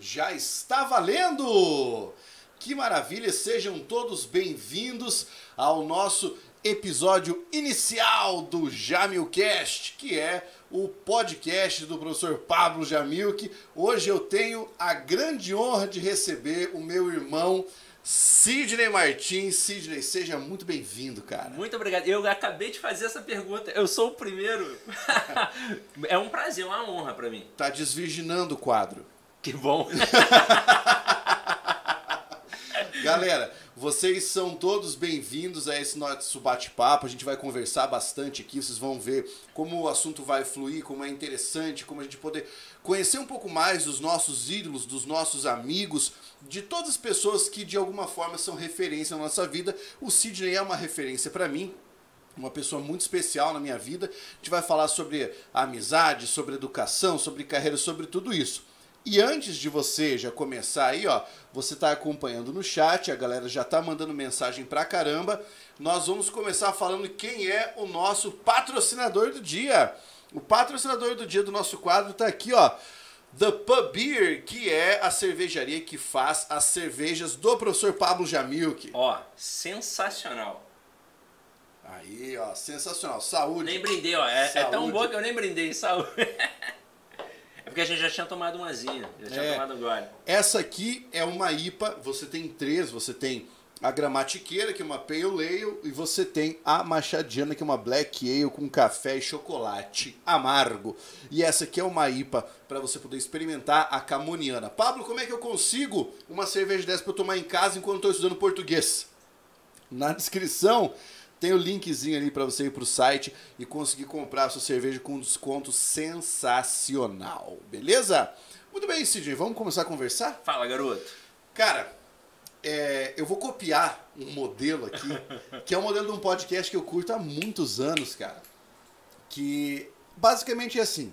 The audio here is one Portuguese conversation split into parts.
já está valendo! Que maravilha! Sejam todos bem-vindos ao nosso episódio inicial do Jamilcast, que é o podcast do professor Pablo Jamil. hoje eu tenho a grande honra de receber o meu irmão Sidney Martins. Sidney, seja muito bem-vindo, cara. Muito obrigado. Eu acabei de fazer essa pergunta. Eu sou o primeiro. é um prazer, uma honra para mim. Tá desvirginando o quadro. Que bom. Galera, vocês são todos bem-vindos a esse nosso bate-papo. A gente vai conversar bastante aqui, vocês vão ver como o assunto vai fluir, como é interessante, como a gente poder conhecer um pouco mais dos nossos ídolos, dos nossos amigos, de todas as pessoas que de alguma forma são referência na nossa vida. O Sidney é uma referência para mim, uma pessoa muito especial na minha vida. A gente vai falar sobre amizade, sobre educação, sobre carreira, sobre tudo isso. E antes de você já começar aí, ó, você está acompanhando no chat, a galera já está mandando mensagem pra caramba. Nós vamos começar falando quem é o nosso patrocinador do dia. O patrocinador do dia do nosso quadro está aqui, ó. The Pub Beer, que é a cervejaria que faz as cervejas do professor Pablo Jamilk. Ó, sensacional. Aí, ó, sensacional. Saúde. Nem brindei, ó. É, é tão boa que eu nem brindei. Saúde. Porque a gente já tinha tomado uma zinha, já tinha é, tomado agora. Essa aqui é uma IPA, você tem três, você tem a gramatiqueira, que é uma Pale Ale, e você tem a machadiana, que é uma Black Ale com café e chocolate amargo. E essa aqui é uma IPA para você poder experimentar a camoniana. Pablo, como é que eu consigo uma cerveja dessa para eu tomar em casa enquanto estou estudando português? Na descrição tem o linkzinho ali para você ir pro site e conseguir comprar a sua cerveja com um desconto sensacional, beleza? Muito bem, Sidney, vamos começar a conversar? Fala, garoto. Cara, é, eu vou copiar um modelo aqui, que é o um modelo de um podcast que eu curto há muitos anos, cara. Que basicamente é assim: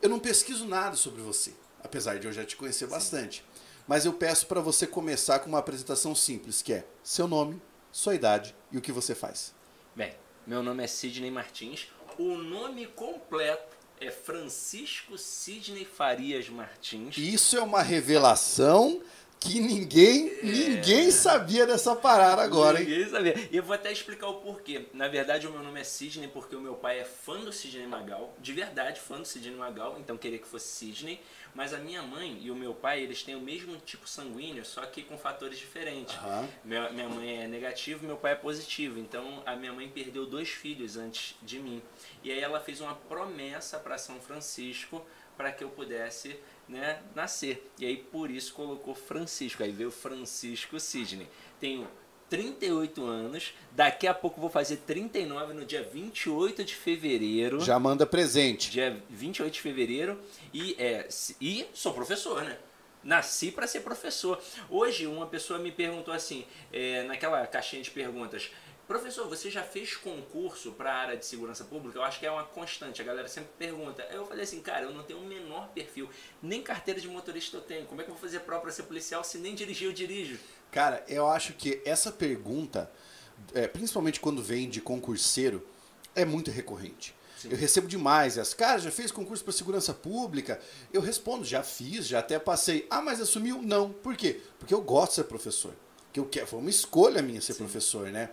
eu não pesquiso nada sobre você, apesar de eu já te conhecer Sim. bastante. Mas eu peço para você começar com uma apresentação simples, que é seu nome, sua idade e o que você faz. Bem, meu nome é Sidney Martins. O nome completo é Francisco Sidney Farias Martins. Isso é uma revelação que ninguém, é... ninguém sabia dessa parada agora, ninguém hein? sabia. E eu vou até explicar o porquê. Na verdade, o meu nome é Sidney porque o meu pai é fã do Sidney Magal, de verdade fã do Sidney Magal, então queria que fosse Sidney. Mas a minha mãe e o meu pai, eles têm o mesmo tipo sanguíneo, só que com fatores diferentes. Uhum. Minha, minha mãe é negativo, meu pai é positivo. Então a minha mãe perdeu dois filhos antes de mim. E aí ela fez uma promessa para São Francisco para que eu pudesse né, nascer. E aí por isso colocou Francisco. Aí veio Francisco Sidney. Tenho 38 anos. Daqui a pouco vou fazer 39 no dia 28 de fevereiro. Já manda presente. Dia 28 de fevereiro. E, é, e sou professor, né? Nasci para ser professor. Hoje uma pessoa me perguntou assim, é, naquela caixinha de perguntas, Professor, você já fez concurso para a área de segurança pública? Eu acho que é uma constante, a galera sempre pergunta. Eu falei assim, cara, eu não tenho o menor perfil, nem carteira de motorista eu tenho. Como é que eu vou fazer prova para ser policial se nem dirigir eu dirijo? Cara, eu acho que essa pergunta, é, principalmente quando vem de concurseiro, é muito recorrente. Sim. Eu recebo demais as cara, já fez concurso para segurança pública? Eu respondo, já fiz, já até passei. Ah, mas assumiu? Não. Por quê? Porque eu gosto de ser professor. Que eu quero, foi uma escolha minha ser Sim. professor, né?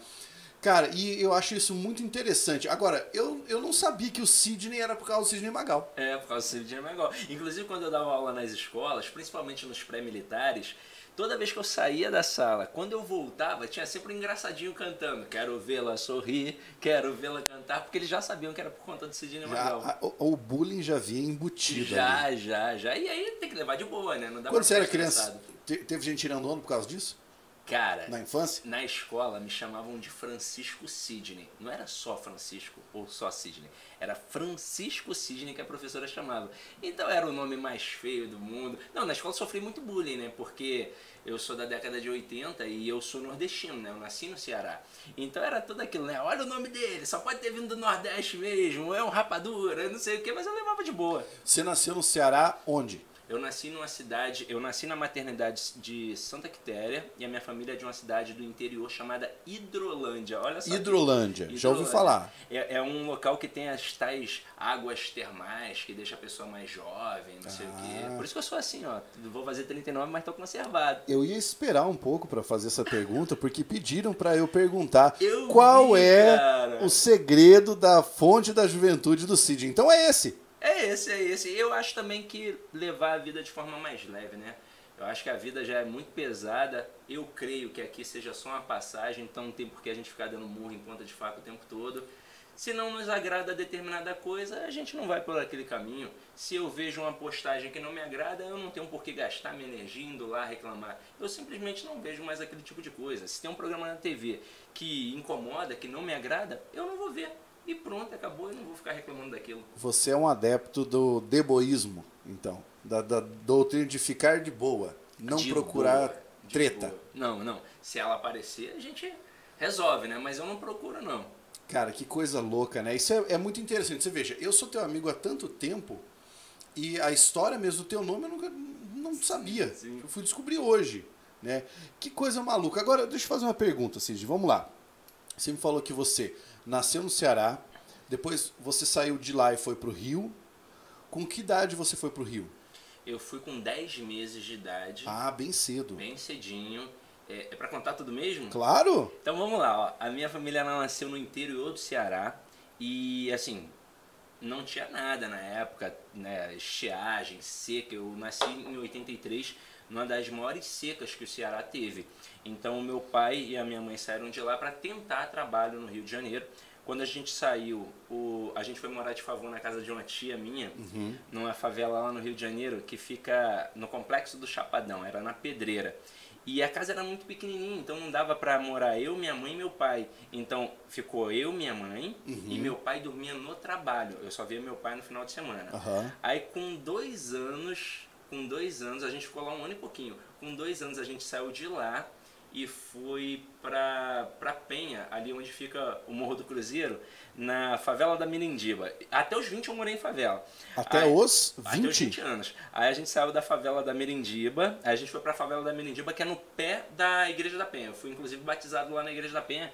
Cara, e eu acho isso muito interessante. Agora, eu, eu não sabia que o Sidney era por causa do Sidney Magal. É, por causa do Sidney Magal. Inclusive, quando eu dava aula nas escolas, principalmente nos pré-militares, toda vez que eu saía da sala, quando eu voltava, tinha sempre um engraçadinho cantando. Quero vê-la sorrir, quero vê-la cantar, porque eles já sabiam que era por conta do Sidney Magal. O, o, bullying já vinha embutido. Já, ali. já, já. E aí tem que levar de boa, né? Não dá Quando você era criança, teve gente tirando onda por causa disso? Cara, na infância? Na escola me chamavam de Francisco Sidney. Não era só Francisco ou só Sidney. Era Francisco Sidney que a professora chamava. Então era o nome mais feio do mundo. Não, na escola sofri muito bullying, né? Porque eu sou da década de 80 e eu sou nordestino, né? Eu nasci no Ceará. Então era tudo aquilo, né? Olha o nome dele, só pode ter vindo do Nordeste mesmo, é um rapadura, não sei o quê, mas eu levava de boa. Você nasceu no Ceará onde? Eu nasci numa cidade, eu nasci na maternidade de Santa Quitéria e a minha família é de uma cidade do interior chamada Hidrolândia. Olha só. Hidrolândia, já ouvi falar. É, é, um local que tem as tais águas termais que deixa a pessoa mais jovem, não ah. sei o quê. Ah. Por isso que eu sou assim, ó. Vou fazer 39, mas tô conservado. Eu ia esperar um pouco para fazer essa pergunta, porque pediram para eu perguntar eu qual vi, é cara. o segredo da fonte da juventude do Cid. Então é esse. É esse, é esse. Eu acho também que levar a vida de forma mais leve, né? Eu acho que a vida já é muito pesada. Eu creio que aqui seja só uma passagem, então não tem por que a gente ficar dando murro em ponta de faca o tempo todo. Se não nos agrada determinada coisa, a gente não vai por aquele caminho. Se eu vejo uma postagem que não me agrada, eu não tenho por que gastar minha energia indo lá reclamar. Eu simplesmente não vejo mais aquele tipo de coisa. Se tem um programa na TV que incomoda, que não me agrada, eu não vou ver e pronto, acabou, eu não vou ficar reclamando daquilo. Você é um adepto do deboísmo, então, da, da doutrina de ficar de boa, não de procurar boa, treta. Boa. Não, não. Se ela aparecer, a gente resolve, né? Mas eu não procuro, não. Cara, que coisa louca, né? Isso é, é muito interessante. Você veja, eu sou teu amigo há tanto tempo e a história mesmo do teu nome eu nunca não sabia. Sim. Eu fui descobrir hoje, né? Que coisa maluca. Agora, deixa eu fazer uma pergunta, Cid. Vamos lá. Você me falou que você nasceu no Ceará, depois você saiu de lá e foi para o Rio. Com que idade você foi para o Rio? Eu fui com 10 meses de idade. Ah, bem cedo. Bem cedinho. É, é para contar tudo mesmo? Claro! Então vamos lá, ó. A minha família nasceu no interior do Ceará e assim, não tinha nada na época, né? Estiagem, seca. Eu nasci em 83, numa das maiores secas que o Ceará teve. Então, meu pai e a minha mãe saíram de lá para tentar trabalho no Rio de Janeiro. Quando a gente saiu, o, a gente foi morar de favor na casa de uma tia minha, uhum. numa favela lá no Rio de Janeiro, que fica no complexo do Chapadão, era na Pedreira. E a casa era muito pequenininha, então não dava para morar eu, minha mãe e meu pai. Então ficou eu, minha mãe uhum. e meu pai dormia no trabalho. Eu só via meu pai no final de semana. Uhum. Aí com dois anos, com dois anos, a gente ficou lá um ano e pouquinho. Com dois anos a gente saiu de lá e fui pra, pra Penha, ali onde fica o Morro do Cruzeiro, na favela da Mirindiba. Até os 20 eu morei em favela. Até aí, os 20? Até os 20 anos. Aí a gente saiu da favela da Mirindiba, aí a gente foi pra favela da Mirindiba, que é no pé da Igreja da Penha. Eu fui inclusive batizado lá na Igreja da Penha,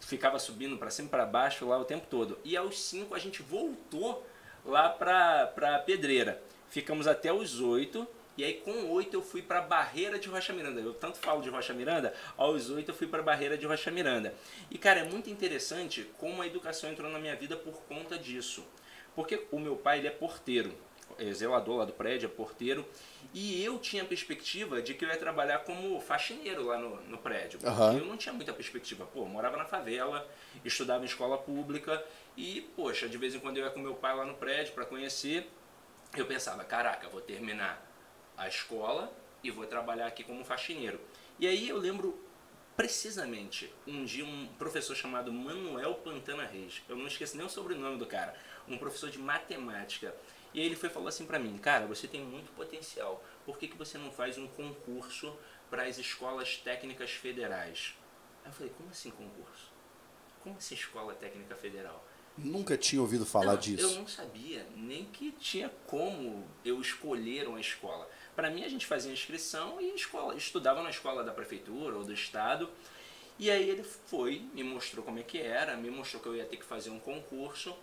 ficava subindo para cima e para baixo lá o tempo todo. E aos 5 a gente voltou lá pra, pra Pedreira. Ficamos até os 8 e aí com oito eu fui para a Barreira de Rocha Miranda. Eu tanto falo de Rocha Miranda, aos oito eu fui para a Barreira de Rocha Miranda. E cara, é muito interessante como a educação entrou na minha vida por conta disso. Porque o meu pai ele é porteiro, é zelador lá do prédio, é porteiro. E eu tinha a perspectiva de que eu ia trabalhar como faxineiro lá no, no prédio. Uhum. Eu não tinha muita perspectiva. Pô, morava na favela, estudava em escola pública e, poxa, de vez em quando eu ia com meu pai lá no prédio para conhecer. Eu pensava, caraca, vou terminar a escola e vou trabalhar aqui como faxineiro. E aí eu lembro precisamente um dia um professor chamado Manuel Pantana Reis, eu não esqueço nem o sobrenome do cara, um professor de matemática. E aí ele foi falou assim para mim, cara, você tem muito potencial. Por que, que você não faz um concurso para as escolas técnicas federais? Aí eu falei, como assim concurso? Como assim escola técnica federal? Nunca tinha ouvido falar não, disso. Eu não sabia nem que tinha como eu escolher uma escola. Para mim, a gente fazia inscrição e escola, estudava na escola da prefeitura ou do estado. E aí ele foi, me mostrou como é que era, me mostrou que eu ia ter que fazer um concurso.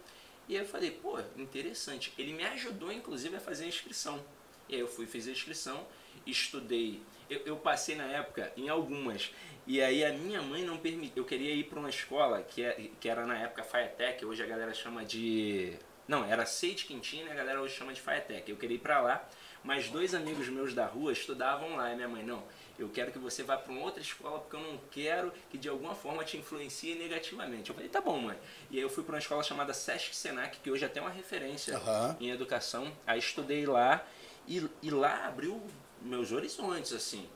E aí eu falei, pô, interessante. Ele me ajudou, inclusive, a fazer a inscrição. E aí eu fui, fiz a inscrição, estudei. Eu, eu passei na época em algumas. E aí a minha mãe não permitiu. Eu queria ir para uma escola que, é, que era na época Fiatec, hoje a galera chama de. Não, era Seide Quintina, a galera hoje chama de Fiatec. Eu queria ir para lá mas dois amigos meus da rua estudavam lá. E minha mãe, não, eu quero que você vá para uma outra escola porque eu não quero que de alguma forma te influencie negativamente. Eu falei, tá bom, mãe. E aí eu fui para uma escola chamada Sesc Senac, que hoje até é uma referência uhum. em educação. Aí estudei lá e, e lá abriu meus horizontes, assim.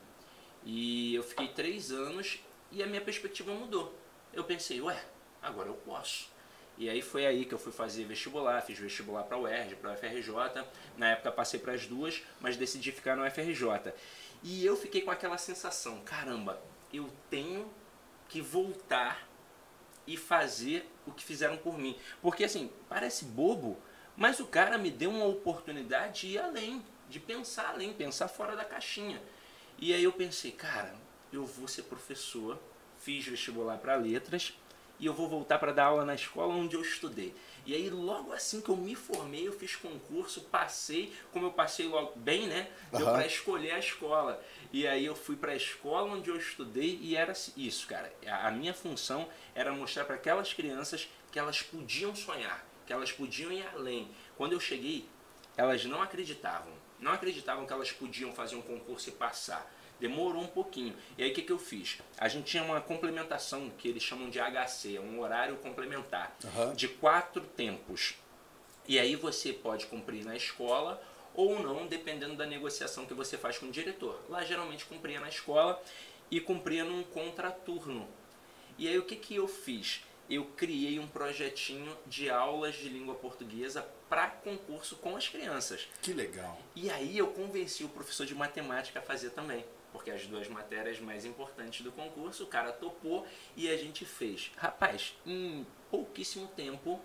E eu fiquei três anos e a minha perspectiva mudou. Eu pensei, ué, agora eu posso. E aí foi aí que eu fui fazer vestibular, fiz vestibular para a UERJ, para a UFRJ. Na época passei para as duas, mas decidi ficar na UFRJ. E eu fiquei com aquela sensação, caramba, eu tenho que voltar e fazer o que fizeram por mim. Porque assim, parece bobo, mas o cara me deu uma oportunidade de ir além de pensar além, pensar fora da caixinha. E aí eu pensei, cara, eu vou ser professor, fiz vestibular para letras e eu vou voltar para dar aula na escola onde eu estudei. E aí logo assim que eu me formei, eu fiz concurso, passei, como eu passei logo bem, né? Deu Aham. para escolher a escola. E aí eu fui para a escola onde eu estudei e era isso, cara. A minha função era mostrar para aquelas crianças que elas podiam sonhar, que elas podiam ir além. Quando eu cheguei, elas não acreditavam. Não acreditavam que elas podiam fazer um concurso e passar. Demorou um pouquinho. E aí o que, que eu fiz? A gente tinha uma complementação que eles chamam de HC, é um horário complementar, Aham. de quatro tempos. E aí você pode cumprir na escola ou não, dependendo da negociação que você faz com o diretor. Lá geralmente cumpria na escola e cumpria num contraturno. E aí o que, que eu fiz? Eu criei um projetinho de aulas de língua portuguesa para concurso com as crianças. Que legal. E aí eu convenci o professor de matemática a fazer também. Porque as duas matérias mais importantes do concurso, o cara topou e a gente fez. Rapaz, em pouquíssimo tempo,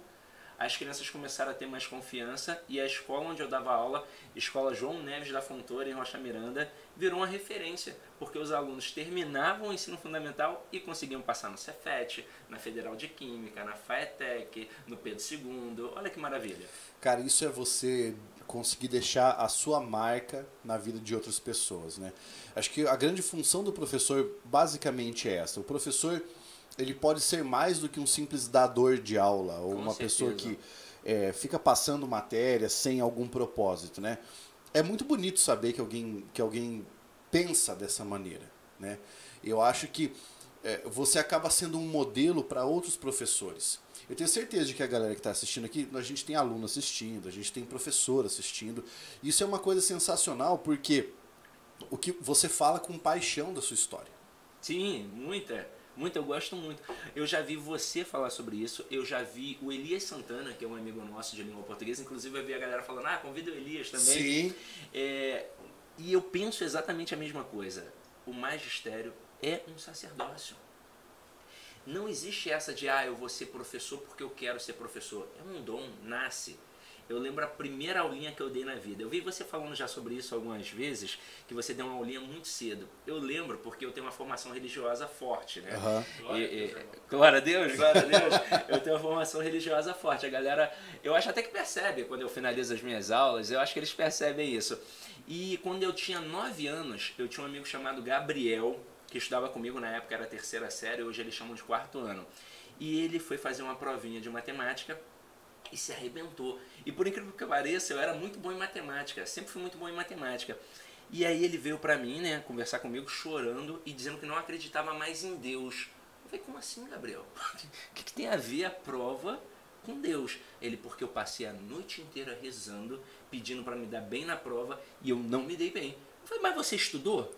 as crianças começaram a ter mais confiança e a escola onde eu dava aula, Escola João Neves da Fontoura, em Rocha Miranda, virou uma referência. Porque os alunos terminavam o ensino fundamental e conseguiam passar no Cefet, na Federal de Química, na FAETEC, no Pedro II. Olha que maravilha. Cara, isso é você conseguir deixar a sua marca na vida de outras pessoas, né? Acho que a grande função do professor basicamente é essa. O professor ele pode ser mais do que um simples dador de aula ou Com uma pessoa certeza. que é, fica passando matéria sem algum propósito, né? É muito bonito saber que alguém que alguém pensa dessa maneira, né? Eu acho que é, você acaba sendo um modelo para outros professores. Eu tenho certeza de que a galera que está assistindo aqui, a gente tem aluno assistindo, a gente tem professor assistindo. Isso é uma coisa sensacional porque o que você fala com paixão da sua história. Sim, muita. Muita, eu gosto muito. Eu já vi você falar sobre isso, eu já vi o Elias Santana, que é um amigo nosso de língua portuguesa, inclusive eu vi a galera falando, ah, convida o Elias também. Sim. É, e eu penso exatamente a mesma coisa. O magistério é um sacerdócio. Não existe essa de, ah, eu vou ser professor porque eu quero ser professor. É um dom, nasce. Eu lembro a primeira aulinha que eu dei na vida. Eu vi você falando já sobre isso algumas vezes, que você deu uma aulinha muito cedo. Eu lembro porque eu tenho uma formação religiosa forte, né? Aham. E- e- glória a Deus, glória a Deus. Eu tenho uma formação religiosa forte. A galera, eu acho até que percebe quando eu finalizo as minhas aulas, eu acho que eles percebem isso. E quando eu tinha nove anos, eu tinha um amigo chamado Gabriel, que estudava comigo na época, era terceira série, hoje eles chamam de quarto ano. E ele foi fazer uma provinha de matemática e se arrebentou. E por incrível que pareça, eu era muito bom em matemática, sempre fui muito bom em matemática. E aí ele veio pra mim, né, conversar comigo chorando e dizendo que não acreditava mais em Deus. Eu falei, como assim, Gabriel? O que, que tem a ver a prova com Deus? Ele, porque eu passei a noite inteira rezando, pedindo pra me dar bem na prova e eu não me dei bem. Eu falei, mas você estudou?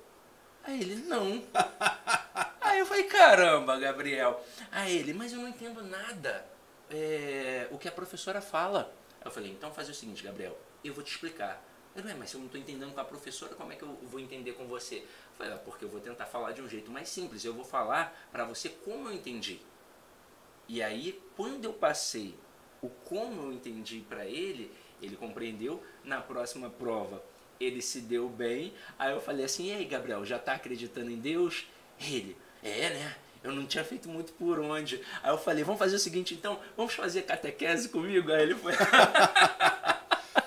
Aí ele, não. Aí eu falei, caramba, Gabriel. Aí ele, mas eu não entendo nada é, o que a professora fala. Aí eu falei, então faz o seguinte, Gabriel, eu vou te explicar. Ele, ué, mas se eu não estou entendendo com a professora, como é que eu vou entender com você? Eu falei, ah, porque eu vou tentar falar de um jeito mais simples. Eu vou falar para você como eu entendi. E aí, quando eu passei o como eu entendi para ele, ele compreendeu. Na próxima prova, ele se deu bem. Aí eu falei assim: e aí, Gabriel, já tá acreditando em Deus? Ele, é, né? Eu não tinha feito muito por onde. Aí eu falei: vamos fazer o seguinte, então, vamos fazer catequese comigo? Aí ele foi.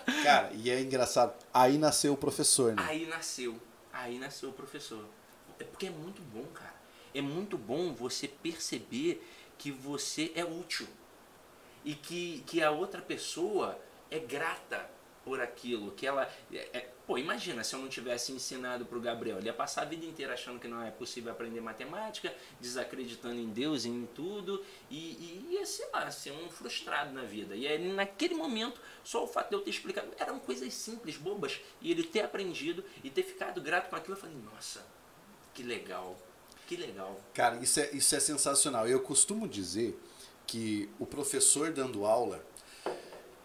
Cara, e é engraçado. Aí nasceu o professor, né? Aí nasceu, aí nasceu o professor. É porque é muito bom, cara. É muito bom você perceber que você é útil e que, que a outra pessoa é grata por aquilo, que ela... é- é- pô, imagina se eu não tivesse ensinado pro Gabriel, ele ia passar a vida inteira achando que não é possível aprender matemática, desacreditando em Deus, em tudo, e, e ia, sei lá, ser um frustrado na vida. E aí, naquele momento, só o fato de eu ter explicado, eram coisas simples, bobas, e ele ter aprendido e ter ficado grato com aquilo, eu falei, nossa, que legal, que legal. Cara, isso é, isso é sensacional. Eu costumo dizer que o professor dando aula,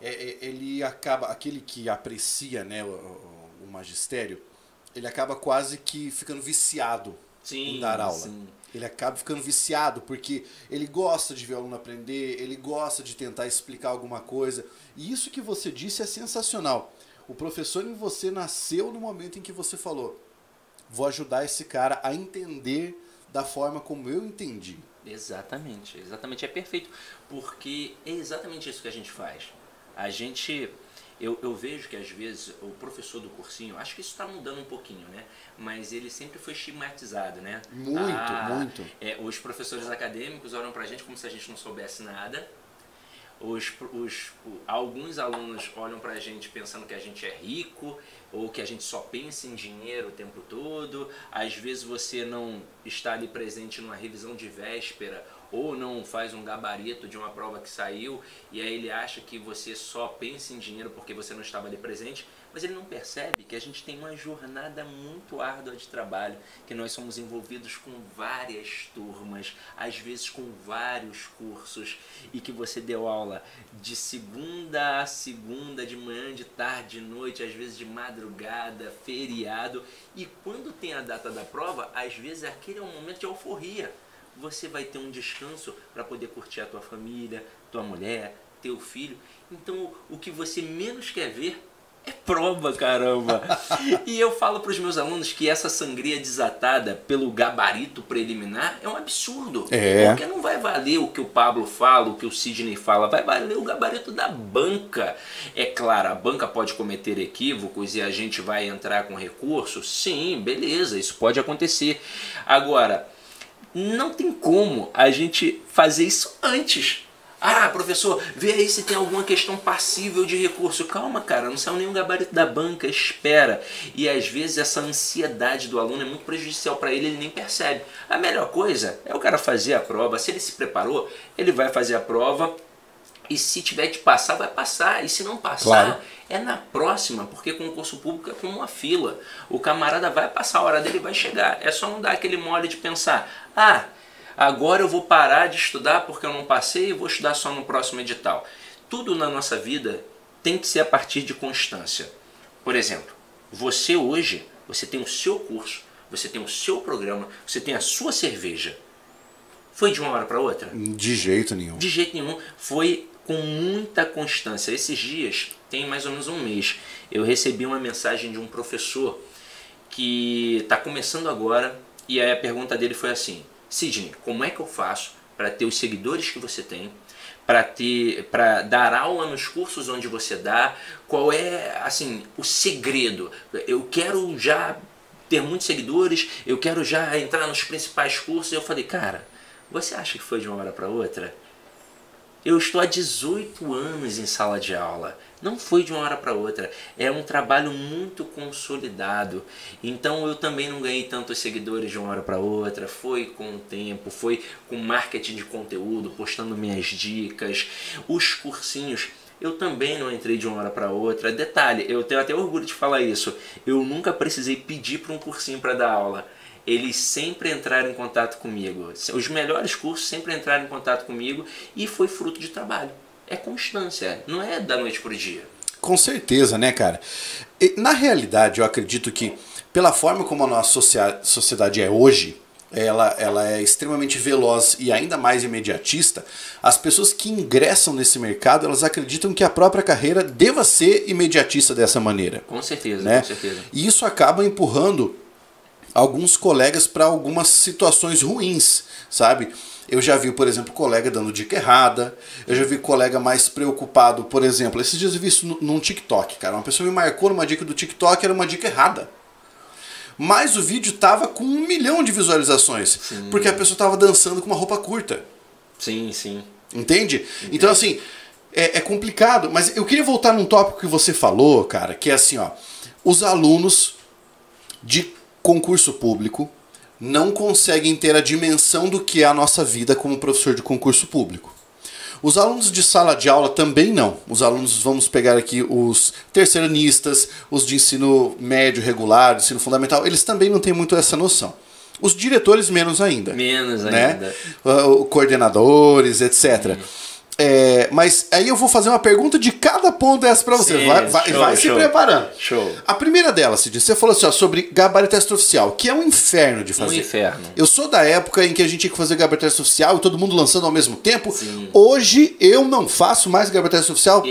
ele acaba, aquele que aprecia né, o, o- o magistério, ele acaba quase que ficando viciado Sim, em dar aula. sim. Ele acaba ficando viciado porque ele gosta de ver o aluno aprender, ele gosta de tentar explicar alguma coisa. E isso que você disse é sensacional. O professor em você nasceu no momento em que você falou: vou ajudar esse cara a entender da forma como eu entendi. Exatamente, exatamente. É perfeito. Porque é exatamente isso que a gente faz. A gente. Eu, eu vejo que às vezes o professor do cursinho, acho que isso está mudando um pouquinho, né? Mas ele sempre foi estigmatizado, né? Muito, ah, muito. É, os professores acadêmicos olham pra gente como se a gente não soubesse nada. Os, os, alguns alunos olham pra gente pensando que a gente é rico ou que a gente só pensa em dinheiro o tempo todo. Às vezes você não está ali presente numa revisão de véspera ou não faz um gabarito de uma prova que saiu e aí ele acha que você só pensa em dinheiro porque você não estava ali presente, mas ele não percebe que a gente tem uma jornada muito árdua de trabalho, que nós somos envolvidos com várias turmas, às vezes com vários cursos e que você deu aula de segunda a segunda, de manhã, de tarde, de noite, às vezes de madrugada, feriado e quando tem a data da prova, às vezes aquele é um momento de euforia você vai ter um descanso para poder curtir a tua família, tua mulher, teu filho. Então, o que você menos quer ver é prova, caramba. e eu falo para os meus alunos que essa sangria desatada pelo gabarito preliminar é um absurdo. É. Porque não vai valer o que o Pablo fala, o que o Sidney fala, vai valer o gabarito da banca. É claro, a banca pode cometer equívocos e a gente vai entrar com recurso? Sim, beleza, isso pode acontecer. Agora, não tem como a gente fazer isso antes. Ah, professor, vê aí se tem alguma questão passível de recurso. Calma, cara, não saiu nenhum gabarito da banca, espera. E às vezes essa ansiedade do aluno é muito prejudicial para ele, ele nem percebe. A melhor coisa é o cara fazer a prova. Se ele se preparou, ele vai fazer a prova e se tiver que passar, vai passar. E se não passar, claro. é na próxima, porque concurso público é como uma fila. O camarada vai passar a hora dele vai chegar. É só não dar aquele mole de pensar: ah, agora eu vou parar de estudar porque eu não passei e vou estudar só no próximo edital. Tudo na nossa vida tem que ser a partir de constância. Por exemplo, você hoje, você tem o seu curso, você tem o seu programa, você tem a sua cerveja. Foi de uma hora para outra? De jeito nenhum. De jeito nenhum. Foi com muita constância. Esses dias, tem mais ou menos um mês, eu recebi uma mensagem de um professor que está começando agora e aí a pergunta dele foi assim: Sidney, como é que eu faço para ter os seguidores que você tem? para ter para dar aula nos cursos onde você dá qual é assim o segredo eu quero já ter muitos seguidores eu quero já entrar nos principais cursos eu falei cara você acha que foi de uma hora para outra eu estou há 18 anos em sala de aula. Não foi de uma hora para outra. É um trabalho muito consolidado. Então eu também não ganhei tantos seguidores de uma hora para outra. Foi com o tempo, foi com marketing de conteúdo, postando minhas dicas, os cursinhos. Eu também não entrei de uma hora para outra. Detalhe, eu tenho até orgulho de falar isso. Eu nunca precisei pedir para um cursinho para dar aula eles sempre entraram em contato comigo. Os melhores cursos sempre entraram em contato comigo e foi fruto de trabalho. É constância, não é da noite para o dia. Com certeza, né, cara? E, na realidade, eu acredito que, pela forma como a nossa sociedade é hoje, ela, ela é extremamente veloz e ainda mais imediatista, as pessoas que ingressam nesse mercado, elas acreditam que a própria carreira deva ser imediatista dessa maneira. Com certeza, né? com certeza. E isso acaba empurrando alguns colegas para algumas situações ruins, sabe? Eu já vi, por exemplo, colega dando dica errada. Eu já vi colega mais preocupado, por exemplo, esses dias eu vi isso num TikTok, cara. Uma pessoa me marcou numa dica do TikTok, era uma dica errada. Mas o vídeo tava com um milhão de visualizações. Sim. Porque a pessoa tava dançando com uma roupa curta. Sim, sim. Entende? Entendo. Então, assim, é, é complicado. Mas eu queria voltar num tópico que você falou, cara, que é assim, ó. Os alunos de concurso público não conseguem ter a dimensão do que é a nossa vida como professor de concurso público. Os alunos de sala de aula também não. Os alunos, vamos pegar aqui os terceiranistas, os de ensino médio regular, ensino fundamental, eles também não têm muito essa noção. Os diretores, menos ainda. Menos né? ainda. Uh, coordenadores, etc. É, mas aí eu vou fazer uma pergunta de cada ponto dessa pra você. Sim, vai vai, show, vai se show. preparando. Show. A primeira delas, Cid, você falou assim, ó, sobre gabarito extraoficial, que é um inferno de Um fazer. inferno. Eu sou da época em que a gente tinha que fazer gabarito extraoficial e todo mundo lançando ao mesmo tempo. Sim. Hoje eu não faço mais gabarito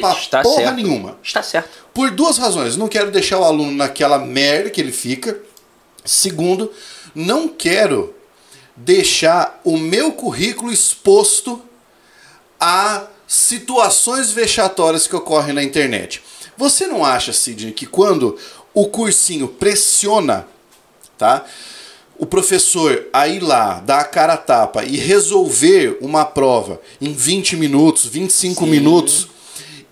pra Está porra certo. nenhuma. Está certo. Por duas razões. Não quero deixar o aluno naquela merda que ele fica. Segundo, não quero deixar o meu currículo exposto a situações vexatórias que ocorrem na internet. Você não acha, Sidney, que quando o cursinho pressiona, tá? O professor a ir lá, dar a cara a tapa e resolver uma prova em 20 minutos, 25 Sim. minutos,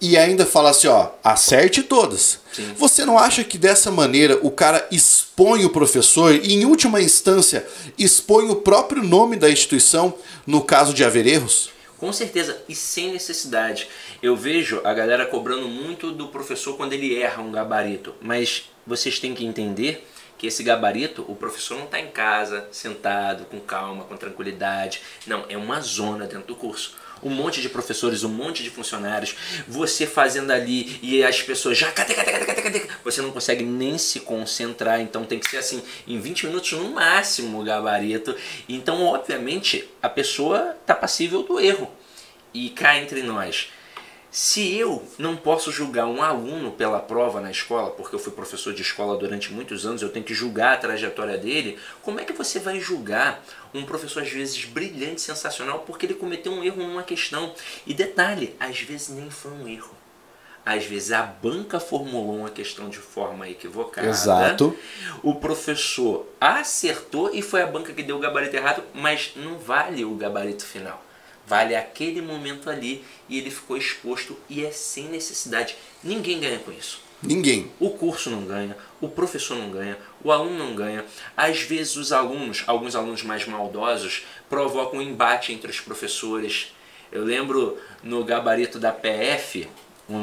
e ainda falar assim, ó, acerte todas. Sim. Você não acha que dessa maneira o cara expõe o professor e, em última instância, expõe o próprio nome da instituição no caso de haver erros? Com certeza, e sem necessidade. Eu vejo a galera cobrando muito do professor quando ele erra um gabarito, mas vocês têm que entender que esse gabarito, o professor não está em casa, sentado, com calma, com tranquilidade. Não, é uma zona dentro do curso. Um monte de professores, um monte de funcionários, você fazendo ali e as pessoas já. Você não consegue nem se concentrar, então tem que ser assim, em 20 minutos no máximo o gabarito. Então, obviamente, a pessoa está passível do erro. E cá entre nós, se eu não posso julgar um aluno pela prova na escola, porque eu fui professor de escola durante muitos anos, eu tenho que julgar a trajetória dele, como é que você vai julgar um professor às vezes brilhante, sensacional, porque ele cometeu um erro numa questão? E detalhe, às vezes nem foi um erro. Às vezes a banca formulou uma questão de forma equivocada. Exato. O professor acertou e foi a banca que deu o gabarito errado, mas não vale o gabarito final. Vale aquele momento ali e ele ficou exposto e é sem necessidade. Ninguém ganha com isso. Ninguém. O curso não ganha, o professor não ganha, o aluno não ganha. Às vezes os alunos, alguns alunos mais maldosos, provocam um embate entre os professores. Eu lembro no gabarito da PF,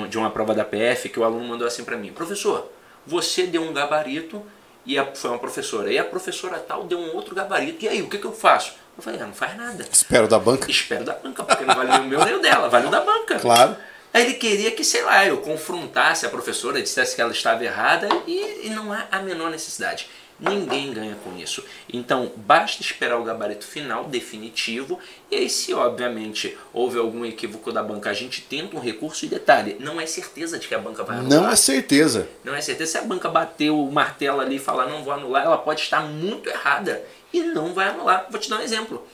de uma prova da PF, que o aluno mandou assim para mim: Professor, você deu um gabarito e a- foi uma professora. E a professora tal deu um outro gabarito. E aí, o que, que eu faço? Eu falei: ah, não faz nada. Espero da banca. Espero da banca, porque não vale o meu nem o dela, vale o da banca. Claro. Aí ele queria que, sei lá, eu confrontasse a professora, dissesse que ela estava errada e, e não há a menor necessidade. Ninguém ganha com isso. Então, basta esperar o gabarito final, definitivo, e aí, se obviamente houve algum equívoco da banca, a gente tenta um recurso e detalhe, não é certeza de que a banca vai anular. Não é certeza. Não é certeza. Se a banca bater o martelo ali e falar não vou anular, ela pode estar muito errada e não vai anular. Vou te dar um exemplo.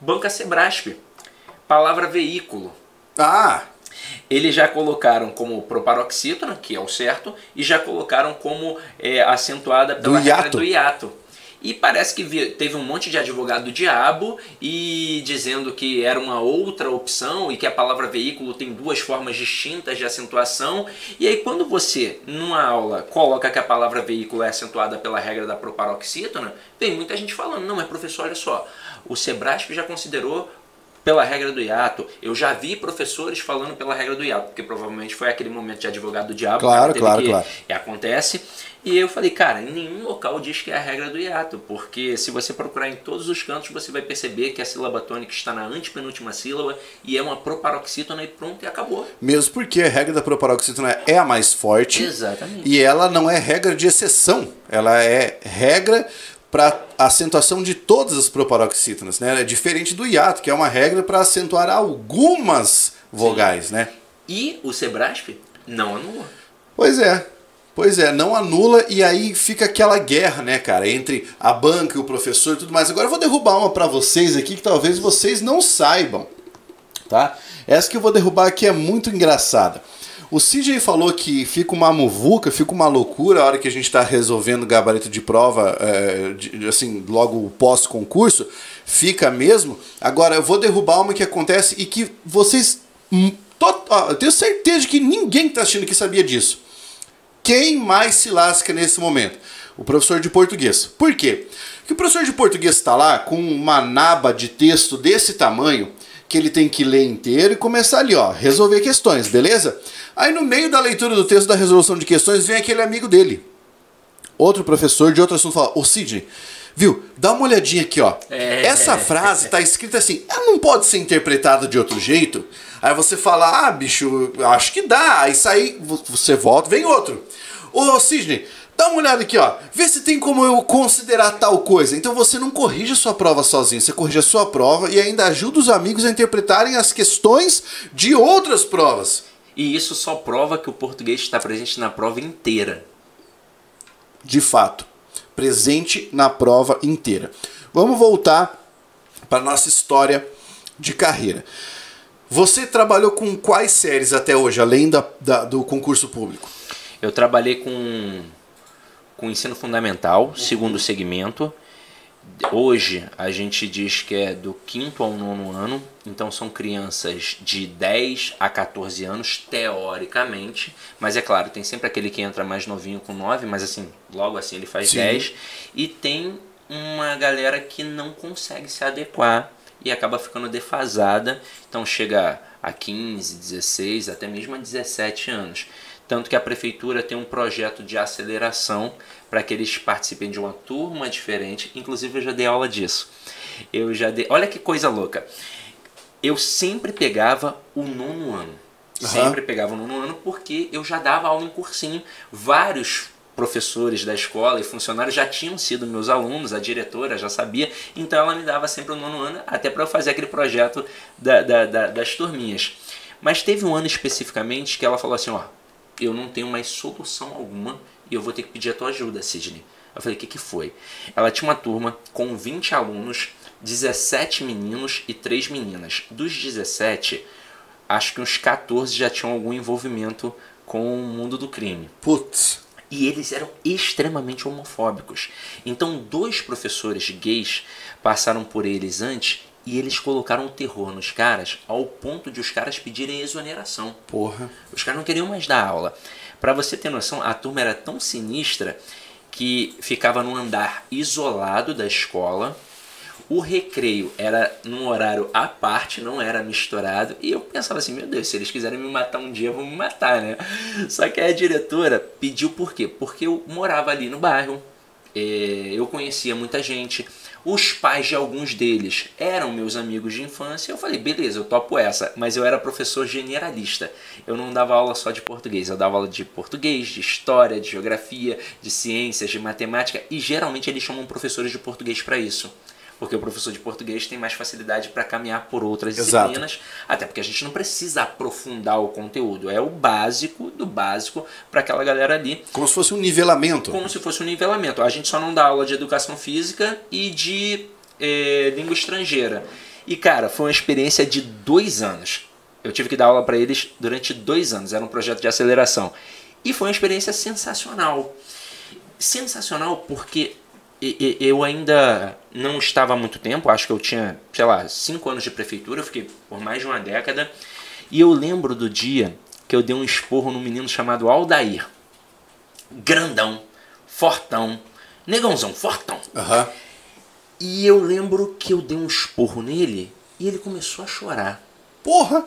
Banca Sebrasp, palavra veículo. Ah, Eles já colocaram como proparoxítona, que é o certo, e já colocaram como é, acentuada pela Do regra hiato. do hiato. E parece que teve um monte de advogado do diabo e dizendo que era uma outra opção e que a palavra veículo tem duas formas distintas de acentuação. E aí quando você, numa aula, coloca que a palavra veículo é acentuada pela regra da proparoxítona, tem muita gente falando, não, mas professor, olha só, o Sebrasp já considerou pela regra do hiato. Eu já vi professores falando pela regra do hiato, porque provavelmente foi aquele momento de advogado do diabo. Claro, né, teve claro, que- claro. E acontece. E eu falei, cara, em nenhum local diz que é a regra do hiato, porque se você procurar em todos os cantos, você vai perceber que a sílaba tônica está na antepenúltima sílaba e é uma proparoxítona e pronto, e acabou. mesmo porque a regra da proparoxítona é a mais forte. Exatamente. E ela não é regra de exceção. Ela é regra para acentuação de todas as proparoxítonas, né? É diferente do hiato, que é uma regra para acentuar algumas vogais, né? E o Sebrasp não anula. Pois é. Pois é, não anula e aí fica aquela guerra, né, cara, entre a banca e o professor e tudo mais. Agora eu vou derrubar uma pra vocês aqui que talvez vocês não saibam, tá? Essa que eu vou derrubar aqui é muito engraçada. O CJ falou que fica uma muvuca, fica uma loucura a hora que a gente tá resolvendo gabarito de prova, é, de- assim, logo pós-concurso. Fica mesmo. Agora eu vou derrubar uma que acontece e que vocês. hum, eu tenho certeza de que ninguém que tá assistindo aqui sabia disso. Quem mais se lasca nesse momento? O professor de português. Por quê? Porque o professor de português está lá com uma naba de texto desse tamanho que ele tem que ler inteiro e começar ali, ó, resolver questões, beleza? Aí no meio da leitura do texto da resolução de questões vem aquele amigo dele, outro professor de outro assunto, fala: Ô Sidney, Viu? Dá uma olhadinha aqui, ó. É. Essa frase tá escrita assim, ela não pode ser interpretada de outro jeito. Aí você fala, ah, bicho, acho que dá. Aí sai, você volta, vem outro. Ô, Sidney, dá uma olhada aqui, ó. Vê se tem como eu considerar tal coisa. Então você não corrige a sua prova sozinho, você corrige a sua prova e ainda ajuda os amigos a interpretarem as questões de outras provas. E isso só prova que o português está presente na prova inteira. De fato, presente na prova inteira. Vamos voltar para nossa história de carreira. Você trabalhou com quais séries até hoje, além da, da- do concurso público? Eu trabalhei com, com ensino fundamental, segundo segmento. Hoje a gente diz que é do quinto ao nono ano, então são crianças de 10 a 14 anos, teoricamente. Mas é claro, tem sempre aquele que entra mais novinho com 9, mas assim, logo assim ele faz Sim. 10. E tem uma galera que não consegue se adequar e acaba ficando defasada, então chega a 15, 16, até mesmo a 17 anos. Tanto que a prefeitura tem um projeto de aceleração para que eles participem de uma turma diferente. Inclusive eu já dei aula disso. Eu já dei. Olha que coisa louca. Eu sempre pegava o nono ano. Aham. Sempre pegava o nono ano porque eu já dava aula em cursinho. Vários professores da escola e funcionários já tinham sido meus alunos, a diretora já sabia, então ela me dava sempre o nono ano, até para eu fazer aquele projeto da- da- da- das turminhas. Mas teve um ano especificamente que ela falou assim: ó, eu não tenho mais solução alguma e eu vou ter que pedir a tua ajuda, Sidney. Eu falei: o que, que foi? Ela tinha uma turma com 20 alunos, 17 meninos e 3 meninas. Dos 17, acho que uns 14 já tinham algum envolvimento com o mundo do crime. Putz. E eles eram extremamente homofóbicos. Então, dois professores gays passaram por eles antes e eles colocaram terror nos caras ao ponto de os caras pedirem exoneração. Porra. Os caras não queriam mais dar aula. Pra você ter noção, a turma era tão sinistra que ficava num andar isolado da escola. O recreio era num horário à parte, não era misturado. E eu pensava assim, meu Deus, se eles quiserem me matar um dia, vão me matar, né? Só que a diretora pediu por quê? Porque eu morava ali no bairro, eh, eu conhecia muita gente. Os pais de alguns deles eram meus amigos de infância. Eu falei, beleza, eu topo essa. Mas eu era professor generalista. Eu não dava aula só de português. Eu dava aula de português, de história, de geografia, de ciências, de matemática. E geralmente eles chamam professores de português para isso. Porque o professor de português tem mais facilidade para caminhar por outras Exato. disciplinas. Até porque a gente não precisa aprofundar o conteúdo. É o básico do básico para aquela galera ali Como se fosse um nivelamento. como se fosse um nivelamento. A gente só não dá aula de educação física e de eh, língua estrangeira. E cara, foi uma experiência de dois anos. Eu tive que dar aula para eles durante dois anos. Era um projeto de aceleração. E foi uma experiência sensacional. Sensacional porque eu ainda não estava há muito tempo. Acho que eu tinha, sei lá, cinco anos de prefeitura. Eu fiquei por mais de uma década. E eu lembro do dia que eu dei um esporro num menino chamado Aldair grandão, fortão, negãozão, fortão. Aham. E eu lembro que eu dei um esporro nele e ele começou a chorar. Porra.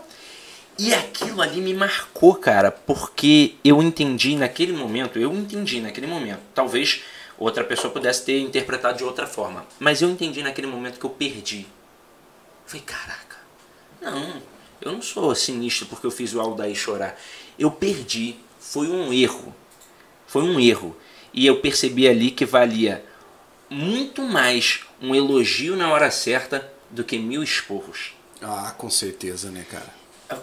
E aquilo ali me marcou, cara, porque eu entendi naquele momento, eu entendi naquele momento. Talvez outra pessoa pudesse ter interpretado de outra forma, mas eu entendi naquele momento que eu perdi. Falei, caraca, não, eu não sou sinistro porque eu fiz o Aldair chorar. Eu perdi, foi um erro. Foi um erro. E eu percebi ali que valia muito mais um elogio na hora certa do que mil esporros. Ah, com certeza, né, cara?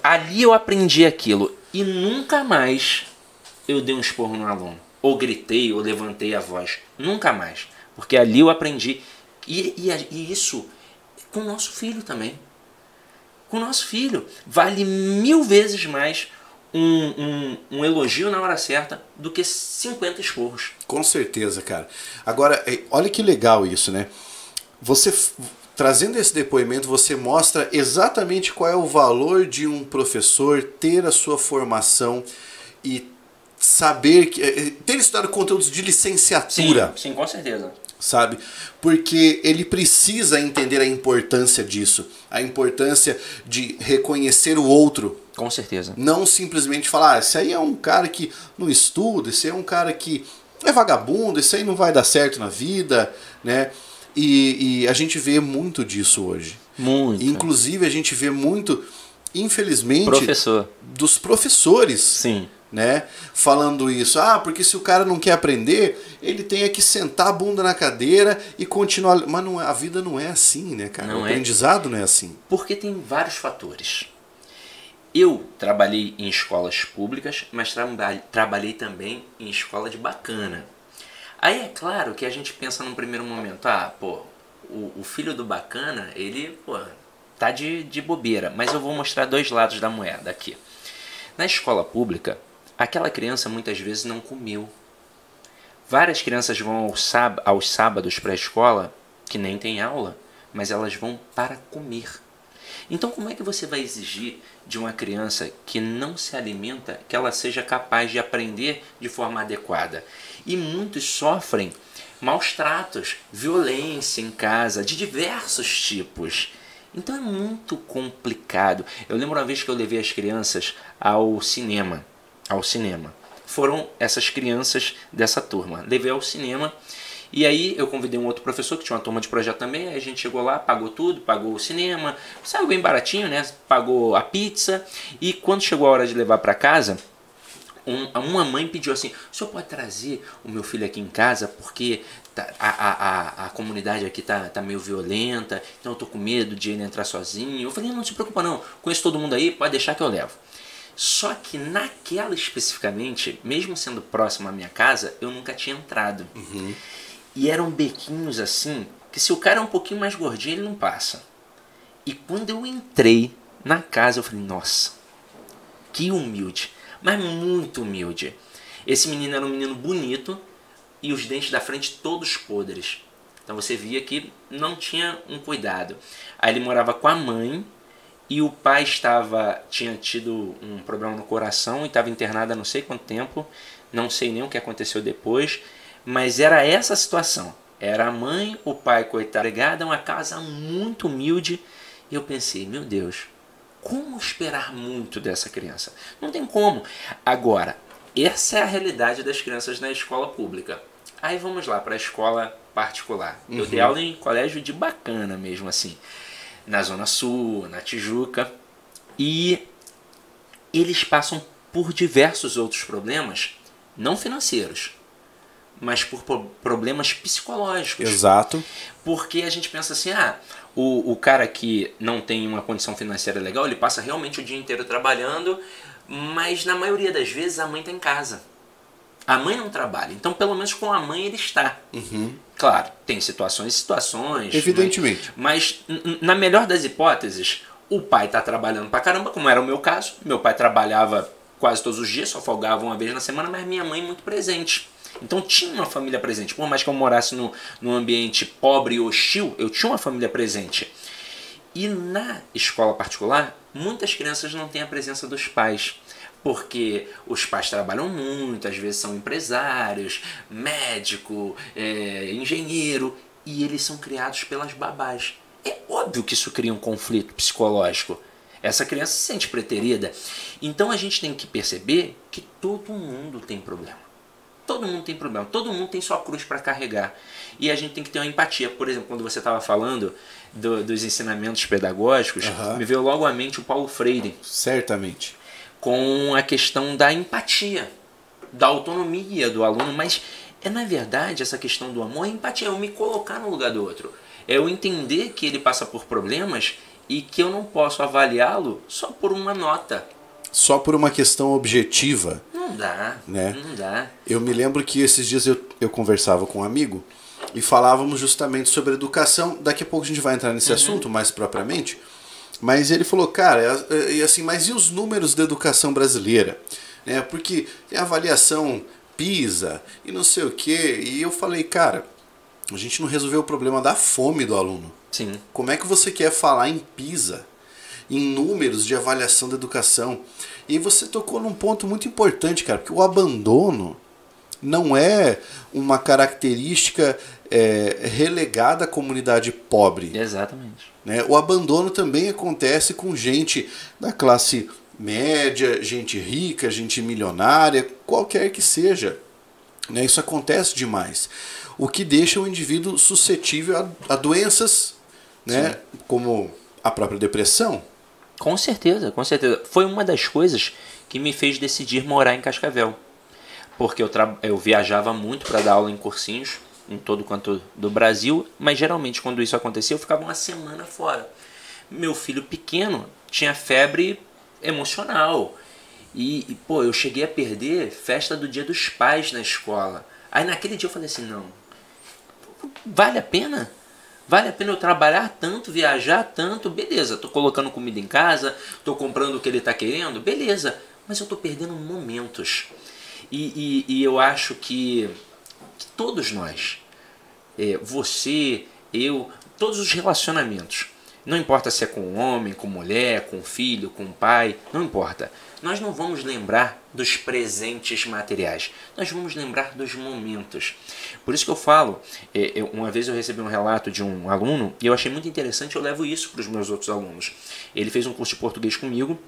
Ali eu aprendi aquilo e nunca mais eu dei um esporro no aluno. Ou gritei, ou levantei a voz. Nunca mais. Porque ali eu aprendi. E, e, e isso com o nosso filho também. Com o nosso filho. Vale mil vezes mais um, um, um elogio na hora certa do que 50 esporros. Com certeza, cara. Agora, é, olha que legal isso, né? Você trazendo esse depoimento, você mostra exatamente qual é o valor de um professor ter a sua formação e saber que é, ter estudado conteúdos de licenciatura, sim, com certeza. sabe? Porque ele precisa entender a importância disso, a importância de reconhecer o outro, Com certeza. não simplesmente falar, ah, esse aí é um cara que não estuda, esse aí é um cara que é vagabundo, isso aí não vai dar certo na vida, né? E, e a gente vê muito disso hoje. Muito. Inclusive, a gente vê muito, infelizmente, Professor. dos professores, Sim. Né? Falando isso. Ah, porque se o cara não quer aprender, ele tem é que sentar a bunda na cadeira e continuar. Mas não, é- a vida não é assim, né, cara? Não o é. aprendizado não é assim. Porque tem vários fatores. Eu trabalhei em escolas públicas, mas traba- trabalhei também em escola de bacana. Aí é claro que a gente pensa num primeiro momento, ah, pô, o, o filho do bacana, ele, pô, tá de, de bobeira. Mas eu vou mostrar dois lados da moeda aqui. Na escola pública, aquela criança muitas vezes não comeu. Várias crianças vão aos, sáb aos sábados para a escola, que nem tem aula, mas elas vão para comer. Então, como é que você vai exigir de uma criança que não se alimenta que ela seja capaz de aprender de forma adequada? E muitos sofrem maus tratos, violência em casa, de diversos tipos. Então é muito complicado. Eu lembro uma vez que eu levei as crianças ao cinema, ao cinema. Foram essas crianças dessa turma. Levei ao cinema e aí eu convidei um outro professor que tinha uma turma de projeto também. Aí a gente chegou lá, pagou tudo, pagou o cinema, saiu bem baratinho, né? Pagou a pizza. E quando chegou a hora de levar para casa, um- uma mãe pediu assim: o senhor pode trazer o meu filho aqui em casa porque tá- a, a, a, comunidade aqui tá, tá meio violenta, então eu tô com medo de ele entrar sozinho. Eu falei: não se preocupa não, conheço todo mundo aí, pode deixar que eu levo. Só que naquela especificamente, mesmo sendo próximo à minha casa, eu nunca tinha entrado. E eram bequinhos assim, que se o cara é um pouquinho mais gordinho, ele não passa. E quando eu entrei na casa, eu falei, nossa, que humilde, mas muito humilde. Esse menino era um menino bonito e os dentes da frente todos podres. Então você via que não tinha um cuidado. Aí ele morava com a mãe e o pai estava tinha tido um problema no coração e estava internado há não sei quanto tempo. Não sei nem o que aconteceu depois, mas era essa a situação. Era a mãe, o pai, coitado, ligado, uma casa muito humilde. E eu pensei, meu Deus, como esperar muito dessa criança? Não tem como. Agora, essa é a realidade das crianças na escola pública. Aí vamos lá para a escola particular. Eu dei aula em colégio de bacana mesmo assim, na Zona Sul, na Tijuca, e eles passam por diversos outros problemas, não financeiros, mas por po- problemas psicológicos. Exato. Porque a gente pensa assim, ah, o, o cara que não tem uma condição financeira legal, ele passa realmente o dia inteiro trabalhando, mas na maioria das vezes a mãe está em casa. A mãe não trabalha, então pelo menos com a mãe ele está. Claro, tem situações e situações. Evidentemente. Mas, n- na melhor das hipóteses, o pai tá trabalhando pra caramba, como era o meu caso. Meu pai trabalhava quase todos os dias, só folgava uma vez na semana, mas minha mãe muito presente. Então tinha uma família presente. Por mais que eu morasse no, num ambiente pobre e hostil, eu tinha uma família presente. E na escola particular, muitas crianças não têm a presença dos pais. Porque os pais trabalham muito, às vezes são empresários, médico, é, engenheiro, e eles são criados pelas babás. É óbvio que isso cria um conflito psicológico. Essa criança se sente preterida. Então a gente tem que perceber que todo mundo tem problema. Todo mundo tem problema, todo mundo tem sua cruz para carregar. E a gente tem que ter uma empatia. Por exemplo, quando você estava falando do- dos ensinamentos pedagógicos, Aham. me veio logo à mente o Paulo Freire Certamente. Com a questão da empatia, da autonomia do aluno, mas é na verdade essa questão do amor, é empatia, é eu me colocar no lugar do outro. É eu entender que ele passa por problemas e que eu não posso avaliá-lo só por uma nota. Só por uma questão objetiva. Não dá, Né? não dá. Eu me lembro que esses dias eu, eu conversava com um amigo e falávamos justamente sobre educação. Daqui a pouco a gente vai entrar nesse assunto mais propriamente. Mas ele falou, cara, é- é- e assim, mas e os números da educação brasileira? É, porque tem avaliação PISA e não sei o quê. E eu falei, cara, a gente não resolveu o problema da fome do aluno. Sim, Como é que você quer falar em PISA, em números de avaliação da educação? E você tocou num ponto muito importante, cara, porque o abandono não é uma característica é, relegada à comunidade pobre. exatamente. Né? O abandono também acontece com gente da classe média, gente rica, gente milionária, qualquer que seja. Né? Isso acontece demais. O que deixa o indivíduo suscetível a, a doenças, né? como a própria depressão. Com certeza, com certeza. Foi uma das coisas que me fez decidir morar em Cascavel. Porque eu, eu viajava muito para dar aula em cursinhos, em todo quanto do Brasil, mas geralmente quando isso acontecia eu ficava uma semana fora. Meu filho pequeno tinha febre emocional. E, e, pô, eu cheguei a perder festa do dia dos pais na escola. Aí naquele dia eu falei assim, não, vale a pena? Vale a pena eu trabalhar tanto, viajar tanto? Beleza, tô colocando comida em casa, tô comprando o que ele tá querendo, beleza. Mas eu tô perdendo momentos. E, e, e eu acho que, que todos nós, é, você, eu, todos os relacionamentos, não importa se é com homem, com mulher, com filho, com pai, não importa. Nós não vamos lembrar dos presentes materiais, nós vamos lembrar dos momentos. Por isso que eu falo, é, uma vez eu recebi um relato de um aluno e eu achei muito interessante, eu levo isso para os meus outros alunos. Ele fez um curso de português comigo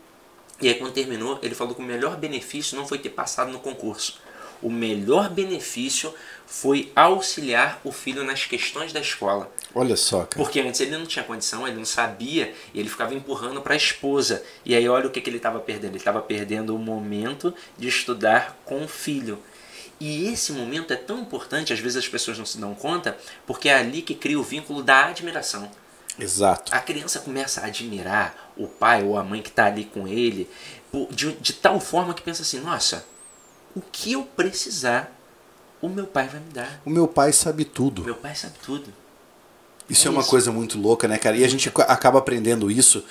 e aí quando terminou, ele falou que o melhor benefício não foi ter passado no concurso. O melhor benefício foi auxiliar o filho nas questões da escola. Olha só, cara. Porque antes ele não tinha condição, ele não sabia, e ele ficava empurrando para a esposa. E aí olha o que, que ele estava perdendo. Ele estava perdendo o momento de estudar com o filho. E esse momento é tão importante, às vezes as pessoas não se dão conta, porque é ali que cria o vínculo da admiração. Exato. A criança começa a admirar o pai ou a mãe que está ali com ele, de, de tal forma que pensa assim: nossa, o que eu precisar, o meu pai vai me dar. O meu pai sabe tudo. O meu pai sabe tudo. Isso é, é uma isso. coisa muito louca, né, cara? E a gente acaba aprendendo isso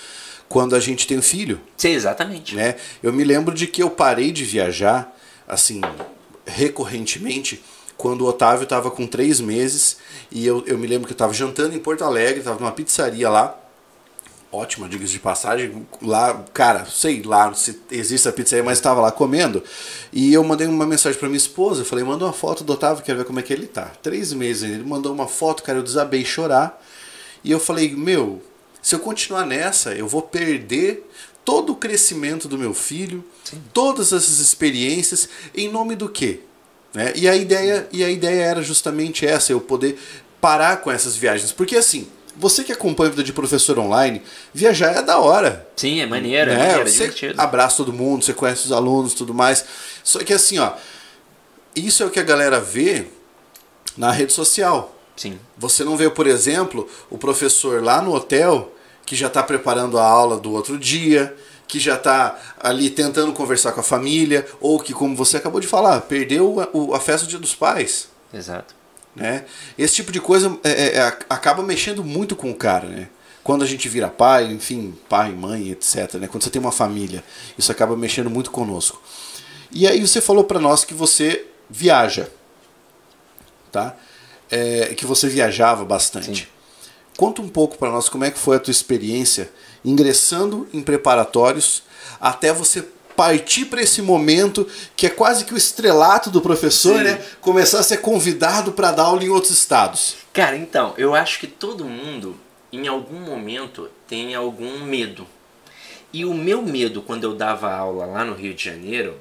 quando a gente tem um filho. Sim, exatamente. Né? Eu me lembro de que eu parei de viajar, assim, recorrentemente, quando o Otávio estava com três meses. E eu, eu me lembro que eu estava jantando em Porto Alegre, estava numa pizzaria lá ótima, diga-se de passagem. Lá, cara, sei lá se existe a pizzaria, mas estava lá comendo. E eu mandei uma mensagem para minha esposa. Eu falei, manda uma foto do Otávio, quero ver como é que ele tá. Três meses ele mandou uma foto, cara, eu desabei chorar. E eu falei, meu, se eu continuar nessa, eu vou perder todo o crescimento do meu filho, Sim. todas essas experiências, em nome do quê? Né? E, a ideia, e a ideia era justamente essa, eu poder parar com essas viagens. Porque assim, você que acompanha a vida de professor online, viajar é da hora. Sim, é maneiro, é né? é maneiro, você divertido. abraça todo mundo, você conhece os alunos tudo mais. Só que assim, ó, isso é o que a galera vê na rede social. Sim. Você não vê, por exemplo, o professor lá no hotel que já está preparando a aula do outro dia, que já está ali tentando conversar com a família, ou que, como você acabou de falar, perdeu a, a festa do Dia dos Pais. Exato. Né? Esse tipo de coisa é, é, é, acaba mexendo muito com o cara, né? Quando a gente vira pai, enfim, pai, mãe, etc. Né? Quando você tem uma família, isso acaba mexendo muito conosco. E aí você falou para nós que você viaja, tá? É, que você viajava bastante. Sim. Conta um pouco para nós como é que foi a tua experiência ingressando em preparatórios até você partir para esse momento que é quase que o estrelato do professor, Sim. né? Começar a ser convidado para dar aula em outros estados. Cara, então, eu acho que todo mundo, em algum momento, tem algum medo. E o meu medo quando eu dava aula lá no Rio de Janeiro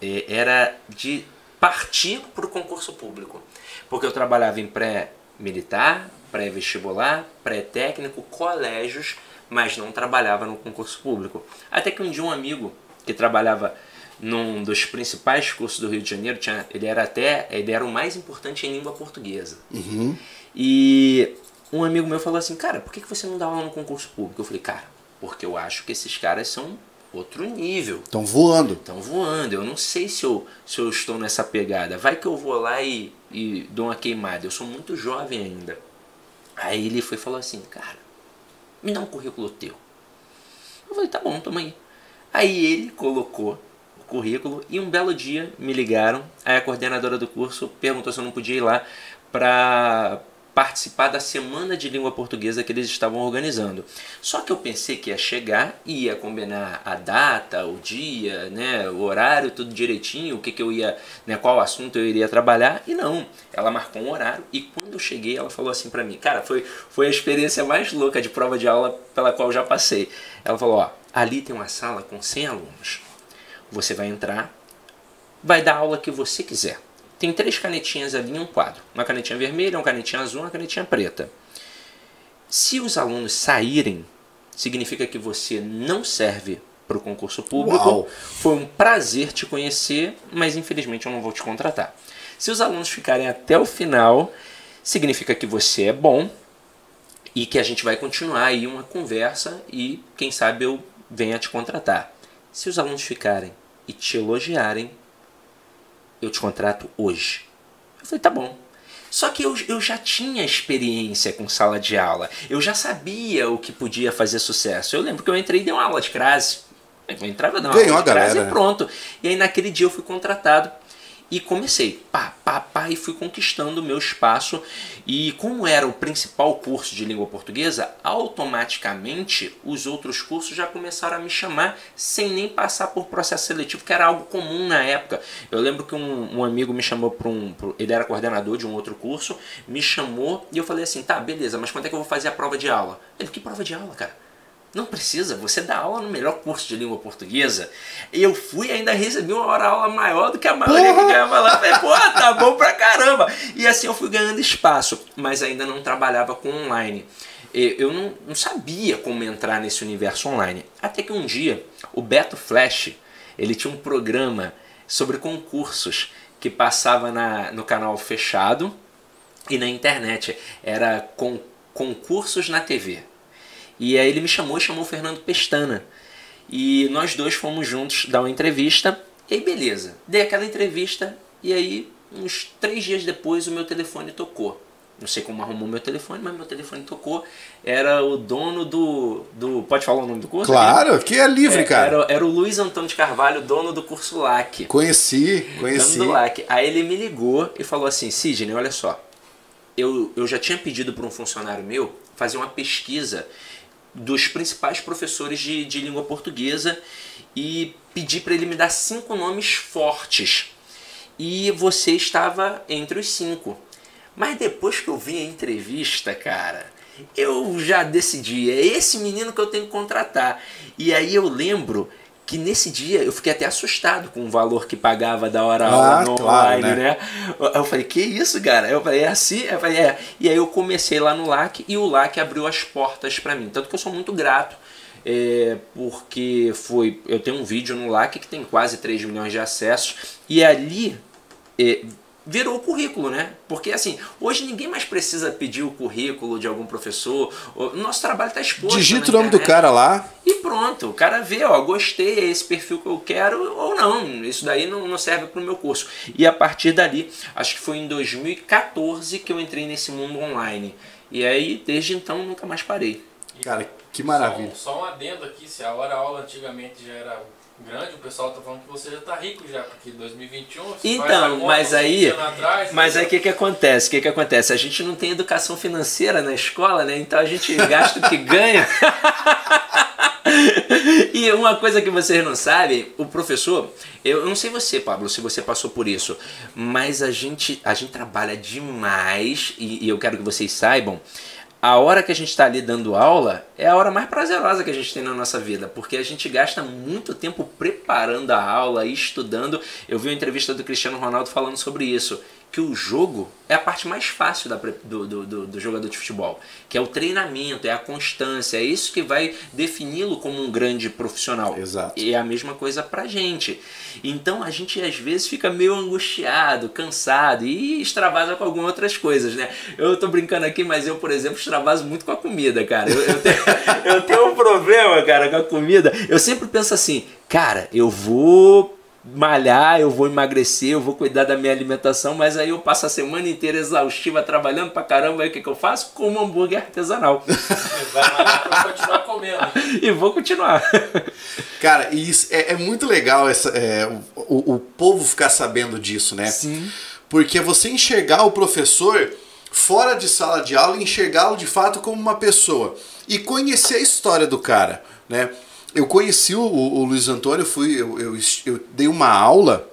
é, era de partir para o concurso público. Porque eu trabalhava em pré-militar, pré-vestibular, pré-técnico, colégios, mas não trabalhava no concurso público. Até que um dia um amigo que trabalhava num dos principais cursos do Rio de Janeiro, tinha, ele era até ele era o mais importante em língua portuguesa. Uhum. E um amigo meu falou assim, cara, por que você não dá aula no concurso público? Eu falei, cara, porque eu acho que esses caras são outro nível. Estão voando. Estão voando. Eu não sei se eu, se eu estou nessa pegada. Vai que eu vou lá e, e dou uma queimada. Eu sou muito jovem ainda. Aí ele foi falou assim, cara, me dá um currículo teu. Eu falei, tá bom, toma aí. Aí ele colocou o currículo e um belo dia me ligaram. Aí a coordenadora do curso perguntou se eu não podia ir lá para participar da semana de língua portuguesa que eles estavam organizando. Só que eu pensei que ia chegar e ia combinar a data, o dia, né, o horário, tudo direitinho, o que, que eu ia, né, qual assunto eu iria trabalhar. E não, ela marcou um horário e quando eu cheguei ela falou assim para mim, cara, foi, foi a experiência mais louca de prova de aula pela qual já passei. Ela falou, ó, Ali tem uma sala com 100 alunos. Você vai entrar, vai dar a aula que você quiser. Tem três canetinhas ali em um quadro. Uma canetinha vermelha, uma canetinha azul, uma canetinha preta. Se os alunos saírem, significa que você não serve para o concurso público. Uau. Foi um prazer te conhecer, mas infelizmente eu não vou te contratar. Se os alunos ficarem até o final, significa que você é bom e que a gente vai continuar aí uma conversa e quem sabe eu venha te contratar. Se os alunos ficarem e te elogiarem, eu te contrato hoje. Eu falei, tá bom. Só que eu, eu já tinha experiência com sala de aula. Eu já sabia o que podia fazer sucesso. Eu lembro que eu entrei e dei uma aula de crase. Eu entrava uma Ganhou aula de a crase galera, e pronto. E aí naquele dia eu fui contratado e comecei, pá, pá, pá, e fui conquistando o meu espaço. E como era o principal curso de língua portuguesa, automaticamente os outros cursos já começaram a me chamar sem nem passar por processo seletivo, que era algo comum na época. Eu lembro que um, um amigo me chamou para um. pro- ele era coordenador de um outro curso, me chamou e eu falei assim: tá, beleza, mas quando é que eu vou fazer a prova de aula? Ele, que prova de aula, cara? Não precisa, você dá aula no melhor curso de língua portuguesa. Eu fui e ainda recebi uma hora aula maior do que a maioria que ganhava lá. Falei, pô, tá bom pra caramba. E assim eu fui ganhando espaço, mas ainda não trabalhava com online. Eu não, não sabia como entrar nesse universo online. Até que um dia, o Beto Flash, ele tinha um programa sobre concursos que passava na, no canal fechado e na internet. Era com, concursos na TV. E aí ele me chamou e chamou o Fernando Pestana. E nós dois fomos juntos dar uma entrevista. E aí, beleza. Dei aquela entrevista e aí, uns três dias depois, o meu telefone tocou. Não sei como arrumou meu telefone, mas meu telefone tocou. Era o dono do. do pode falar o nome do curso? Claro, que é livre, É, cara. Era, era o Luiz Antônio de Carvalho, dono do curso LAC. Conheci, conheci. Dono do LAC. Aí ele me ligou e falou assim: Sidney, olha só. Eu, eu já tinha pedido para um funcionário meu fazer uma pesquisa dos principais professores de, de língua portuguesa e pedi para ele me dar cinco nomes fortes. E você estava entre os cinco. Mas depois que eu vi a entrevista, cara, eu já decidi, é esse menino que eu tenho que contratar. E aí eu lembro que nesse dia eu fiquei até assustado com o valor que pagava da hora aula Ah, no claro, online, né? né? Eu- falei, que isso, cara? Eu falei, é assim? Eu falei, é. E aí eu comecei lá no LAC e o LAC abriu as portas pra mim. Tanto que eu sou muito grato. é, porque foi. Eu tenho um vídeo no LAC que tem quase 3 milhões de acessos. E ali é, virou o currículo, né? Porque assim, hoje ninguém mais precisa pedir o currículo de algum professor. O nosso trabalho está exposto. Digita o nome do cara lá. E pronto, o cara vê, ó, gostei, é esse perfil que eu quero ou não. Isso daí não, não serve para o meu curso. E a partir dali, acho que foi em 2014 que eu entrei nesse mundo online. E aí, desde então, nunca mais parei. Cara, que maravilha. Só, um- só um adendo aqui, se a hora aula antigamente já era grande, o pessoal tá falando que você já tá rico já, porque 2021 você faz a Então, mas aí, 20 anos atrás, mas né? aí o que que acontece? O que que acontece? A gente não tem educação financeira na escola, né? Então a gente gasta o que ganha. e uma coisa que vocês não sabem, o professor, eu não sei você, Pablo, se você passou por isso, mas a gente, a gente trabalha demais e, e eu quero que vocês saibam. A hora que a gente está ali dando aula é a hora mais prazerosa que a gente tem na nossa vida, porque a gente gasta muito tempo preparando a aula, estudando. Eu vi uma entrevista do Cristiano Ronaldo falando sobre isso, que o jogo é a parte mais fácil da do, do- do jogador de futebol, que é o treinamento, é a constância, é isso que vai defini-lo como um grande profissional. Exato. E é a mesma coisa pra gente. Então a gente às vezes fica meio angustiado, cansado e extravasa com algumas outras coisas, né? Eu tô brincando aqui, mas eu, por exemplo, extravaso muito com a comida, cara. Eu, eu tenho, eu tenho um problema, cara, com a comida. Eu sempre penso assim, cara, eu vou malhar, eu vou emagrecer, eu vou cuidar da minha alimentação, mas aí eu passo a semana inteira exaustiva trabalhando pra caramba, aí o que, que eu faço? Como um hambúrguer artesanal. Vai lá pra continuar comendo. e vou continuar. Cara, e isso é, é muito legal essa, é, o, o povo ficar sabendo disso, né? Sim. Porque você enxergar o professor fora de sala de aula e enxergá-lo de fato como uma pessoa. E conhecer a história do cara, né? Eu conheci o, o Luiz Antônio, fui, eu, eu, eu dei uma aula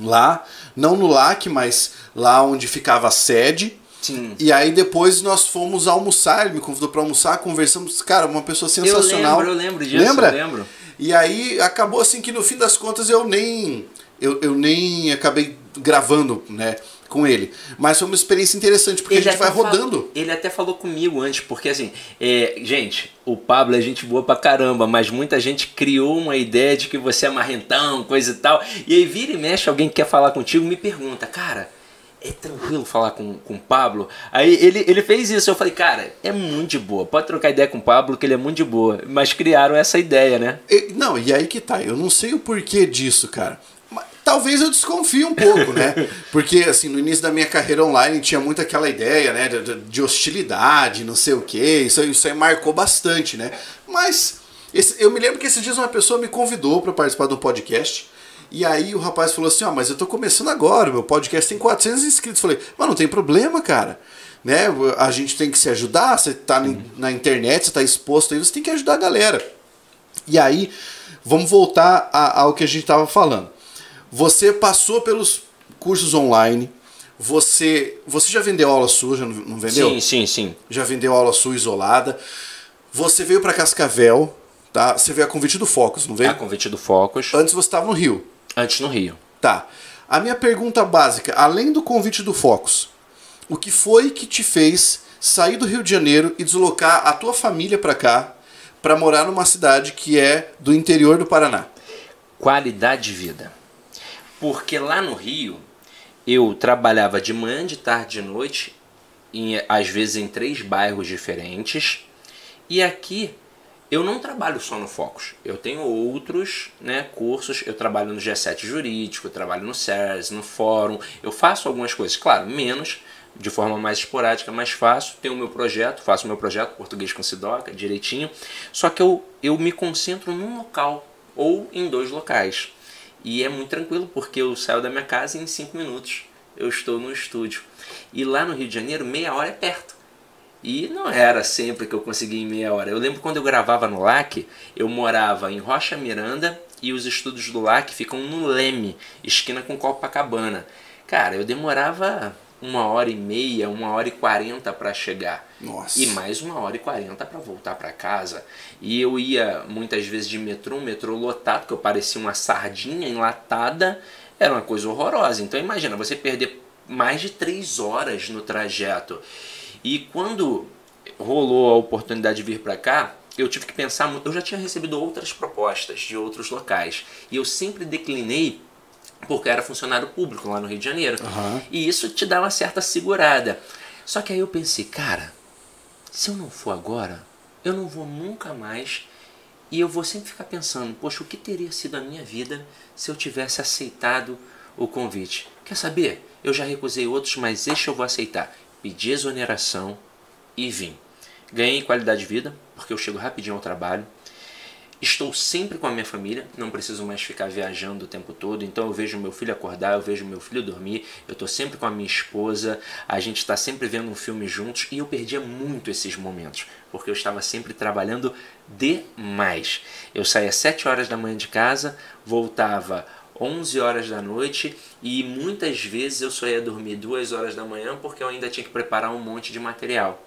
lá, não no LAC, mas lá onde ficava a sede. Sim. E aí depois nós fomos almoçar, ele me convidou para almoçar, conversamos, cara, uma pessoa Eu sensacional. lembro, eu lembro disso, Lembra? eu lembro. E aí acabou assim que no fim das contas eu nem eu, eu nem acabei gravando, né, com ele. Mas foi uma experiência interessante, porque Ele a gente vai rodando. falou- ele até falou comigo antes, porque assim, é, gente, o Pablo é gente boa pra caramba, mas muita gente criou uma ideia de que você é marrentão, coisa e tal. E aí vira e mexe, alguém que quer falar contigo me pergunta, cara. É tranquilo falar com, com o Pablo? Aí ele, ele fez isso. Eu falei, cara, é muito de boa. Pode trocar ideia com o Pablo, que ele é muito de boa. Mas criaram essa ideia, né? E- Não, e aí que tá. Eu não sei o porquê disso, cara. Talvez eu desconfie um pouco, né? Porque, assim, no início da minha carreira online tinha muito aquela ideia, né? De, de- de hostilidade, não sei o quê. Isso, aí- isso aí marcou bastante, né? Mas esse- eu me lembro que esses dias uma pessoa me convidou para participar do podcast. E aí o rapaz falou assim, ó, mas eu tô começando agora, meu podcast tem 400 inscritos. Eu falei, mas não tem problema, cara. Né? A gente tem que se ajudar, você tá na- na internet, você tá exposto aí, você tem que ajudar a galera. E aí, vamos voltar a- ao que a gente estava falando. Você passou pelos cursos online, você, você já vendeu aula sua, já não, vendeu? Sim, sim, sim. Já vendeu aula sua isolada. Você veio para Cascavel, tá? Você veio a convite do Focus, não veio? A convite do Focus, Antes você estava no Rio. antes no Rio. Tá. A minha pergunta básica, além do convite do Focus, o que foi que te fez sair do Rio de Janeiro e deslocar a tua família para cá, para morar numa cidade que é do interior do Paraná? qualidade de vida. Porque lá no Rio, eu trabalhava de manhã, de tarde, de noite, em, às vezes em três bairros diferentes. E aqui eu não trabalho só no Focus. Eu tenho outros né, cursos. Eu trabalho no G7 Jurídico, trabalho no SERS, no Fórum. Eu faço algumas coisas, claro, menos, de forma mais esporádica, mas faço. Tenho o meu projeto, faço o meu projeto Português com Sidoca, direitinho. Só que eu, eu me concentro num local ou em dois locais. E é muito tranquilo, porque eu saio da minha casa e em cinco minutos eu estou no estúdio. E lá no Rio de Janeiro, meia hora é perto. E não era sempre que eu conseguia em meia hora. Eu lembro quando eu gravava no LAC, eu morava em Rocha Miranda e os estúdios do LAC ficam no Leme, esquina com Copacabana. Cara, eu demorava uma hora e meia, uma hora e quarenta para chegar. Nossa. E mais uma hora e quarenta para voltar para casa. E eu ia muitas vezes de metrô, um metrô lotado, que eu parecia uma sardinha enlatada. Era uma coisa horrorosa. Então imagina, você perder mais de três horas no trajeto. E quando rolou a oportunidade de vir para cá, eu tive que pensar muito. Eu já tinha recebido outras propostas de outros locais. E eu sempre declinei porque era funcionário público lá no Rio de Janeiro. Aham. E isso te dá uma certa segurada. Só que aí eu pensei, cara, se eu não for agora, eu não vou nunca mais. E eu vou sempre ficar pensando, poxa, o que teria sido a minha vida se eu tivesse aceitado o convite? Quer saber? Eu já recusei outros, mas este eu vou aceitar. Pedi exoneração e vim. Ganhei qualidade de vida, porque eu chego rapidinho ao trabalho. Estou sempre com a minha família, não preciso mais ficar viajando o tempo todo. Então eu vejo meu filho acordar, eu vejo meu filho dormir, eu estou sempre com a minha esposa, a gente está sempre vendo um filme juntos e eu perdia muito esses momentos, porque eu estava sempre trabalhando demais. Eu saía às 7 horas da manhã de casa, voltava 11 horas da noite e muitas vezes eu só ia dormir 2 horas da manhã porque eu ainda tinha que preparar um monte de material.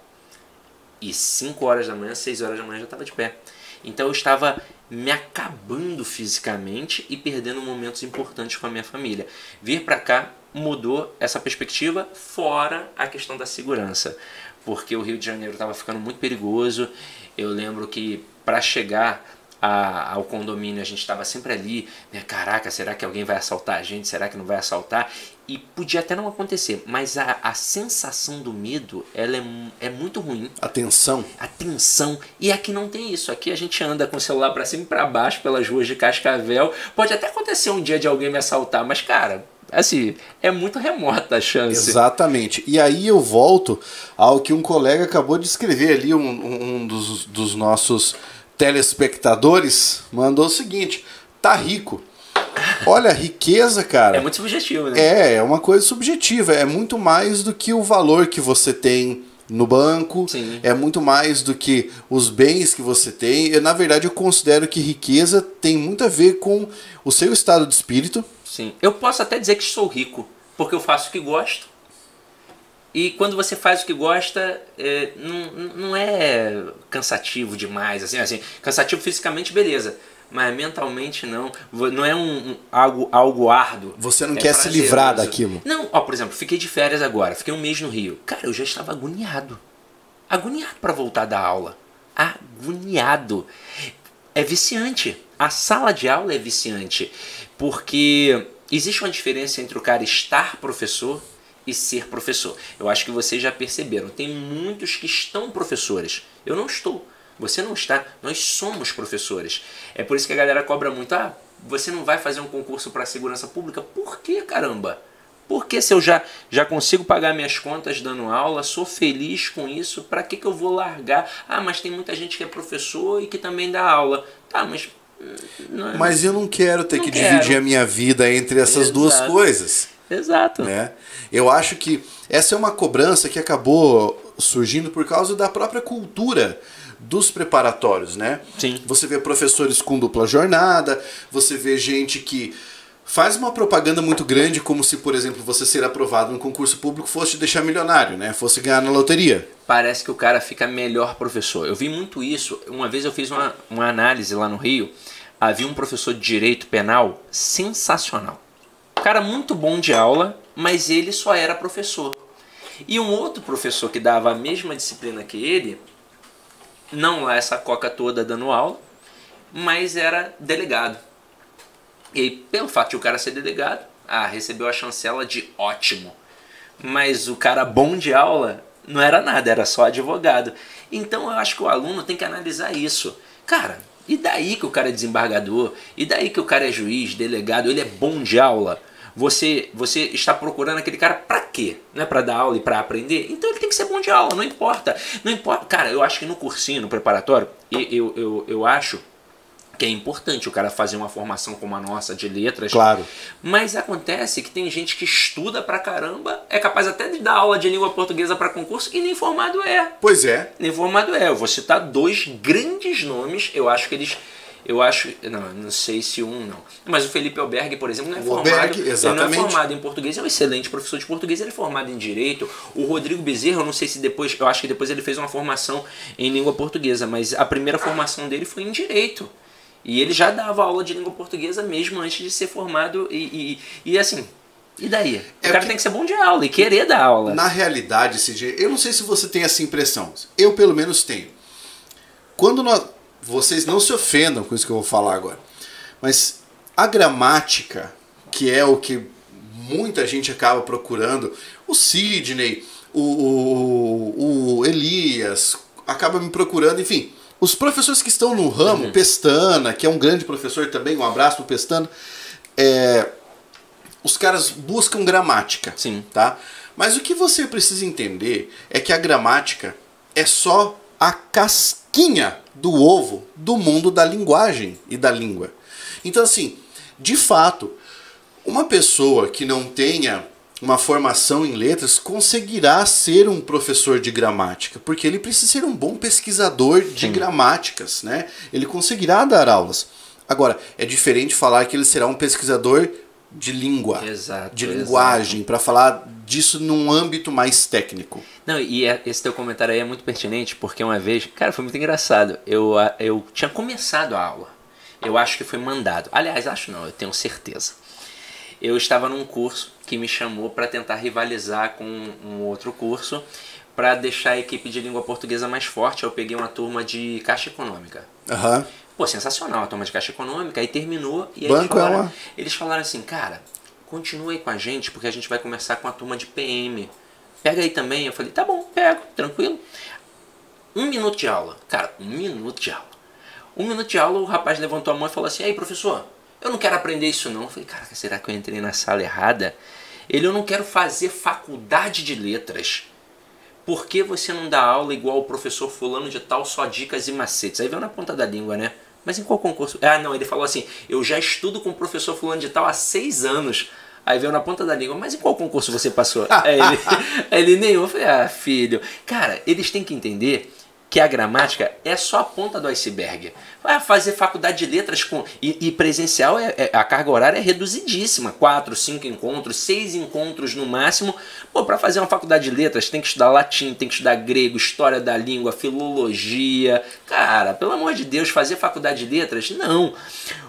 E 5 horas da manhã, 6 horas da manhã já estava de pé. Então eu estava me acabando fisicamente e perdendo momentos importantes com a minha família. Vir para cá mudou essa perspectiva, fora a questão da segurança, porque o Rio de Janeiro estava ficando muito perigoso. Eu lembro que para chegar a- ao condomínio a gente estava sempre ali, né? Caraca, será que alguém vai assaltar a gente? Será que não vai assaltar? E podia até não acontecer, mas a, a sensação do medo ela é, é muito ruim Atenção. a tensão. E aqui não tem isso. Aqui a gente anda com o celular pra cima e pra baixo pelas ruas de Cascavel. Pode até acontecer um dia de alguém me assaltar, mas cara, assim, é muito remota a chance. Exatamente. E aí eu volto ao que um colega acabou de escrever ali, um, um dos, dos nossos telespectadores mandou o seguinte: tá rico. Olha, a riqueza, cara. É muito subjetivo, né? É, é uma coisa subjetiva. É muito mais do que o valor que você tem no banco. Sim. É muito mais do que os bens que você tem. Eu, na verdade, eu considero que riqueza tem muito a ver com o seu estado de espírito. Sim. Eu posso até dizer que sou rico, porque eu faço o que gosto. E quando você faz o que gosta, é, não, não é cansativo demais, assim, assim, cansativo fisicamente, beleza. Mas mentalmente não. Não é um, um algo, algo árduo. Você não é quer se prazeroso. livrar daquilo. Não, ó, por exemplo, fiquei de férias agora, fiquei um mês no Rio. Cara, eu já estava agoniado. Agoniado para voltar da aula. Agoniado. É viciante. A sala de aula é viciante. Porque existe uma diferença entre o cara estar professor e ser professor. Eu acho que vocês já perceberam. Tem muitos que estão professores. Eu não estou. Você não está. Nós somos professores. É por isso que a galera cobra muito. Ah, você não vai fazer um concurso para segurança pública? Por que, caramba? Porque se eu já, já consigo pagar minhas contas dando aula, sou feliz com isso, para que, que eu vou largar? Ah, mas tem muita gente que é professor e que também dá aula. Tá, mas. hum, Não, é Mas eu não quero ter Não que quero. dividir a minha vida entre essas duas Exato. coisas. Exato. né? Eu acho que essa é uma cobrança que acabou surgindo por causa da própria cultura dos preparatórios, né? Sim. Você vê professores com dupla jornada, você vê gente que faz uma propaganda muito grande como se, por exemplo, você ser aprovado no concurso público fosse te deixar milionário, né? Fosse ganhar na loteria. parece que o cara fica melhor professor. Eu vi muito isso. Uma vez eu fiz uma, uma análise lá no Rio. Havia um professor de direito penal sensacional. Cara muito bom de aula, mas ele só era professor. E um outro professor que dava a mesma disciplina que ele, não lá essa coca toda dando aula, mas era delegado. E pelo fato de o cara ser delegado, ah, recebeu a chancela de ótimo. Mas o cara bom de aula não era nada, era só advogado. Então eu acho que o aluno tem que analisar isso. Cara, e daí que o cara é desembargador? E daí que o cara é juiz, delegado, ele é bom de aula? Você, você está procurando aquele cara pra quê? Não é pra dar aula e pra aprender? Então ele tem que ser bom de aula, não importa. Não importa. Cara, eu acho que no cursinho, no preparatório, eu, eu, eu, eu acho que é importante o cara fazer uma formação como a nossa de letras. Claro. Mas acontece que tem gente que estuda pra caramba, é capaz até de dar aula de língua portuguesa pra concurso e nem formado é. Pois é. Nem formado é. Eu vou citar dois grandes nomes, eu acho que eles. Eu acho. Não, não sei se um não. Mas o Felipe Albergue, por exemplo, não é O formado. Albergue, Ele não é exatamente. formado em português, é um excelente professor de português, ele é formado em direito. O Rodrigo Bezerra, eu não sei se depois. Eu acho que depois ele fez uma formação em língua portuguesa, mas a primeira formação dele foi em direito. E ele já dava aula de língua portuguesa mesmo antes de ser formado. E, e, e assim, e daí? O É cara que- tem que ser bom de aula e querer dar aula. Na realidade, CG, eu não sei se você tem essa impressão. Eu, pelo menos, tenho. Quando nós. Vocês não se ofendam com isso que eu vou falar agora. Mas a gramática, que é o que muita gente acaba procurando, o Sidney, o, o, o Elias, acaba me procurando, enfim. Os professores que estão no ramo, Pestana, que é um grande professor também, um abraço pro Pestana, é, os caras buscam gramática Sim. tá? Mas o que você precisa entender é que a gramática é só a casquinha do ovo do mundo da linguagem e da língua. Então, assim, de fato, uma pessoa que não tenha uma formação em letras conseguirá ser um professor de gramática, porque ele precisa ser um bom pesquisador de Sim. gramáticas, né? Ele conseguirá dar aulas. Agora, é diferente falar que ele será um pesquisador de língua, Exato, de linguagem, para falar disso num âmbito mais técnico. Não, e é- esse teu comentário aí é muito pertinente, porque uma vez, cara, foi muito engraçado. Eu, eu tinha começado a aula. Eu acho que foi mandado. Aliás, acho não, eu tenho certeza. Eu estava num curso que me chamou para tentar rivalizar com um outro curso para deixar a equipe de língua portuguesa mais forte. Eu peguei uma turma de Caixa Econômica. Aham. Pô, sensacional a turma de Caixa Econômica. Aí terminou e aí Banco eles, é falaram, uma- eles falaram assim, cara, continua aí com a gente porque a gente vai começar com a turma de PM. Pega aí também. Eu falei, tá bom, pego, tranquilo. Um minuto de aula. Cara, um minuto de aula. Um minuto de aula, o rapaz levantou a mão e falou assim, aí professor, eu não quero aprender isso não. Eu falei, cara, será que eu entrei na sala errada? Ele, eu não quero fazer faculdade de letras. Por que você não dá aula igual o professor fulano de tal, só dicas e macetes? Aí veio na ponta da língua, né? Mas em qual concurso? Ah, não, ele falou assim, eu já estudo com o professor fulano de tal há seis anos. Aí veio na ponta da língua, mas em qual concurso você passou? aí, ele, ele nenhum. Eu falei, ah, filho. Cara, eles têm que entender que a gramática é só a ponta do iceberg. Vai fazer faculdade de letras com e, e presencial é, é, a carga horária é reduzidíssima, quatro, cinco encontros, seis encontros no máximo. Pô, para fazer uma faculdade de letras tem que estudar latim, tem que estudar grego, história da língua, filologia. Cara, pelo amor de Deus, fazer faculdade de letras não.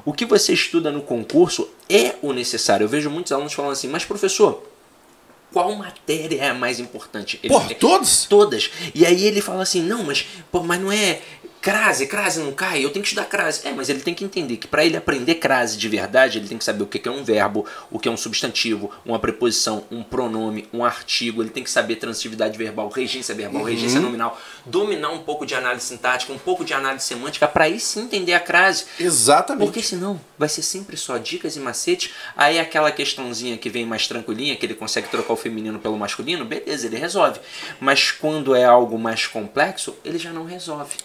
O que você estuda no concurso é o necessário. Eu vejo muitos alunos falando assim, mas professor, qual matéria é a mais importante? Ele, Pô, todas? Todas. E aí ele fala assim, não, mas, pô, mas não é crase, crase não cai, eu tenho que estudar crase. É, mas ele tem que entender que para ele aprender crase de verdade, ele tem que saber o que é um verbo, o que é um substantivo, uma preposição, um pronome, um artigo, ele tem que saber transitividade verbal, regência verbal, uhum. regência nominal, dominar um pouco de análise sintática, um pouco de análise semântica, para aí sim entender a crase. Exatamente. Porque senão vai ser sempre só dicas e macetes, aí aquela questãozinha que vem mais tranquilinha, que ele consegue trocar o feminino pelo masculino, beleza, ele resolve. Mas quando é algo mais complexo, ele já não resolve.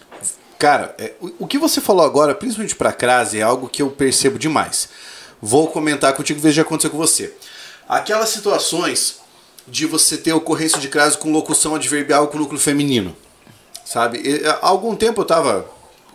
Cara, é, o, o, que você falou agora, principalmente para crase, é algo que eu percebo demais. Vou comentar contigo, ver se já aconteceu com você. Aquelas situações de você ter ocorrência de crase com locução adverbial com núcleo feminino. Sabe? E, há algum tempo eu tava.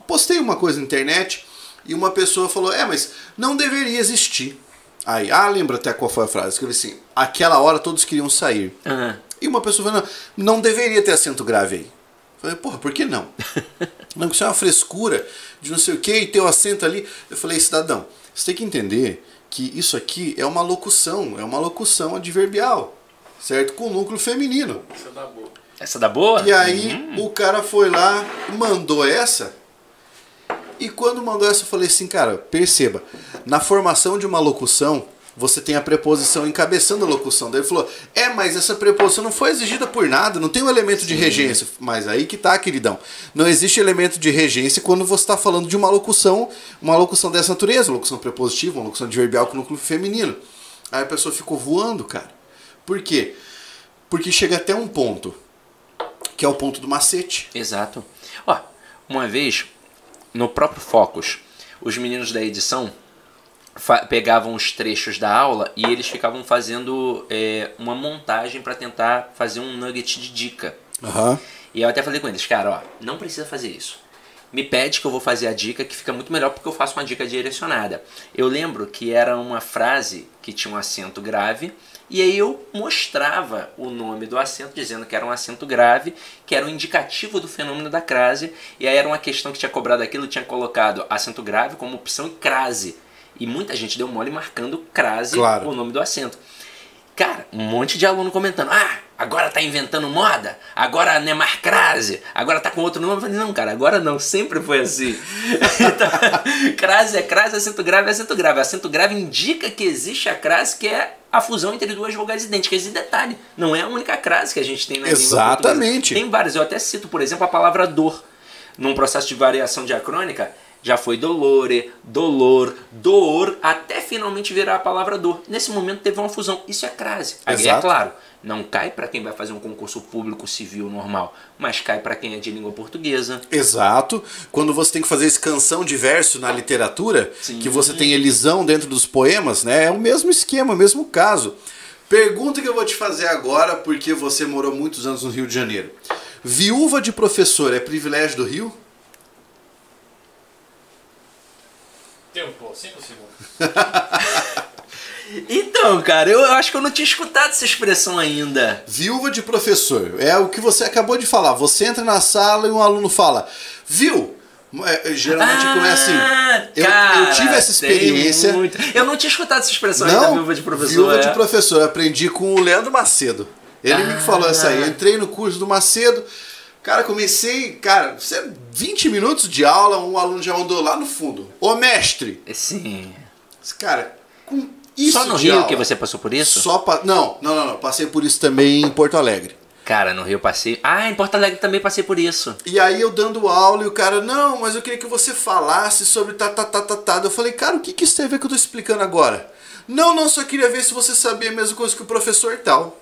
Postei uma coisa na internet e uma pessoa falou: É, mas não deveria existir. Aí, ah, lembra até qual foi a frase? Escrevi assim: Aquela hora todos queriam sair. Uhum. E uma pessoa falou: Não, não deveria ter acento grave aí. Falei, porra, por que não? não, isso é uma frescura de não sei o que e ter o acento ali. Eu falei, cidadão, você tem que entender que isso aqui é uma locução, é uma locução adverbial, certo? Com núcleo feminino. Essa dá boa. Essa dá boa? E aí hum. o cara foi lá, mandou essa. E quando mandou essa, eu falei assim, cara, perceba, na formação de uma locução, você tem a preposição encabeçando a locução. Daí ele falou: É, mas essa preposição não foi exigida por nada, não tem um elemento Sim. de regência. Mas aí que tá, queridão. Não existe elemento de regência quando você está falando de uma locução, uma locução dessa natureza, uma locução prepositiva, uma locução adverbial com núcleo feminino. Aí a pessoa ficou voando, cara. Por quê? Porque chega até um ponto, que é o ponto do macete. Exato. Ó, uma vez, no próprio Focus, os meninos da edição pegavam os trechos da aula e eles ficavam fazendo é, uma montagem para tentar fazer um nugget de dica. Uhum. E eu até falei com eles, cara, ó, não precisa fazer isso. Me pede que eu vou fazer a dica, que fica muito melhor porque eu faço uma dica direcionada. Eu lembro que era uma frase que tinha um acento grave, e aí eu mostrava o nome do acento, dizendo que era um acento grave, que era um indicativo do fenômeno da crase, e aí era uma questão que tinha cobrado aquilo, tinha colocado acento grave como opção e crase e muita gente deu mole marcando crase claro. o nome do assento. Cara, um monte de aluno comentando: ah, agora tá inventando moda, agora não é mais crase, agora tá com outro nome. Eu falei: não, cara, agora não, sempre foi assim. então, crase é crase, acento grave é acento grave. Acento grave indica que existe a crase, que é a fusão entre duas vogais idênticas. E detalhe, não é a única crase que a gente tem na Exatamente. Tem várias. Eu até cito, por exemplo, a palavra dor. Num processo de variação diacrônica, já foi dolore, dolor, dor, até finalmente virar a palavra dor. Nesse momento teve uma fusão. Isso é crase. Aí é claro, não cai para quem vai fazer um concurso público civil normal, mas cai para quem é de língua portuguesa. Exato. Quando você tem que fazer escansão de verso na literatura, Sim. que você tem elisão dentro dos poemas, né? É o mesmo esquema, o mesmo caso. Pergunta que eu vou te fazer agora, porque você morou muitos anos no Rio de Janeiro. Viúva de professor é privilégio do Rio? Tempo, 5 segundos. então, cara, eu acho que eu não tinha escutado essa expressão ainda. Viúva de professor. É o que você acabou de falar. Você entra na sala e um aluno fala, viu? É, é, geralmente ah, começa assim. Eu, cara, eu, tive essa experiência. Eu não tinha escutado essa expressão não, ainda, viúva de professor. Viúva é. de professor. Eu aprendi com o Leandro Macedo. Ele ah. me falou essa aí. Eu entrei no curso do Macedo. Cara, comecei, cara, 20 minutos de aula, um aluno já andou lá no fundo. Ô mestre! Sim. Cara, com isso Só no Rio aula, que você passou por isso? Só pa... não, não, não, não. Passei por isso também em Porto Alegre. Cara, no Rio passei. Ah, em Porto Alegre também passei por isso. E aí eu dando aula e o cara, não, mas eu queria que você falasse sobre tá, tá, tá, tá, tá. Eu falei, cara, o que, que isso tem a ver que eu tô explicando agora? Não, não, só queria ver se você sabia a mesma coisa que o professor tal.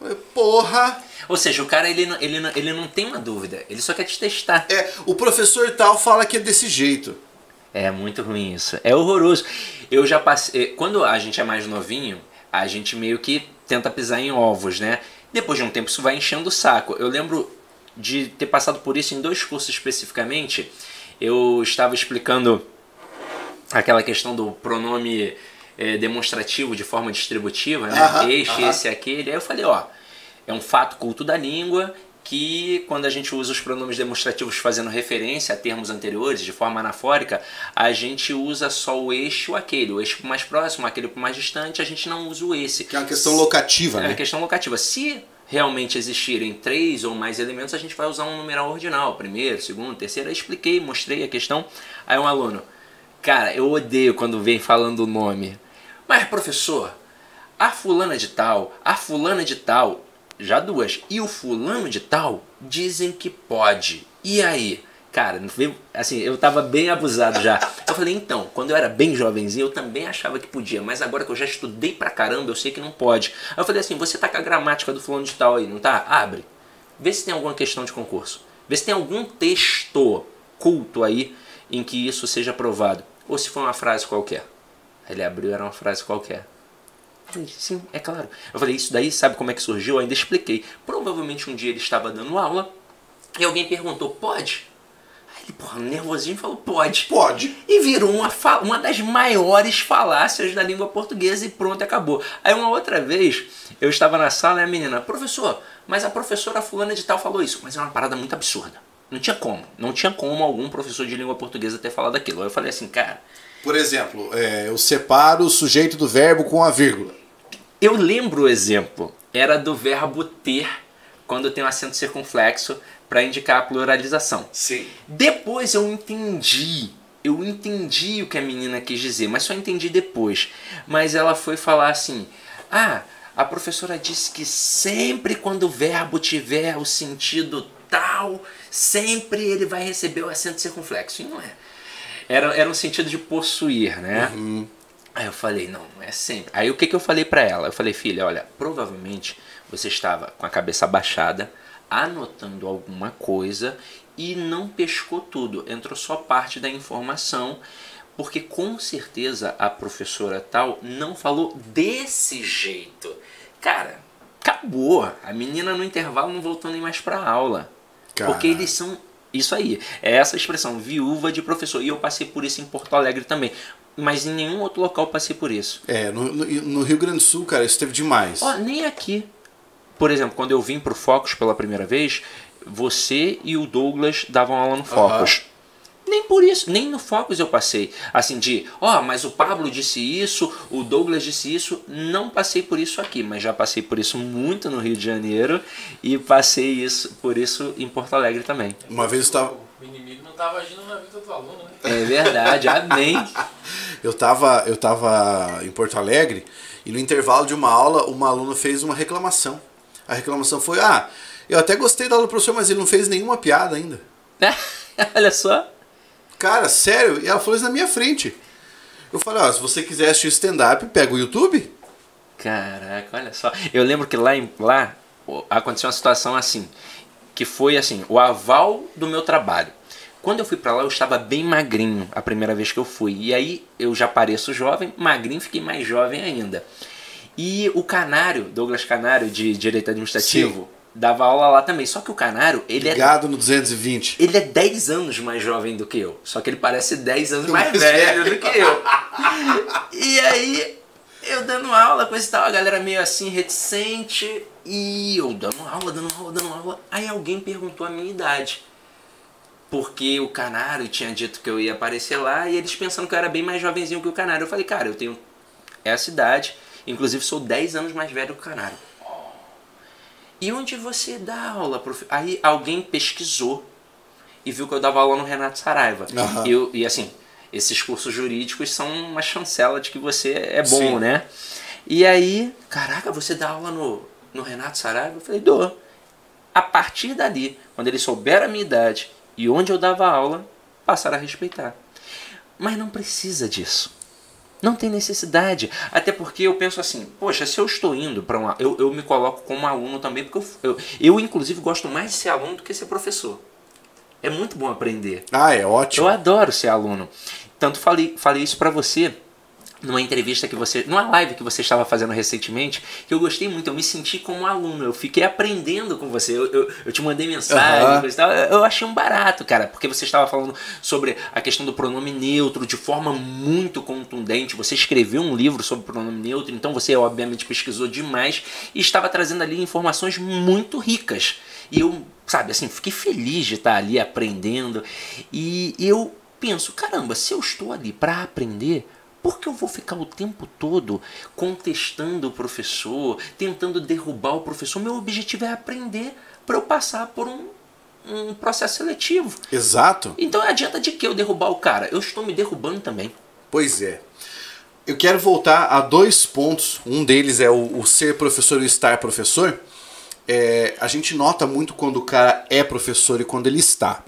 Eu falei, porra. Ou seja, o cara ele, ele, ele não tem uma dúvida, ele só quer te testar. É, o professor tal fala que é desse jeito. É muito ruim isso. É horroroso. Eu já passei. Quando a gente é mais novinho, a gente meio que tenta pisar em ovos, né? Depois de um tempo isso vai enchendo o saco. Eu lembro de ter passado por isso em dois cursos especificamente. Eu estava explicando aquela questão do pronome é, demonstrativo de forma distributiva, né? Aham, este, aham. esse, aquele. Aí eu falei, ó, é um fato culto da língua que quando a gente usa os pronomes demonstrativos fazendo referência a termos anteriores de forma anafórica, a gente usa só o este ou aquele, o este pro mais próximo, aquele pro mais distante, a gente não usa o esse. Que é uma questão locativa, É né? a questão locativa. Se realmente existirem três ou mais elementos, a gente vai usar um numeral ordinal. Primeiro, segundo, terceiro. Aí expliquei, mostrei a questão. Aí um aluno, cara, eu odeio quando vem falando o nome. Mas, professor, a fulana de tal, a fulana de tal, já duas, e o fulano de tal dizem que pode. E aí? Cara, assim, eu tava bem abusado já. Eu falei, então, quando eu era bem jovenzinho, eu também achava que podia, mas agora que eu já estudei pra caramba, eu sei que não pode. Aí eu falei assim, você tá com a gramática do fulano de tal aí, não tá? Abre. Vê se tem alguma questão de concurso. Vê se tem algum texto culto aí em que isso seja aprovado. Ou se foi uma frase qualquer. Ele abriu, era uma frase qualquer. Falei, sim, é claro. Eu falei, isso daí, sabe como é que surgiu? Eu ainda expliquei. Provavelmente um dia ele estava dando aula e alguém perguntou, pode? Aí ele, porra, nervosinho, falou, pode. Pode. E virou uma, uma das maiores falácias da língua portuguesa e pronto, acabou. Aí uma outra vez, eu estava na sala e a menina, professor, mas a professora fulana de tal falou isso. Mas é uma parada muito absurda. Não tinha como. Não tinha como algum professor de língua portuguesa ter falado aquilo. Aí eu falei assim, cara, Por exemplo, é, eu separo o sujeito do verbo com a vírgula. Eu lembro o exemplo. Era do verbo ter, quando tem um acento circunflexo, para indicar a pluralização. Sim. Depois eu entendi. Eu entendi o que a menina quis dizer, mas só entendi depois. Mas ela foi falar assim: Ah, a professora disse que sempre quando o verbo tiver o sentido tal, sempre ele vai receber o acento circunflexo. E não é. Era, era um sentido de possuir, né? Aí eu falei, não, não é sempre. Aí o que, que eu falei pra ela? Eu falei, filha, olha, provavelmente você estava com a cabeça baixada, anotando alguma coisa e não pescou tudo. Entrou só parte da informação, porque com certeza a professora tal não falou desse jeito. Cara, acabou. A menina no intervalo não voltou nem mais pra aula. Porque Caraca. eles são. Isso aí. É essa expressão, viúva de professor. E eu passei por isso em Porto Alegre também. Mas em nenhum outro local passei por isso. É, no, no- no Rio Grande do Sul, cara, isso teve demais. Ó, nem aqui. Por exemplo, quando eu vim pro Focus pela primeira vez, você e o Douglas davam aula no Focus. Nem por isso, nem no Focus eu passei. Assim, de, ó, mas o Pablo disse isso, o Douglas disse isso. Não passei por isso aqui, mas já passei por isso muito no Rio de Janeiro e passei isso por isso em Porto Alegre também. Uma vez eu tava, O inimigo não estava agindo na vida do aluno, né? É verdade, amém. eu tava, eu tava em Porto Alegre e no intervalo de uma aula, uma aluna fez uma reclamação. A reclamação foi: Ah, eu até gostei da aula do professor, mas ele não fez nenhuma piada ainda. Olha só. Cara, sério, e ela falou isso na minha frente. Eu falei: Ó, se você quiser assistir stand-up, pega o YouTube. Caraca, olha só. Eu lembro que lá, em, lá aconteceu uma situação assim, que foi assim, o aval do meu trabalho. Quando eu fui pra lá, eu estava bem magrinho a primeira vez que eu fui. E aí eu já pareço jovem, magrinho, fiquei mais jovem ainda. E o Canário, Douglas Canário, de Direito Administrativo, dava aula lá também. Só que o Canário, ele é Ligado no 220. ele é 10 anos mais jovem do que eu. Só que ele parece 10 anos mais Mais velho velho. do que eu. E aí, eu dando aula, coisa e tal, a galera meio assim, reticente. E eu dando aula, dando aula, dando aula. Aí alguém perguntou a minha idade. Porque o Canário tinha dito que eu ia aparecer lá e eles pensando que eu era bem mais jovenzinho que o Canário. Eu falei, cara, eu tenho essa idade. Inclusive, sou 10 anos mais velho que o Canário. E onde você dá aula, prof? Aí alguém pesquisou e viu que eu dava aula no Renato Saraiva. Aham. E, eu- e assim, esses cursos jurídicos são uma chancela de que você é bom, Sim. né? E aí, caraca, você dá aula no, no Renato Saraiva? Eu falei, dou. A partir dali, quando eles souberam a minha idade e onde eu dava aula, passaram a respeitar. Mas não precisa disso. Não tem necessidade. Até porque eu penso assim, poxa, se eu estou indo para uma. Eu, eu me coloco como aluno também, porque eu, eu, eu, inclusive, gosto mais de ser aluno do que ser professor. É muito bom aprender. Ah, é ótimo. Eu adoro ser aluno. Tanto falei, falei isso pra você numa entrevista que você, numa live que você estava fazendo recentemente, que eu gostei muito, eu me senti como aluno, eu fiquei aprendendo com você, eu, eu, eu te mandei mensagem, e tal, eu eu achei um barato, cara, porque você estava falando sobre a questão do pronome neutro de forma muito contundente, você escreveu um livro sobre pronome neutro, então você obviamente pesquisou demais e estava trazendo ali informações muito ricas, e eu, sabe, assim, fiquei feliz de estar ali aprendendo, e eu penso, caramba, se eu estou ali para aprender, por que eu vou ficar o tempo todo contestando o professor, tentando derrubar o professor? Meu objetivo é aprender para eu passar por um, um processo seletivo. Exato. Então adianta de que eu derrubar o cara? Eu estou me derrubando também. Pois é. Eu quero voltar a dois pontos. Um deles é o, o ser professor e o estar professor. É, a gente nota muito quando o cara é professor e quando ele está.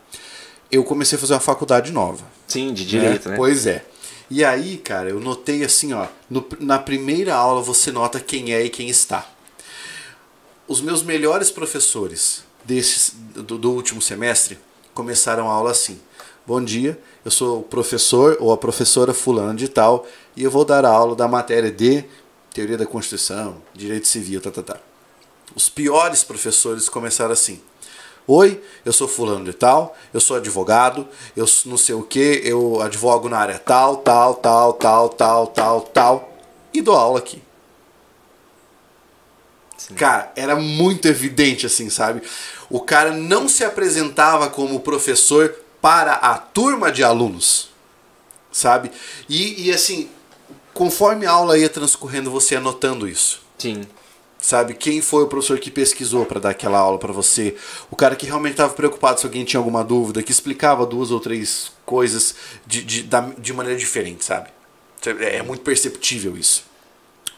Eu comecei a fazer uma faculdade nova. Sim, de direito, né? Pois é. E aí, cara, eu notei assim, ó, no- na primeira aula você nota quem é e quem está. Os meus melhores professores desses, do, do último semestre começaram a aula assim. Bom dia, eu sou o professor ou a professora fulana de tal e eu vou dar a aula da matéria de Teoria da Constituição, Direito Civil, tá, tá, tá. Os piores professores começaram assim. Oi, eu sou fulano de tal, eu sou advogado, eu não sei o que, eu advogo na área tal, tal, tal, tal, tal, tal, tal, e dou aula aqui. Cara, era muito evidente assim, sabe? O cara não se apresentava como professor para a turma de alunos, sabe? E, e assim, conforme a aula ia transcorrendo, você ia notando isso Sim. Sabe? Quem foi o professor que pesquisou para dar aquela aula para você? O cara que realmente estava preocupado se alguém tinha alguma dúvida, que explicava duas ou três coisas de, de, de maneira diferente, sabe? É, é muito perceptível isso.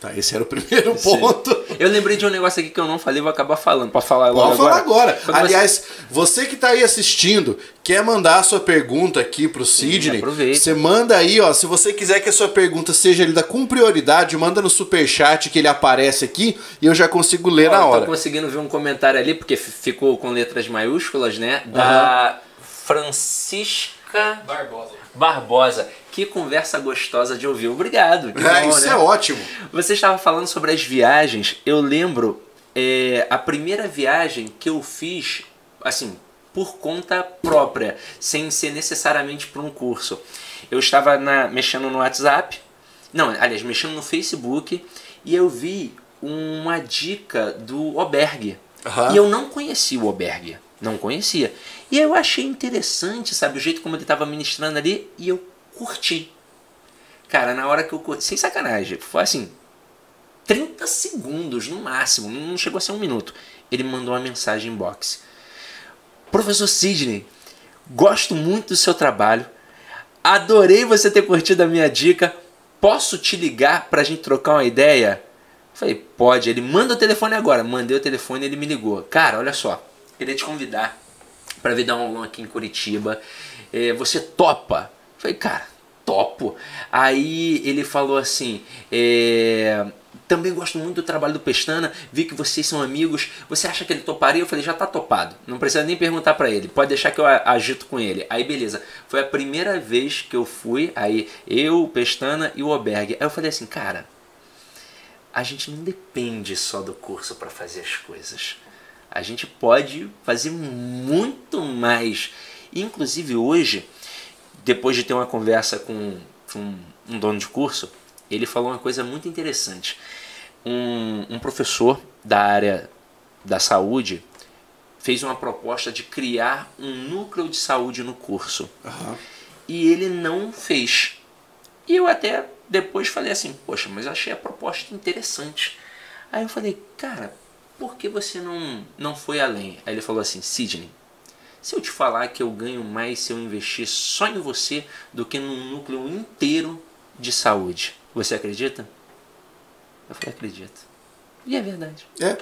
Tá, esse era o primeiro ponto. Eu lembrei de um negócio aqui que eu não falei, vou acabar falando. Pode falar logo Pode falar agora. Você- Aliás, você que tá aí assistindo, quer mandar a sua pergunta aqui pro Sidney? aproveita. Você manda aí, ó. Se você quiser que a sua pergunta seja lida com prioridade, manda no superchat que ele aparece aqui e eu já consigo ler Ó, na eu hora. Tô conseguindo ver um comentário ali, porque ficou com letras maiúsculas, né? Da Francisca Barbosa. Barbosa. Que conversa gostosa de ouvir. Obrigado. que É, bom, isso né? é ótimo. Você estava falando sobre as viagens. Eu lembro é, a primeira viagem que eu fiz, assim, por conta própria, sem ser necessariamente por um curso. Eu estava na- mexendo no WhatsApp, não, aliás, mexendo no Facebook, e eu vi uma dica do Oberg. Aham. E eu não conhecia o Oberg. Não conhecia. E eu achei interessante, sabe, o jeito como ele estava ministrando ali, e eu curti. Cara, na hora que eu curti, sem sacanagem, foi assim, 30 segundos no máximo, não chegou a ser um minuto. Ele mandou uma mensagem em box. Professor Sidney, gosto muito do seu trabalho. Adorei você ter curtido a minha dica. Posso te ligar pra gente trocar uma ideia? Falei, pode. Ele manda o telefone agora. Mandei o telefone ele me ligou. Cara, olha só. Queria te convidar para vir dar um aulão aqui em Curitiba. É, você topa? Falei, cara, topo. Aí ele falou assim: é, também gosto muito do trabalho do Pestana, vi que vocês são amigos. Você acha que ele toparia? Eu falei, já tá topado. Não precisa nem perguntar para ele. Pode deixar que eu agito com ele. Aí beleza. Foi a primeira vez que eu fui, aí eu, o Pestana e o Oberg. Aí eu falei assim, cara, a gente não depende só do curso para fazer as coisas. A gente pode fazer muito mais. Inclusive hoje, depois de ter uma conversa com, com um dono de curso, ele falou uma coisa muito interessante. Um, um professor da área da saúde fez uma proposta de criar um núcleo de saúde no curso. Aham. E ele não fez. E eu até depois falei assim, poxa, mas eu achei a proposta interessante. Aí eu falei, cara, por que você não, não foi além? Aí ele falou assim, Sidney, se eu te falar que eu ganho mais se eu investir só em você do que num núcleo inteiro de saúde, você acredita? Eu falei, acredito. E é verdade. É.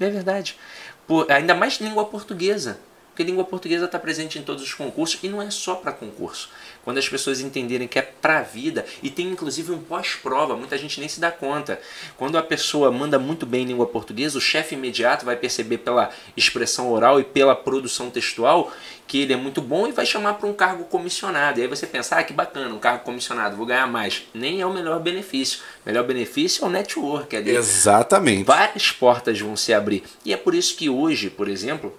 É verdade. Por, ainda mais língua portuguesa. Porque língua portuguesa está presente em todos os concursos e não é só para concurso. Quando as pessoas entenderem que é para a vida e tem inclusive um pós-prova, muita gente nem se dá conta. Quando a pessoa manda muito bem em língua portuguesa, o chefe imediato vai perceber pela expressão oral e pela produção textual que ele é muito bom e vai chamar para um cargo comissionado. E aí você pensa, ah, que bacana, um cargo comissionado, vou ganhar mais. Nem é o melhor benefício. O melhor benefício é o network. É Exatamente. Várias portas vão se abrir. E é por isso que hoje, por exemplo,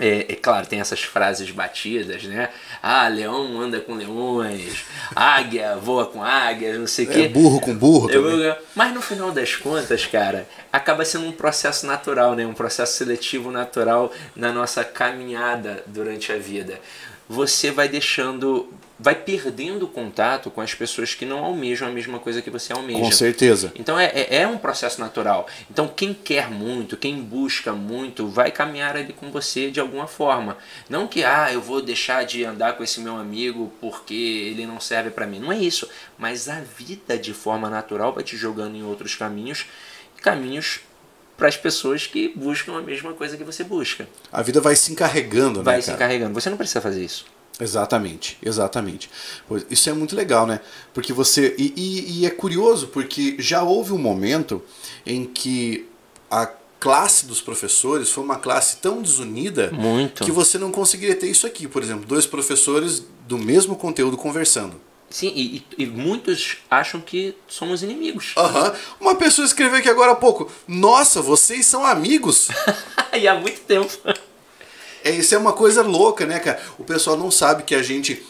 é, é, claro, tem essas frases batidas, né? Ah, leão anda com leões, águia voa com águias, não sei o é, quê. burro com burro eu. Mas no final das contas, cara, acaba sendo um processo natural, né? Um processo seletivo natural na nossa caminhada durante a vida. Você vai deixando vai perdendo contato com as pessoas que não almejam a mesma coisa que você almeja. Com certeza. Então é, é, é, um processo natural. Então quem quer muito, quem busca muito, vai caminhar ali com você de alguma forma. Não que, ah, eu vou deixar de andar com esse meu amigo porque ele não serve para mim. Não é isso. Mas a vida de forma natural vai te jogando em outros caminhos caminhos para as pessoas que buscam a mesma coisa que você busca. A vida vai se encarregando, vai né? Vai se encarregando. Você não precisa fazer isso. Exatamente, exatamente. Isso é muito legal, né? Porque você. E, e, e, é curioso, porque já houve um momento em que a classe dos professores foi uma classe tão desunida muito. que você não conseguiria ter isso aqui. Por exemplo, dois professores do mesmo conteúdo conversando. Sim, e, e, muitos acham que somos inimigos. Uhum. Uma pessoa escreveu aqui agora há pouco: Nossa, vocês são amigos! e há muito tempo. É, isso é uma coisa louca, né, cara? O pessoal não sabe que a gente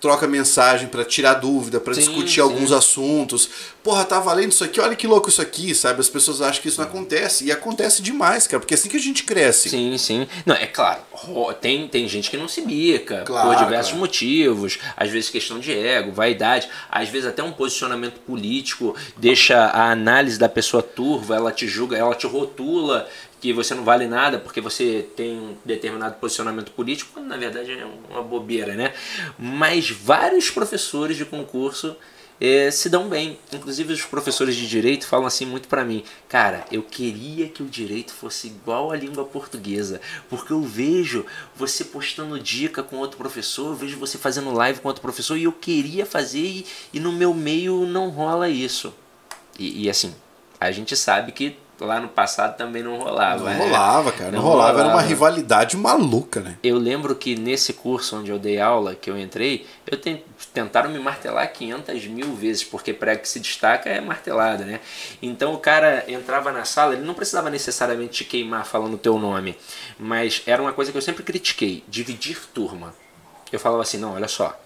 troca mensagem para tirar dúvida, para discutir sim. alguns assuntos. Porra, tá valendo isso aqui? Olha que louco isso aqui, sabe? As pessoas acham que isso não acontece. E acontece demais, cara, porque é assim que a gente cresce. Sim, sim. Não, é claro, tem, tem gente que não se bica claro, por diversos claro. motivos. Às vezes questão de ego, vaidade. Às vezes até um posicionamento político deixa a análise da pessoa turva, ela te julga, ela te rotula que você não vale nada porque você tem um determinado posicionamento político, quando na verdade é uma bobeira, né? Mas vários professores de concurso é, se dão bem. Inclusive os professores de direito falam assim muito para mim, cara, eu queria que o direito fosse igual à língua portuguesa, porque eu vejo você postando dica com outro professor, eu vejo você fazendo live com outro professor e eu queria fazer e, e no meu meio não rola isso. E, e assim, a gente sabe que lá no passado também não rolava. Não né? rolava, cara. Não, não rolava. rolava. Era uma rivalidade maluca, né? Eu lembro que nesse curso onde eu dei aula, que eu entrei, eu tentaram me martelar 500 mil vezes, porque prego que se destaca é martelado, né? Então o cara entrava na sala, ele não precisava necessariamente te queimar falando o teu nome, mas era uma coisa que eu sempre critiquei, dividir turma. Eu falava assim, não, olha só,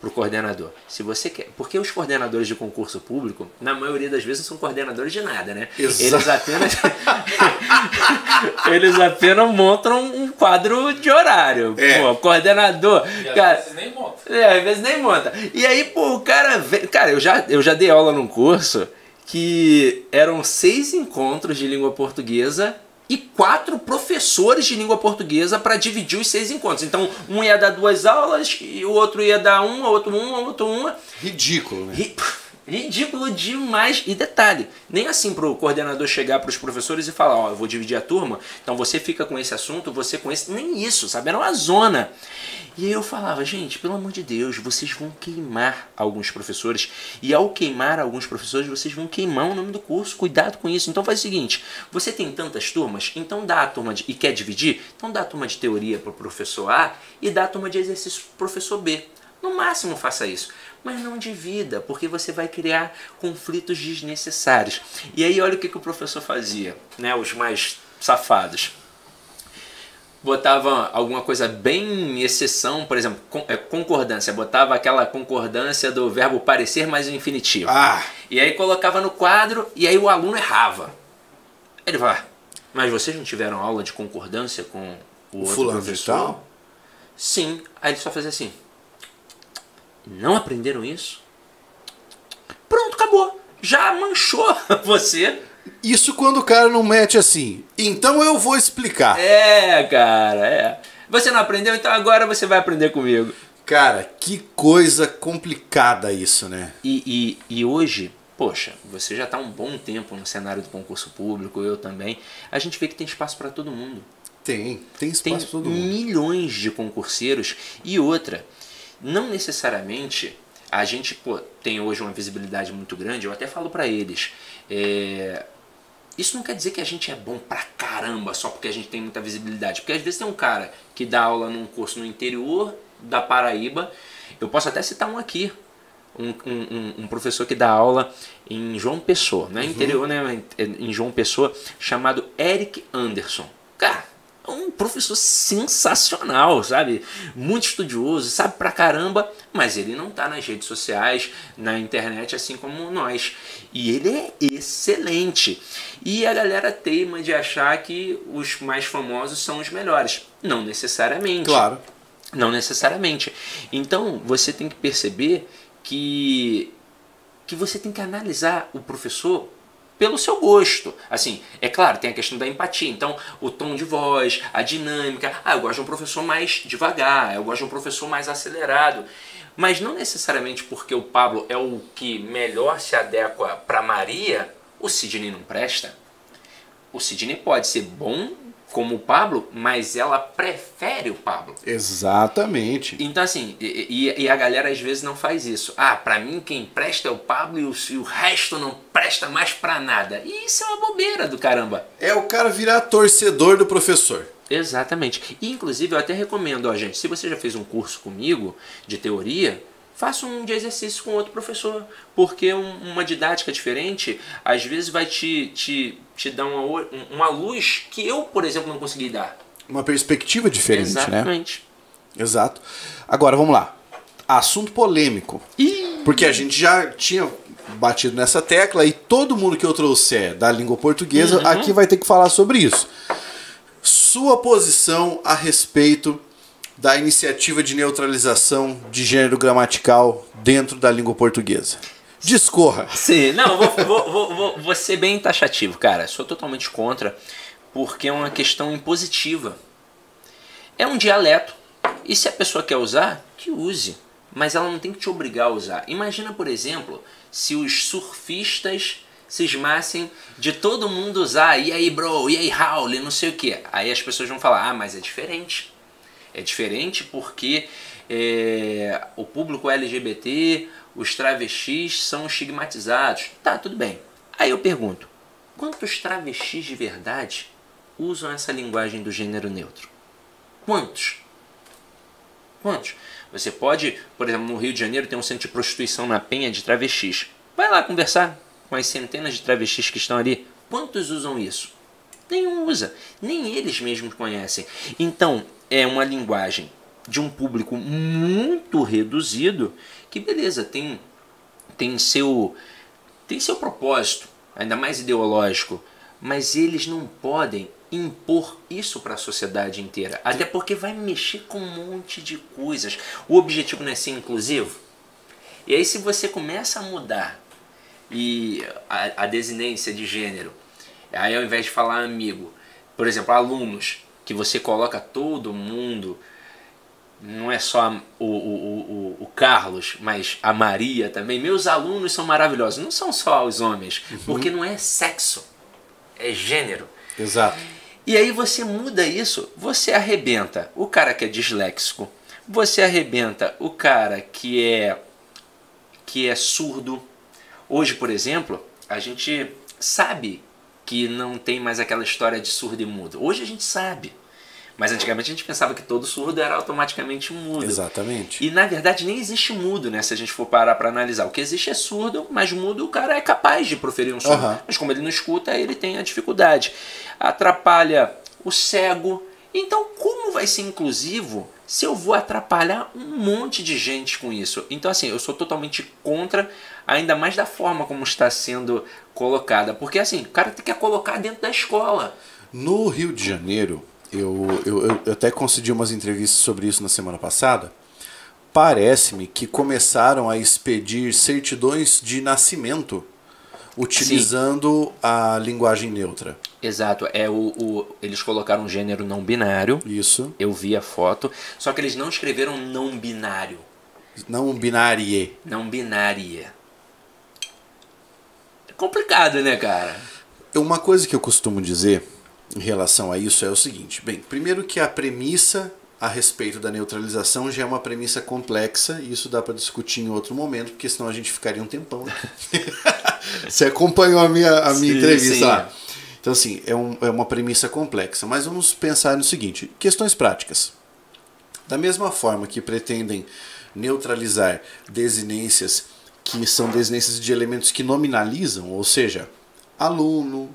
para o coordenador. Se você quer, porque os coordenadores de concurso público, na maioria das vezes, são coordenadores de nada, né? Exato. Eles apenas eles apenas montam um quadro de horário. É. Pô, coordenador, e cara, às vezes nem monta. É, às vezes nem monta. E aí, pô, o cara, vem, cara, eu já eu já dei aula num curso que eram seis encontros de língua portuguesa e quatro professores de língua portuguesa para dividir os seis encontros. Então, um ia dar duas aulas, e o outro ia dar uma, outro uma, outro uma. Ridículo, né? Ridículo demais. E detalhe, nem assim para o coordenador chegar para os professores e falar, ó, oh, eu vou dividir a turma, então você fica com esse assunto, você com esse. Nem isso, sabe? Era uma zona. E aí eu falava, gente, pelo amor de Deus, vocês vão queimar alguns professores. E ao queimar alguns professores, vocês vão queimar o nome do curso. Cuidado com isso. Então faz o seguinte: você tem tantas turmas, então dá a turma de. e quer dividir? Então dá a turma de teoria para o professor A e dá a turma de exercício para o professor B. No máximo faça isso. Mas não divida, porque você vai criar conflitos desnecessários. E aí olha o que, que o professor fazia, né? Os mais safados botava alguma coisa bem exceção, por exemplo, é, concordância, botava aquela concordância do verbo parecer mais o infinitivo. Ah. E aí colocava no quadro e aí o aluno errava. Ele vai, ah, mas vocês não tiveram aula de concordância com o, o outro fulano professor? Sim. Aí ele só fazia assim. Não aprenderam isso? Pronto, acabou. Já manchou você isso quando o cara não mete assim. Então eu vou explicar. É, cara, é. Você não aprendeu, então agora você vai aprender comigo. Cara, que coisa complicada isso, né? E, e, e hoje, poxa, você já está um bom tempo no cenário do concurso público, eu também. A gente vê que tem espaço para todo mundo. Tem, tem espaço pra todo mundo. milhões de concurseiros. E outra, não necessariamente a gente pô, tem hoje uma visibilidade muito grande, eu até falo pra eles. é, isso não quer dizer que a gente é bom pra caramba só porque a gente tem muita visibilidade. Porque às vezes tem um cara que dá aula num curso no interior da Paraíba. Eu posso até citar um aqui. Um, um- um- professor que dá aula em João Pessoa, não é interior, né? Em João Pessoa, chamado Eric Anderson. Cara, é um professor sensacional, sabe? Muito estudioso, sabe pra caramba, mas ele não tá nas redes sociais, na internet, assim como nós. E ele é excelente. E a galera teima de achar que os mais famosos são os melhores. Não necessariamente. Claro. Não necessariamente. Então você tem que perceber que, que você tem que analisar o professor pelo seu gosto. Assim, é claro, tem a questão da empatia. Então, o tom de voz, a dinâmica. Ah, eu gosto de um professor mais devagar, eu gosto de um professor mais acelerado. Mas não necessariamente porque o Pablo é o que melhor se adequa para Maria, o Sidney não presta. O Sidney pode ser bom como o Pablo, mas ela prefere o Pablo. Exatamente. Então, assim, e, e- a galera às vezes não faz isso. Ah, pra mim quem presta é o Pablo e o, e o resto não presta mais pra nada. E isso é uma bobeira do caramba. É o cara virar torcedor do professor. Exatamente. E, inclusive, eu até recomendo, ó, gente, se você já fez um curso comigo de teoria, faça um de exercício com outro professor. Porque um- uma didática diferente, às vezes, vai te, te, te dar uma, uma luz que eu, por exemplo, não consegui dar. Uma perspectiva diferente, né? Exatamente. Exato. Agora, vamos lá. Assunto polêmico. Ih, Porque a gente já tinha batido nessa tecla e todo mundo que eu trouxer da língua portuguesa Uhum. aqui vai ter que falar sobre isso. Sua posição a respeito da iniciativa de neutralização de gênero gramatical dentro da língua portuguesa. Discorra. Sim, não, vou, vou, vou, vou, ser bem taxativo, cara. Sou totalmente contra, porque é uma questão impositiva. É um dialeto. E se a pessoa quer usar, que use. Mas ela não tem que te obrigar a usar. Imagina, por exemplo, se os surfistas cismassem de todo mundo usar, e aí, bro, e aí, Raul, não sei o que. Aí as pessoas vão falar, ah, mas é diferente. É diferente porque é, o público LGBT, os travestis são estigmatizados. Tá, tudo bem. Aí eu pergunto: quantos travestis de verdade usam essa linguagem do gênero neutro? Quantos? Quantos? Você pode, por exemplo, no Rio de Janeiro tem um centro de prostituição na Penha de travestis. Vai lá conversar com as centenas de travestis que estão ali. Quantos usam isso? Nenhum usa. Nem eles mesmos conhecem. Então, é uma linguagem de um público muito reduzido que, beleza, tem, tem, seu, tem seu propósito, ainda mais ideológico, mas eles não podem impor isso para a sociedade inteira. Até porque vai mexer com um monte de coisas. O objetivo não é ser inclusivo? E aí, se você começa a mudar e a, a desinência de gênero, aí ao invés de falar amigo, por exemplo, alunos, que você coloca todo mundo, não é só o, o, o, o Carlos, mas a Maria também. Meus alunos são maravilhosos. Não são só os homens, porque não é sexo, é gênero. Exato. E aí você muda isso, você arrebenta o cara que é disléxico, você arrebenta o cara que é que é surdo. Hoje, por exemplo, a gente sabe que não tem mais aquela história de surdo e mudo. Hoje a gente sabe. Mas antigamente a gente pensava que todo surdo era automaticamente mudo. Exatamente. E na verdade nem existe mudo, né? Se a gente for parar para analisar. O que existe é surdo, mas mudo o cara é capaz de proferir um som. Aham. Mas como ele não escuta, ele tem a dificuldade. Atrapalha o cego. Então, como vai ser inclusivo se eu vou atrapalhar um monte de gente com isso? Então, assim, eu sou totalmente contra, ainda mais da forma como está sendo colocada. Porque, assim, o cara tem que colocar dentro da escola. No Rio de Janeiro, eu, eu, eu- até concedi umas entrevistas sobre isso na semana passada. Parece-me que começaram a expedir certidões de nascimento utilizando a linguagem neutra. Exato, é o, o eles colocaram um gênero não binário. Isso. Eu vi a foto, só que eles não escreveram não binário, Não binárie. não binária. É complicado, né, cara? Uma coisa que eu costumo dizer em relação a isso é o seguinte. Bem, primeiro que a premissa a respeito da neutralização já é uma premissa complexa e isso dá para discutir em outro momento, porque senão a gente ficaria um tempão. Você acompanhou a minha, a minha Sim, entrevista sim. lá. Então, assim, é, um, é uma premissa complexa. Mas vamos pensar no seguinte: questões práticas. Da mesma forma que pretendem neutralizar desinências que são desinências de elementos que nominalizam, ou seja, aluno,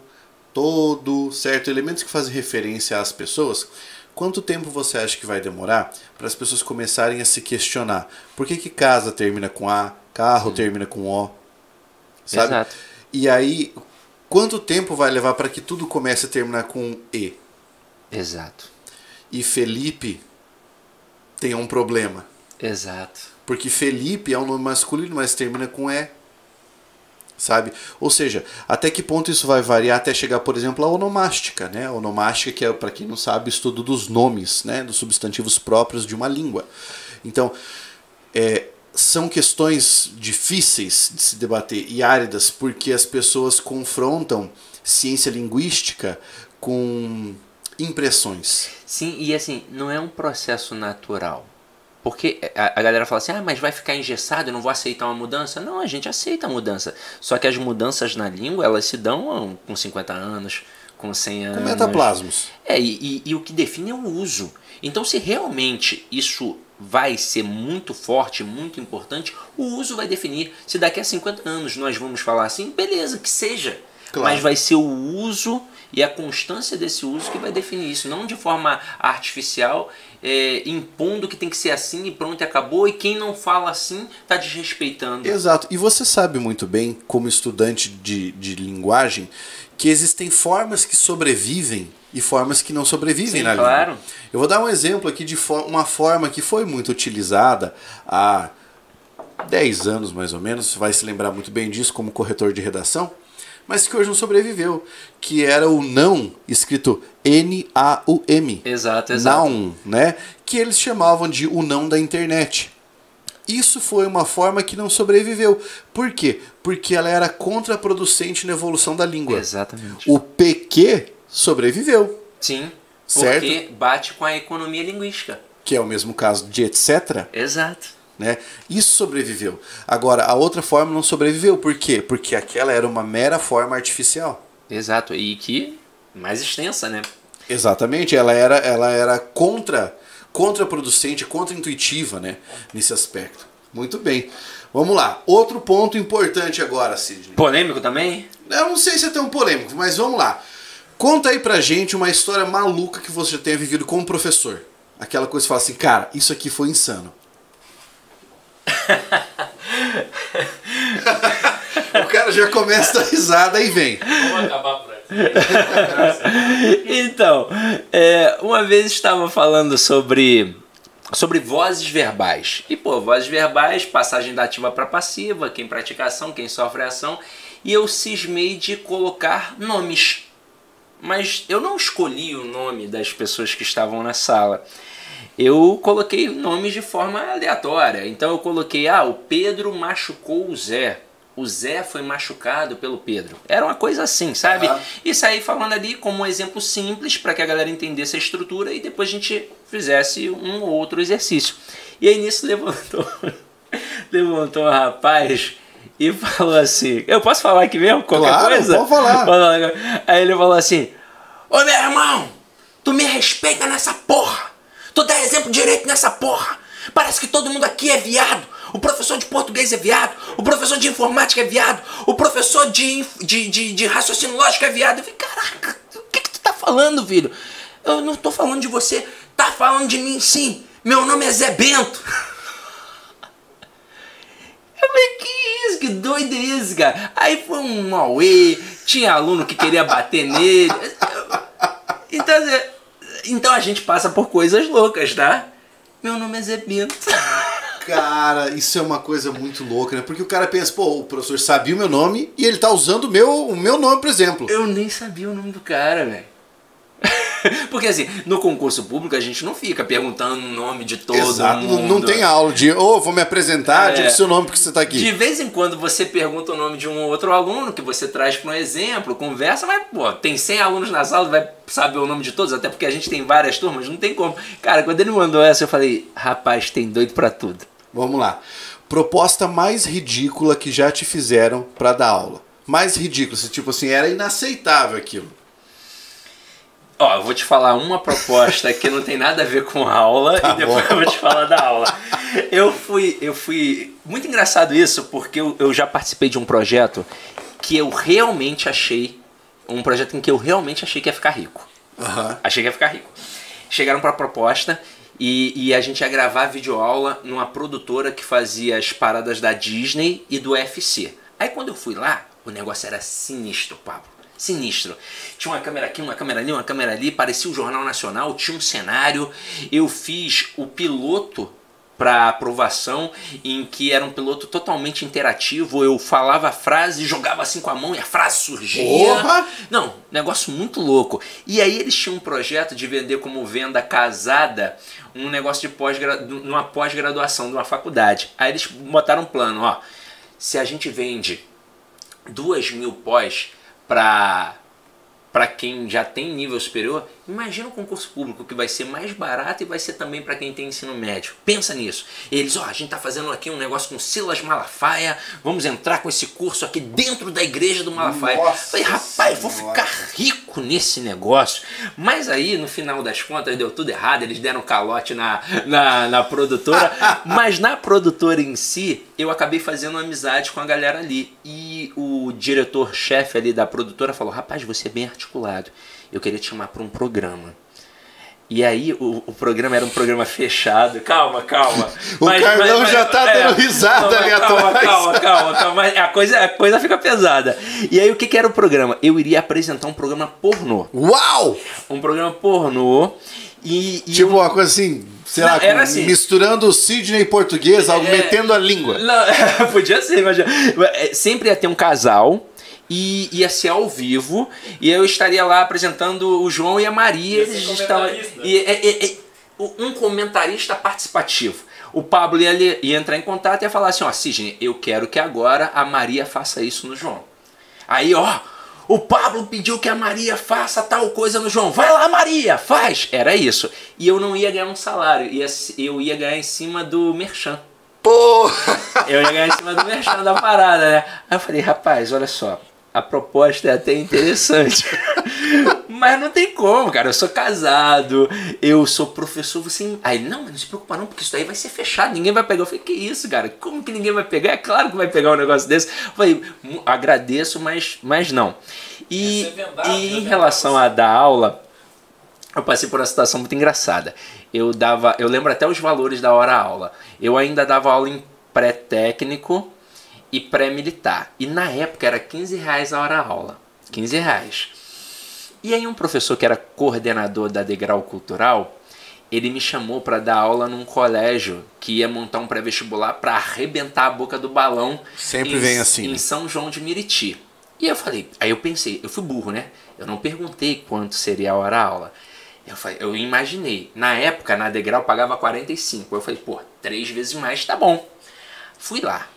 todo, certo? Elementos que fazem referência às pessoas. Quanto tempo você acha que vai demorar para as pessoas começarem a se questionar? Por que, que casa termina com A, carro termina com O? Sabe? Exato. E aí, quanto tempo vai levar para que tudo comece a terminar com E? Exato. E Felipe tem um problema. Exato. Porque Felipe é um nome masculino, mas termina com E. Sabe? Ou seja, até que ponto isso vai variar até chegar, por exemplo, à onomástica, né? A onomástica que é, para quem não sabe, estudo dos nomes, né? Dos substantivos próprios de uma língua. Então, é, são questões difíceis de se debater e áridas porque as pessoas confrontam ciência linguística com impressões. Sim, e assim, não é um processo natural. Porque a, a galera fala assim, ah, mas vai ficar engessado, eu não vou aceitar uma mudança. Não, a gente aceita a mudança. Só que as mudanças na língua, elas se dão com 50 anos, com 100 anos. Com metaplasmos. É, e, e, e o que define é o uso. Então, se realmente isso vai ser muito forte, muito importante, o uso vai definir. Se daqui a 50 anos nós vamos falar assim, beleza, que seja. Claro. Mas vai ser o uso e a constância desse uso que vai definir isso, não de forma artificial, é, impondo que tem que ser assim e pronto, e acabou, e quem não fala assim está desrespeitando. Exato. E você sabe muito bem, como estudante de, de linguagem, que existem formas que sobrevivem e formas que não sobrevivem Sim, na claro. língua. Eu vou dar um exemplo aqui de fo- uma forma que foi muito utilizada há 10 anos mais ou menos, você vai se lembrar muito bem disso como corretor de redação, mas que hoje não sobreviveu, que era o não escrito N-A-U-M. Exato, exato. Noun, né? Que eles chamavam de o não da internet. Isso foi uma forma que não sobreviveu. Por quê? Porque ela era contraproducente na evolução da língua. Exatamente. O PQ sobreviveu, Sim, Certo. porque bate com a economia linguística. que é o mesmo caso de etc. Exato. Né? Isso sobreviveu. Agora, a outra forma não sobreviveu. Por quê? Porque aquela era uma mera forma artificial. Exato. E que mais extensa, né? Exatamente, ela era, ela era contra, contraproducente, contraintuitiva, né, nesse aspecto. Muito bem. Vamos lá. Outro ponto importante agora, Sidney. Polêmico também? Eu não sei se é tão polêmico, mas vamos lá. Conta aí pra gente uma história maluca que você tenha vivido como professor. Aquela coisa que você fala assim, cara, isso aqui foi insano. o cara já começa a risada e vem. Vamos acabar por aqui. Então, é, uma vez estava falando sobre sobre vozes verbais. E pô, vozes verbais, passagem da ativa para passiva, quem pratica ação, quem sofre ação, e eu cismei de colocar nomes. Mas eu não escolhi o nome das pessoas que estavam na sala. Eu coloquei nomes de forma aleatória. Então eu coloquei, ah, o Pedro machucou o Zé. O Zé foi machucado pelo Pedro. Era uma coisa assim, sabe? Aham. E saí falando ali como um exemplo simples para que a galera entendesse a estrutura e depois a gente fizesse um ou outro exercício. E aí nisso levantou, levantou um rapaz e falou assim: Eu posso falar aqui mesmo? Qualquer Claro, coisa? pode falar. Aí ele falou assim: Ô meu irmão, tu me respeita nessa porra! Tu dá exemplo direito nessa porra! Parece que todo mundo aqui é viado! O professor de português é viado! O professor de informática é viado! O professor de, de, de, de raciocínio lógico é viado! Eu falei, caraca, o que, que tu tá falando, filho? Eu não tô falando de você, tá falando de mim sim! Meu nome é Zé Bento! Eu falei, que isso, que doido é isso, cara? Aí foi um auê, tinha aluno que queria bater nele. Então, assim, então a gente passa por coisas loucas, tá? Meu nome é Zé Bento. Cara, isso é uma coisa muito louca, né? Porque o cara pensa, pô, o professor sabia o meu nome e ele tá usando o meu, o meu nome, por exemplo. Eu nem sabia o nome do cara, velho. Porque assim, no concurso público a gente não fica perguntando o nome de todo Exato. mundo. Não, tem aula de, ô, vou me apresentar, É. diga o seu nome porque você tá aqui. De vez em quando você pergunta o nome de um ou outro aluno que você traz para um exemplo, conversa, mas, pô, tem 100 alunos na sala, vai saber o nome de todos, até porque a gente tem várias turmas, não tem como. Cara, quando ele mandou essa, eu falei, rapaz, tem doido pra tudo. Vamos lá. Proposta mais ridícula que já te fizeram pra dar aula. Mais ridícula, se, tipo assim, era inaceitável aquilo. Ó, eu vou te falar uma proposta que não tem nada a ver com aula Tá e depois bom. eu vou te falar da aula. Eu fui, eu fui. Muito engraçado isso, porque eu, eu já participei de um projeto que eu realmente achei. Um projeto em que eu realmente achei que ia ficar rico. Aham. Achei que ia ficar rico. Chegaram pra proposta e, e a gente ia gravar videoaula numa produtora que fazia as paradas da Disney e do UFC. Aí quando eu fui lá, o negócio era sinistro, Pablo. Sinistro. Tinha uma câmera aqui, uma câmera ali, uma câmera ali, parecia o Jornal Nacional, tinha um cenário. Eu fiz o piloto para aprovação, em que era um piloto totalmente interativo. Eu falava a frase, jogava assim com a mão e a frase surgia. Porra! Não, negócio muito louco. E aí eles tinham um projeto de vender como venda casada um negócio de pós numa pós-graduação de uma faculdade. Aí eles botaram um plano, ó. Se a gente vende duas mil pós para para quem já tem nível superior, imagina um concurso público que vai ser mais barato e vai ser também para quem tem ensino médio. Pensa nisso. Eles, ó, a gente tá fazendo aqui um negócio com Silas Malafaia, vamos entrar com esse curso aqui dentro da igreja do Malafaia. Nossa Falei, rapaz, vou ficar rico nesse negócio. Mas aí, no final das contas, deu tudo errado, eles deram calote na, na, na produtora. Mas na produtora em si, eu acabei fazendo amizade com a galera ali. E o diretor-chefe ali da produtora falou: rapaz, você é bem articulado. Eu queria te chamar para um programa. E aí, o, o programa era um programa fechado. Calma, calma. O Carlão já tá dando risada ali calma, atrás. Calma, calma, calma. Mas A coisa, a coisa fica pesada. E aí, o que, que era o programa? Eu iria apresentar um programa pornô. Uau! Um programa pornô. E, e Tipo uma coisa assim, sei Não, lá, com- assim. misturando Sidney e português, algo É. metendo a língua. Não, podia ser, mas é, sempre ia ter um casal e ia ser ao vivo e eu estaria lá apresentando o João e a Maria. Eles estavam comentarista. e, é, é, é, um comentarista participativo. O Pablo ia, ia entrar em contato e ia falar assim, ó, Sidney, eu quero que agora a Maria faça isso no João. Aí, ó, o Pablo pediu que a Maria faça tal coisa no João. Vai lá, Maria, faz! Era isso. E eu não ia ganhar um salário, ia, eu ia ganhar em cima do merchan. Pô! Eu ia ganhar em cima do merchan da parada, né? Aí eu falei, rapaz, olha só, a proposta é até interessante. Mas não tem como, cara. Eu sou casado, eu sou professor, você. Aí, não, mas não se preocupa não, porque isso daí vai ser fechado, ninguém vai pegar. Eu falei, que isso, cara? Como que ninguém vai pegar? É claro que vai pegar um negócio desse. Eu falei, "Mu- agradeço, mas, mas não. E, ser vendado, e em vendar relação a dar aula, eu passei por uma situação muito engraçada. Eu dava, eu lembro até os valores da hora aula. Eu ainda dava aula em pré-técnico e pré-militar. E na época era 15 reais a hora aula. 15 reais. E aí um professor que era coordenador da Degrau Cultural, ele me chamou para dar aula num colégio que ia montar um pré-vestibular para arrebentar a boca do balão. Sempre em- vem assim, Em né? São João de Meriti. E eu falei, aí eu pensei, eu fui burro, né? Eu não perguntei quanto seria a hora aula. Eu, falei, eu imaginei. Na época, na Degrau, pagava 45. Eu falei, pô, três vezes mais, tá bom. Fui lá.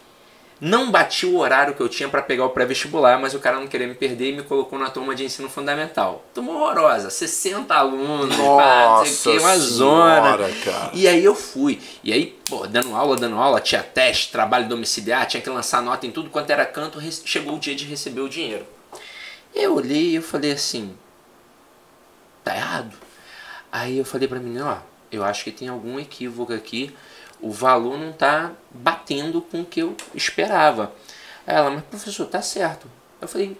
Não bati o horário que eu tinha para pegar o pré-vestibular, mas o cara não queria me perder e me colocou na turma de ensino fundamental. Turma horrorosa, 60 alunos, pá, o quê, uma zona. cara. E aí eu fui. E aí, pô, dando aula, dando aula, tinha teste, trabalho domiciliar, tinha que lançar nota em tudo quanto era canto, chegou o dia de receber o dinheiro. Eu olhei e eu falei assim, tá errado. Aí eu falei pra menina, ó, eu acho que tem algum equívoco aqui, o valor não tá batendo com o que eu esperava. Aí ela, mas professor, tá certo. Eu falei,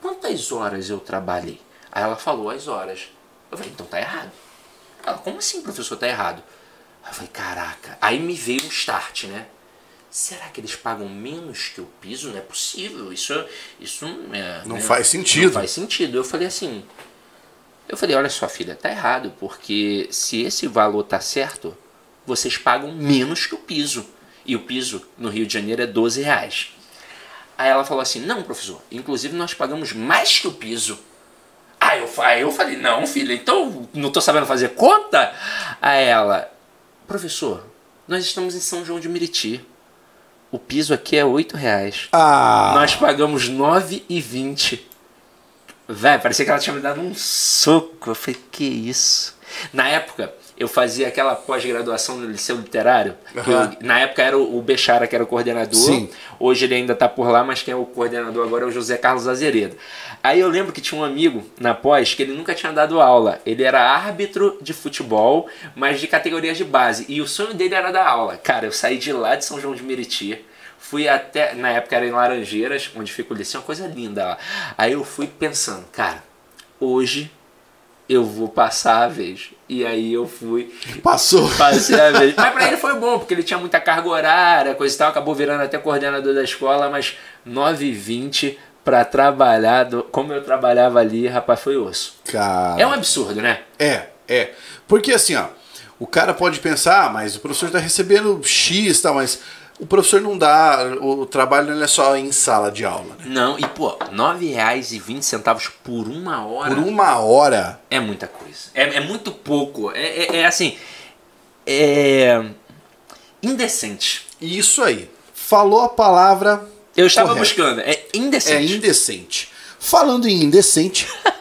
quantas horas eu trabalhei? Aí ela falou as horas. Eu falei, então tá errado. Ela, como assim, professor, tá errado? Aí eu falei, caraca. Aí me veio um start, né? Será que eles pagam menos que o piso? Não é possível. Isso, isso é, Não né? faz sentido. Não faz sentido. Eu falei assim. Eu falei, olha só, filha, tá errado, porque se esse valor tá certo, vocês pagam menos que o piso. E o piso no Rio de Janeiro é 12 reais. Aí ela falou assim, não, professor, inclusive nós pagamos mais que o piso. Aí eu aí eu falei, não, filha, então não tô sabendo fazer conta? Aí ela, professor, nós estamos em São João de Meriti. O piso aqui é 8 reais. Ah, Nós pagamos 9,20. Véi, parecia que ela tinha me dado um soco. Eu falei, que isso? Na época, eu fazia aquela pós-graduação no Liceu Literário. que eu- na época era o Bechara que era o coordenador. Sim. Hoje ele ainda tá por lá, mas quem é o coordenador agora é o José Carlos Azeredo. Aí eu lembro que tinha um amigo na pós que ele nunca tinha dado aula. Ele era árbitro de futebol, mas de categorias de base. E o sonho dele era dar aula. Cara, eu saí de lá de São João de Meriti. Fui até. Na época era em Laranjeiras, onde fica o liceu, uma coisa linda lá. Aí eu fui pensando, cara, hoje eu vou passar a vez. E aí eu fui passou. Passei a vez. Mas pra ele foi bom, porque ele tinha muita carga horária, coisa e tal, acabou virando até coordenador da escola, mas 9h20 pra trabalhar, do- como eu trabalhava ali, rapaz, foi osso. Cara. É um absurdo, né? É, é. Porque assim, ó, o cara pode pensar, ah, mas o professor tá recebendo X, tá, mas o professor não dá, o trabalho não é só em sala de aula, né? Não, e pô, R$ 9,20 por uma hora Por uma hora, é muita coisa. É, é muito pouco. É, é- é assim. É. Indecente. isso aí. Falou a palavra, Eu estava Correto. buscando. É é indecente. indecente. Falando em indecente,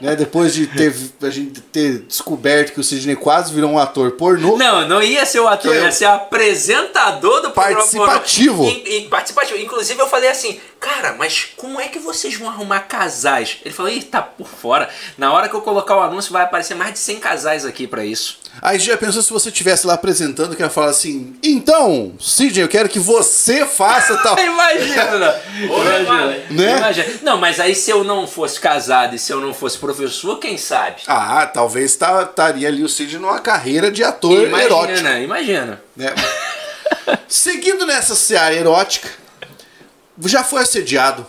né, depois de ter, a gente ter descoberto que o Sidney quase virou um ator pornô, Não, não ia ser o ator, ia ser o apresentador do programa Participativo. participativo. Inclusive eu falei assim, cara, mas como é que vocês vão arrumar casais? Ele falou, ih, tá por fora. Na hora que eu colocar o anúncio vai aparecer mais de 100 casais aqui pra isso. Aí já pensou se você estivesse lá apresentando, que ia falar assim: então, Sidney, eu quero que você faça tal. Imagina! Imagina. Né? Imagina. Não, mas aí se eu não fosse casado e se eu não fosse professor, quem sabe? Ah, talvez tá- estaria ali o Sidney numa carreira de ator erótico. Imagina, imagina. Né? Seguindo nessa seara erótica, já foi assediado,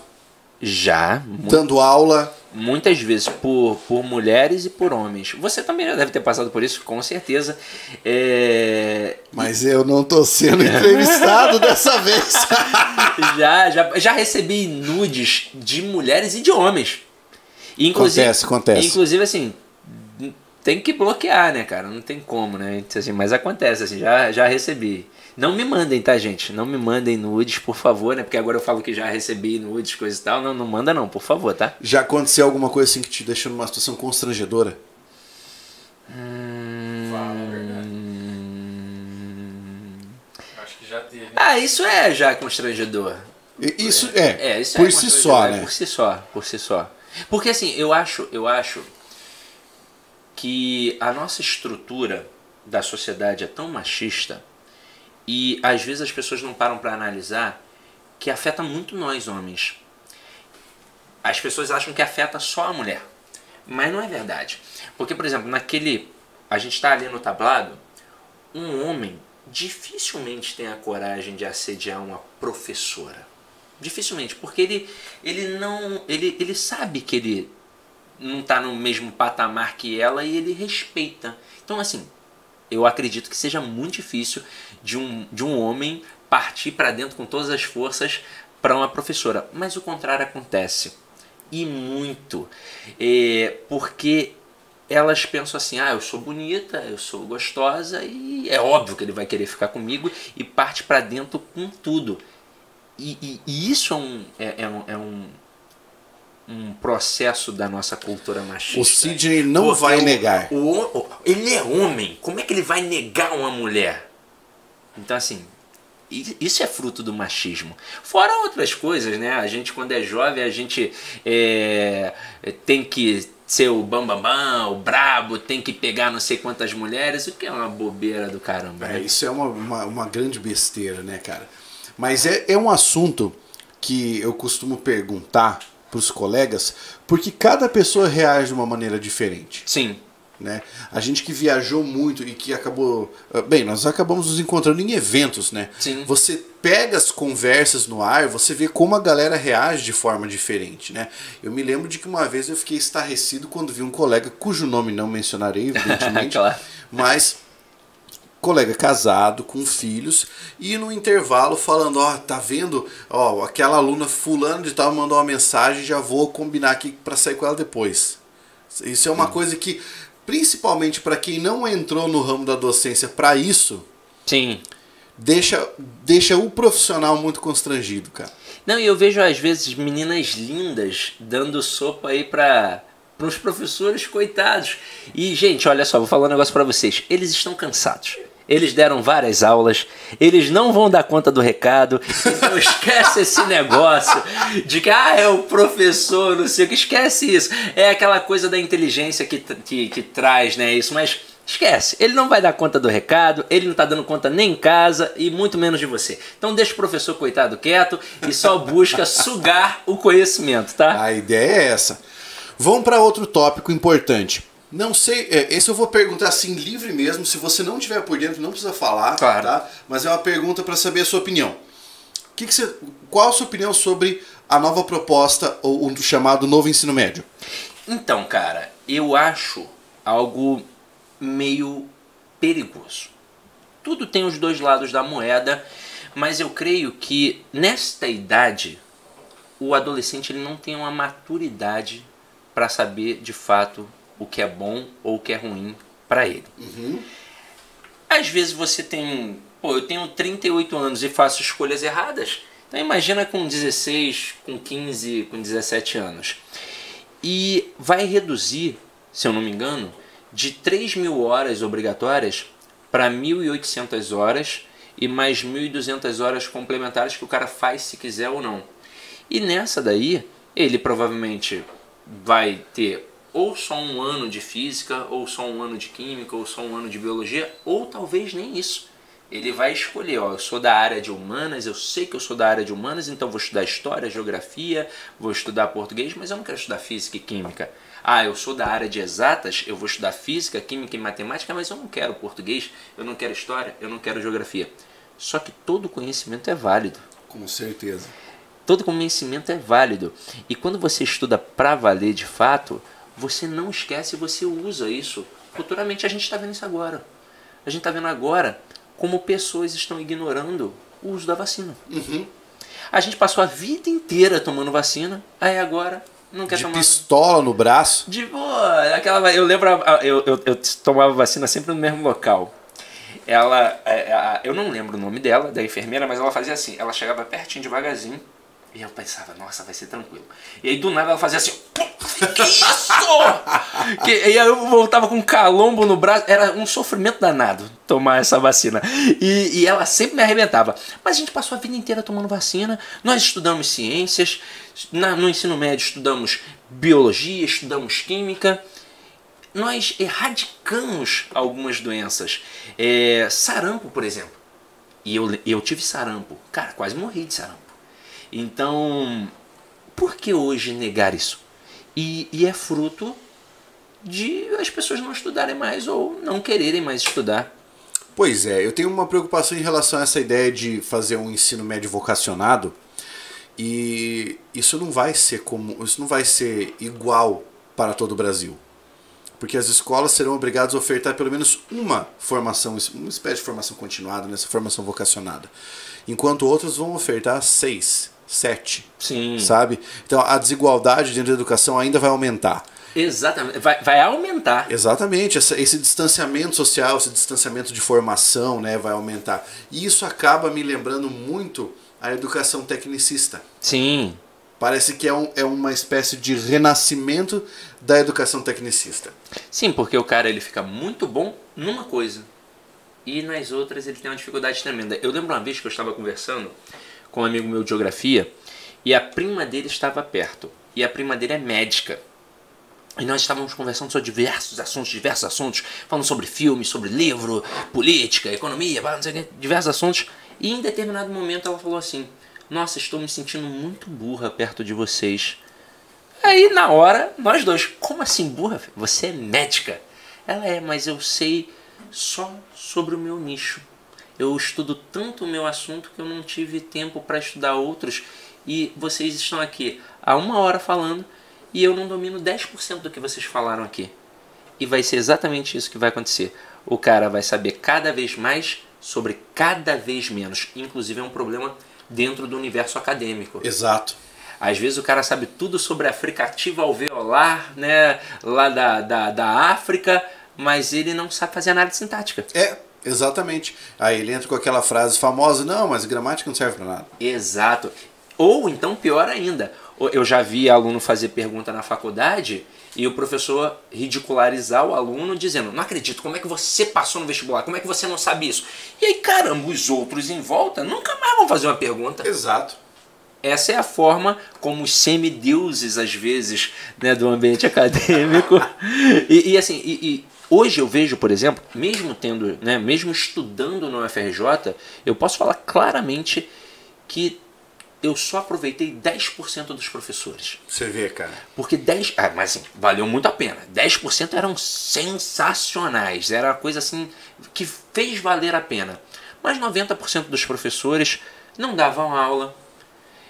Já, dando aula. muitas vezes por, por mulheres e por homens. Você também já deve ter passado por isso, com certeza. É, Mas eu não tô sendo entrevistado dessa vez. já, já, já recebi nudes de mulheres e de homens. Inclusive, Acontece, acontece. Inclusive, assim, tem que bloquear, né, cara? Não tem como, né? Então, Assim, mas acontece, assim, já, já recebi. Não me mandem, tá, gente? Não me mandem nudes, por favor, né? Porque agora eu falo que já recebi nudes, coisa e tal. Não, não manda não, por favor, tá? Já aconteceu alguma coisa assim que te deixou numa situação constrangedora? Fala a verdade. Acho que já teve. Ah, isso é já constrangedor. E- Isso é, É, isso por é si só, é né? Por si só, por si só. Porque assim, eu acho, eu acho que a nossa estrutura da sociedade é tão machista e às vezes as pessoas não param para analisar que afeta muito nós homens. As pessoas acham que afeta só a mulher, mas não é verdade. Porque, por exemplo, naquele a gente está ali no tablado, um homem dificilmente tem a coragem de assediar uma professora. Dificilmente, porque ele, ele não. Ele, ele sabe que ele não está no mesmo patamar que ela e ele respeita. Então, assim, eu acredito que seja muito difícil de um, de um homem partir para dentro com todas as forças para uma professora. Mas o contrário acontece. E muito. É, porque elas pensam assim: ah, eu sou bonita, eu sou gostosa e é óbvio que ele vai querer ficar comigo e parte para dentro com tudo. E, e- e isso é um, é, é um, é um, um processo da nossa cultura machista. O Sidney não Porque vai o- negar. o o- ele é homem. Como é que ele vai negar uma mulher? Então, assim, isso é fruto do machismo. Fora outras coisas, né? A gente, quando é jovem, a gente é, tem que ser o bambambam, bam, bam, o brabo, tem que pegar não sei quantas mulheres, o que é uma bobeira do caramba. É, né? isso é uma, uma, uma grande besteira, né, cara? Mas é, é um assunto que eu costumo perguntar pros colegas, porque cada pessoa reage de uma maneira diferente. Sim, né? A gente que viajou muito e que acabou. ah, Bem, nós acabamos nos encontrando em eventos, né? Sim. Você pega as conversas no ar, você vê como a galera reage de forma diferente, né? Eu me lembro de que uma vez eu fiquei estarrecido quando vi um colega, cujo nome não mencionarei, evidentemente, Claro. mas colega casado com filhos e no intervalo falando, ó, tá vendo? Ó, aquela aluna fulano de tal mandou uma mensagem, já vou combinar aqui pra sair com ela depois. Isso é uma coisa que, principalmente para quem não entrou no ramo da docência para isso, Sim. deixa, deixa o profissional muito constrangido, cara. Não, e eu vejo às vezes meninas lindas dando sopa aí pra para os professores coitados. E gente, olha só, vou falar um negócio para vocês. Eles estão cansados. Eles deram várias aulas, eles não vão dar conta do recado, então esquece esse negócio de que ah, é o professor, não sei o que, esquece isso. É aquela coisa da inteligência que, que, que traz né, isso, mas Esquece, ele não vai dar conta do recado, ele não tá dando conta nem em casa e muito menos de você. Então deixa o professor coitado quieto e só busca sugar o conhecimento, tá? A ideia é essa. Vamos para outro tópico importante. Não sei, é, esse eu vou perguntar assim livre mesmo, se você não tiver por dentro não precisa falar, Claro. tá? Mas é uma pergunta para saber a sua opinião. Que que você, qual a sua opinião sobre a nova proposta ou o chamado novo ensino médio? Então, cara, eu acho algo meio perigoso. Tudo tem os dois lados da moeda, mas eu creio que nesta idade o adolescente ele não tem uma maturidade para saber de fato o que é bom ou o que é ruim para ele. Às vezes você tem, pô, eu tenho 38 anos e faço escolhas erradas. Então imagina com 16, com 15, com 17 anos. E vai reduzir, se eu não me engano, de 3 mil horas obrigatórias para 1.800 horas e mais 1.200 horas complementares que o cara faz se quiser ou não. E nessa daí, ele provavelmente vai ter ou só um ano de física, ou só um ano de química, ou só um ano de biologia, ou talvez nem isso. Ele vai escolher, ó, eu sou da área de humanas, eu sei que eu sou da área de humanas, então vou estudar história, geografia, vou estudar português, mas eu não quero estudar física e química. Ah, eu sou da área de exatas, eu vou estudar física, química e matemática, mas eu não quero português, eu não quero história, eu não quero geografia. Só que todo conhecimento é válido. Com certeza. Todo conhecimento é válido. E quando você estuda para valer de fato, você não esquece, você usa isso. Futuramente a gente está vendo isso agora. A gente está vendo agora como pessoas estão ignorando o uso da vacina. A gente passou a vida inteira tomando vacina, aí agora não quer De tomar. pistola no braço. De boa, aquela, eu lembro, eu, eu, eu tomava vacina sempre no mesmo local. Ela, é, eu não lembro o nome dela, da enfermeira, mas ela fazia assim, ela chegava pertinho devagarzinho, e eu pensava, nossa, vai ser tranquilo. E aí do nada ela fazia assim, que isso? que, e aí eu voltava com um calombo no braço, era um sofrimento danado tomar essa vacina. E, e ela sempre me arrebentava. Mas a gente passou a vida inteira tomando vacina, nós estudamos ciências, na- no ensino médio estudamos biologia, estudamos química, nós erradicamos algumas doenças. É, sarampo, por exemplo. E eu, eu tive sarampo. Cara, quase morri de sarampo. Então, por que hoje negar isso? E, e é fruto de as pessoas não estudarem mais ou não quererem mais estudar. Pois é, eu tenho uma preocupação em relação a essa ideia de fazer um ensino médio vocacionado e isso não vai ser como, isso não vai ser igual para todo o Brasil. Porque as escolas serão obrigadas a ofertar pelo menos uma formação, uma espécie de formação continuada nessa formação vocacionada. Enquanto outras vão ofertar seis, sete, Sim. sabe? Então a desigualdade dentro da educação ainda vai aumentar. Exatamente. Vai, vai aumentar. Exatamente, essa- esse distanciamento social, esse distanciamento de formação né, vai aumentar. E isso acaba me lembrando muito a educação tecnicista. Sim. Parece que é, um, é uma espécie de renascimento da educação tecnicista. Sim, porque o cara ele fica muito bom numa coisa e nas outras ele tem uma dificuldade tremenda. Eu lembro uma vez que eu estava conversando com um amigo meu de geografia e a prima dele estava perto. E a prima dele é médica. E nós estávamos conversando sobre diversos assuntos, diversos assuntos, falando sobre filmes, sobre livro, política, economia, não sei o quê, diversos assuntos. E em determinado momento ela falou assim: Nossa, estou me sentindo muito burra perto de vocês. Aí na hora, nós dois, como assim burra? Você é médica? Ela é, mas eu sei só sobre o meu nicho. Eu estudo tanto o meu assunto que eu não tive tempo para estudar outros. E vocês estão aqui há uma hora falando e eu não domino 10% do que vocês falaram aqui. E vai ser exatamente isso que vai acontecer. O cara vai saber cada vez mais sobre cada vez menos. Inclusive é um problema dentro do universo acadêmico. Exato. Às vezes o cara sabe tudo sobre a fricativa alveolar, né, lá da, da, da África, mas ele não sabe fazer análise sintática. É, exatamente. Aí ele entra com aquela frase famosa, não, mas gramática não serve para nada. Exato. Ou então, pior ainda, eu já vi aluno fazer pergunta na faculdade e o professor ridicularizar o aluno dizendo: Não acredito, como é que você passou no vestibular? Como é que você não sabe isso? E aí, caramba, os outros em volta nunca mais vão fazer uma pergunta. Exato. Essa é a forma como os semideuses, às vezes, né, do ambiente acadêmico. e, e, assim, e, e hoje eu vejo, por exemplo, mesmo tendo, né, mesmo estudando no UFRJ, eu posso falar claramente que eu só aproveitei 10% dos professores. Você vê, cara. Porque 10. Ah, mas assim, valeu muito a pena. 10% eram sensacionais. Era uma coisa assim que fez valer a pena. Mas 90% dos professores não davam aula.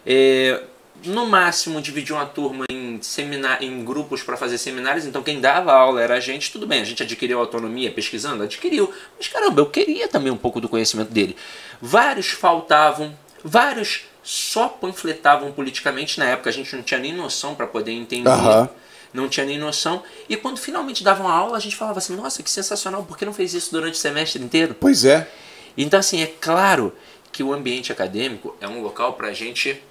É, no máximo dividiam a turma em, seminar, em grupos para fazer seminários, então quem dava aula era a gente, tudo bem, a gente adquiriu autonomia pesquisando, adquiriu, mas caramba, eu queria também um pouco do conhecimento dele. Vários faltavam, vários só panfletavam politicamente na época, a gente não tinha nem noção para poder entender. Não tinha nem noção. E quando finalmente davam aula, a gente falava assim: nossa, que sensacional, por que não fez isso durante o semestre inteiro? Pois é. Então, assim, é claro que o ambiente acadêmico é um local para a gente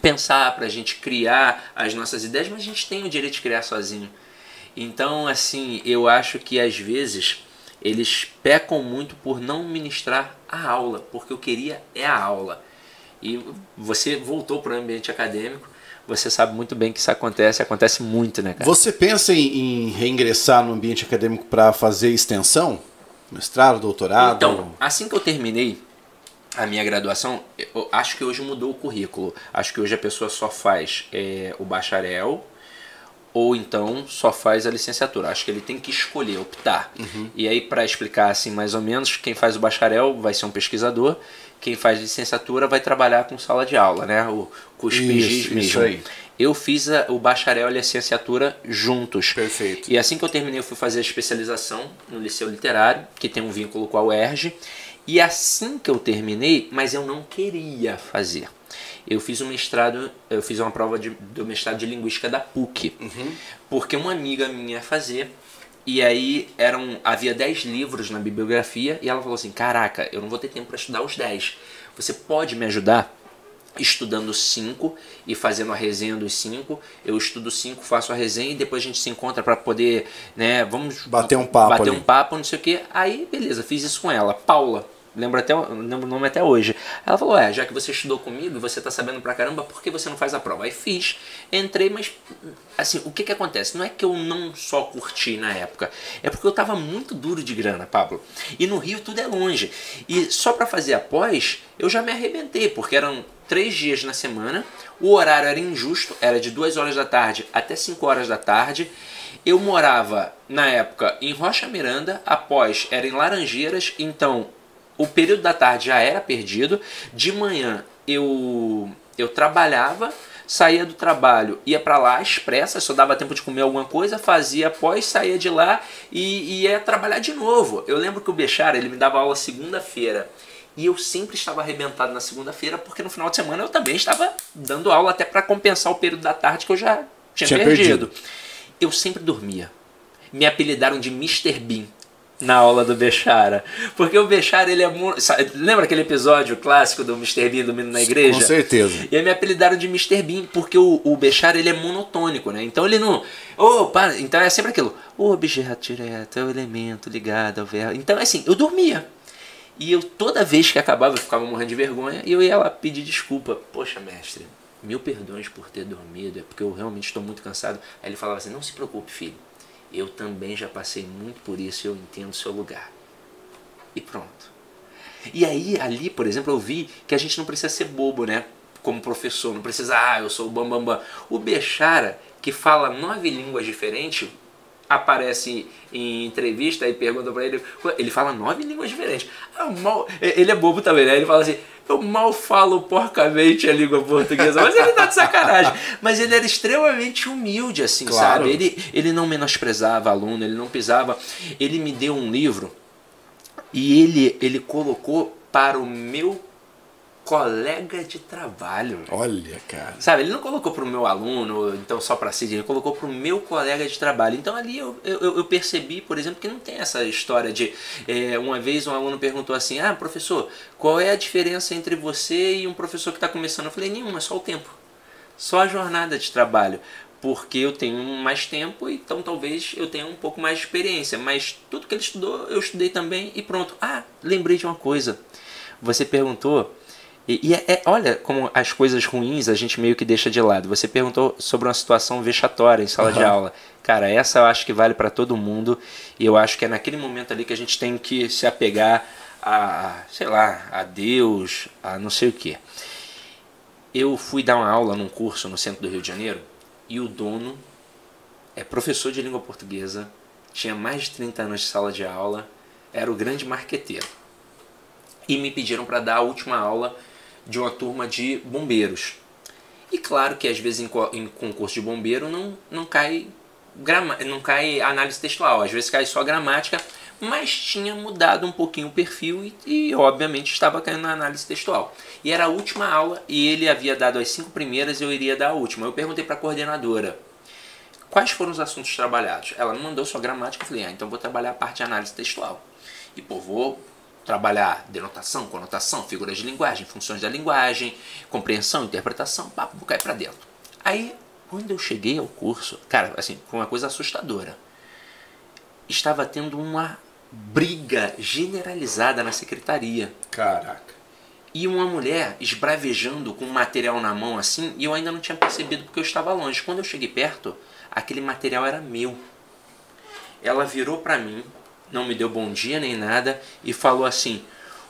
pensar, para a gente criar as nossas ideias, mas a gente tem o direito de criar sozinho. Então, assim, eu acho que às vezes eles pecam muito por não ministrar a aula, porque eu queria é a aula. E você voltou para o ambiente acadêmico, você sabe muito bem que isso acontece, acontece muito, né, cara? Você pensa em, em reingressar no ambiente acadêmico para fazer extensão? Mestrado, doutorado? Então, assim que eu terminei a minha graduação, acho que hoje mudou o currículo. Acho que hoje a pessoa só faz é, o bacharel ou então só faz a licenciatura. Acho que ele tem que escolher, optar. E aí, para explicar assim mais ou menos, quem faz o bacharel vai ser um pesquisador, quem faz licenciatura vai trabalhar com sala de aula, né? O cuspigis Isso, mesmo. isso aí. Eu fiz a- o bacharel e a licenciatura juntos. Perfeito. E assim que eu terminei, eu fui fazer a especialização no Liceu Literário, que tem um vínculo com a UERJ. E assim que eu terminei, mas eu não queria fazer. Eu fiz um mestrado, eu fiz uma prova de, do mestrado de Linguística da PUC. Porque uma amiga minha ia fazer, e aí eram, havia 10 livros na bibliografia, e ela falou assim, caraca, eu não vou ter tempo para estudar os 10. Você pode me ajudar? Estudando cinco e fazendo a resenha dos cinco. Eu estudo cinco, faço a resenha e depois a gente se encontra para poder, né, vamos Bater um papo bater ali. um papo, não sei o que. Aí, beleza, fiz isso com ela, Paula. Lembro até lembro o nome até hoje. Ela falou: "É, já que você estudou comigo você tá sabendo pra caramba, por que você não faz a prova?" Aí fiz, entrei, mas assim, o que que acontece? Não é que eu não só curti na época, é porque eu tava muito duro de grana, Pablo. E no Rio tudo é longe. E só pra fazer a pós, eu já me arrebentei, porque eram três dias na semana, o horário era injusto, era de duas horas da tarde até 5 horas da tarde. Eu morava, na época, em Rocha Miranda, após era em Laranjeiras, então o período da tarde já era perdido. De manhã eu, eu trabalhava, saía do trabalho, ia para lá às pressas, só dava tempo de comer alguma coisa, fazia após, saía de lá e, e ia trabalhar de novo. Eu lembro que o Bechara, ele me dava aula segunda-feira. E eu sempre estava arrebentado na segunda-feira, porque no final de semana eu também estava dando aula até para compensar o período da tarde que eu já tinha, Tinha perdido. perdido. Eu sempre dormia. Me apelidaram de Mr. Bean na aula do Bechara. Porque o Bechara, ele é. mu- sabe, Lembra aquele episódio clássico do Mr. Bean dormindo na igreja? Com certeza. E aí me apelidaram de Mr. Bean, porque o, o Bechara ele é monotônico, né? Então ele não. Ô, para. Então é sempre aquilo. O objeto direto é o elemento ligado ao verbo. Então, assim, eu dormia. E eu, toda vez que acabava, eu ficava morrendo de vergonha e eu ia lá pedir desculpa. Poxa, mestre, mil perdões por ter dormido, é porque eu realmente estou muito cansado. Aí ele falava assim: não se preocupe, filho. Eu também já passei muito por isso eu entendo o seu lugar. E pronto. E aí, ali, por exemplo, eu vi que a gente não precisa ser bobo, né? Como professor, não precisa, ah, eu sou o bambambam. Bam, bam. O Bechara, que fala nove línguas diferentes, aparece em entrevista e pergunta pra ele, ele fala nove línguas diferentes. Mal, ele é bobo também, né? Ele fala assim, eu mal falo porcamente a língua portuguesa, mas ele tá de sacanagem. Mas ele era extremamente humilde, assim, Claro. sabe? Ele, ele não menosprezava aluno, ele não pisava. Ele me deu um livro e ele, ele colocou para o meu colega de trabalho. Olha, cara. Sabe, ele não colocou pro meu aluno, então só pra Cid, ele colocou pro meu colega de trabalho. Então ali eu, eu, eu percebi, por exemplo, que não tem essa história de. É, uma vez um aluno perguntou assim: Ah, professor, qual é a diferença entre você e um professor que está começando? Eu falei: Nenhuma, só o tempo. Só a jornada de trabalho. Porque eu tenho mais tempo, então talvez eu tenha um pouco mais de experiência. Mas tudo que ele estudou, eu estudei também e pronto. Ah, lembrei de uma coisa. Você perguntou e, e é, é, olha como as coisas ruins a gente meio que deixa de lado. Você perguntou sobre uma situação vexatória em sala uhum. de aula. Cara, essa eu acho que vale para todo mundo. E eu acho que é naquele momento ali que a gente tem que se apegar a, sei lá, a Deus, a não sei o que. Eu fui dar uma aula num curso no centro do Rio de Janeiro e o dono é professor de língua portuguesa, tinha mais de 30 anos de sala de aula, era o grande marqueteiro. E me pediram para dar a última aula de uma turma de bombeiros. E claro que às vezes em, em concurso de bombeiro não, não cai grama, não cai análise textual, às vezes cai só gramática, mas tinha mudado um pouquinho o perfil e, e, obviamente estava caindo na análise textual. E era a última aula e ele havia dado as cinco primeiras e eu iria dar a última. Eu perguntei para a coordenadora quais foram os assuntos trabalhados. Ela me mandou só gramática, eu falei, ah, então vou trabalhar a parte de análise textual. E pô, vou trabalhar denotação, conotação, figuras de linguagem, funções da linguagem, compreensão, interpretação, papo, vou cair para dentro. Aí, quando eu cheguei ao curso, cara, assim, foi uma coisa assustadora. Estava tendo uma briga generalizada na secretaria. Caraca. E uma mulher esbravejando com um material na mão assim, e eu ainda não tinha percebido porque eu estava longe. Quando eu cheguei perto, aquele material era meu. Ela virou para mim, não me deu bom dia nem nada e falou assim: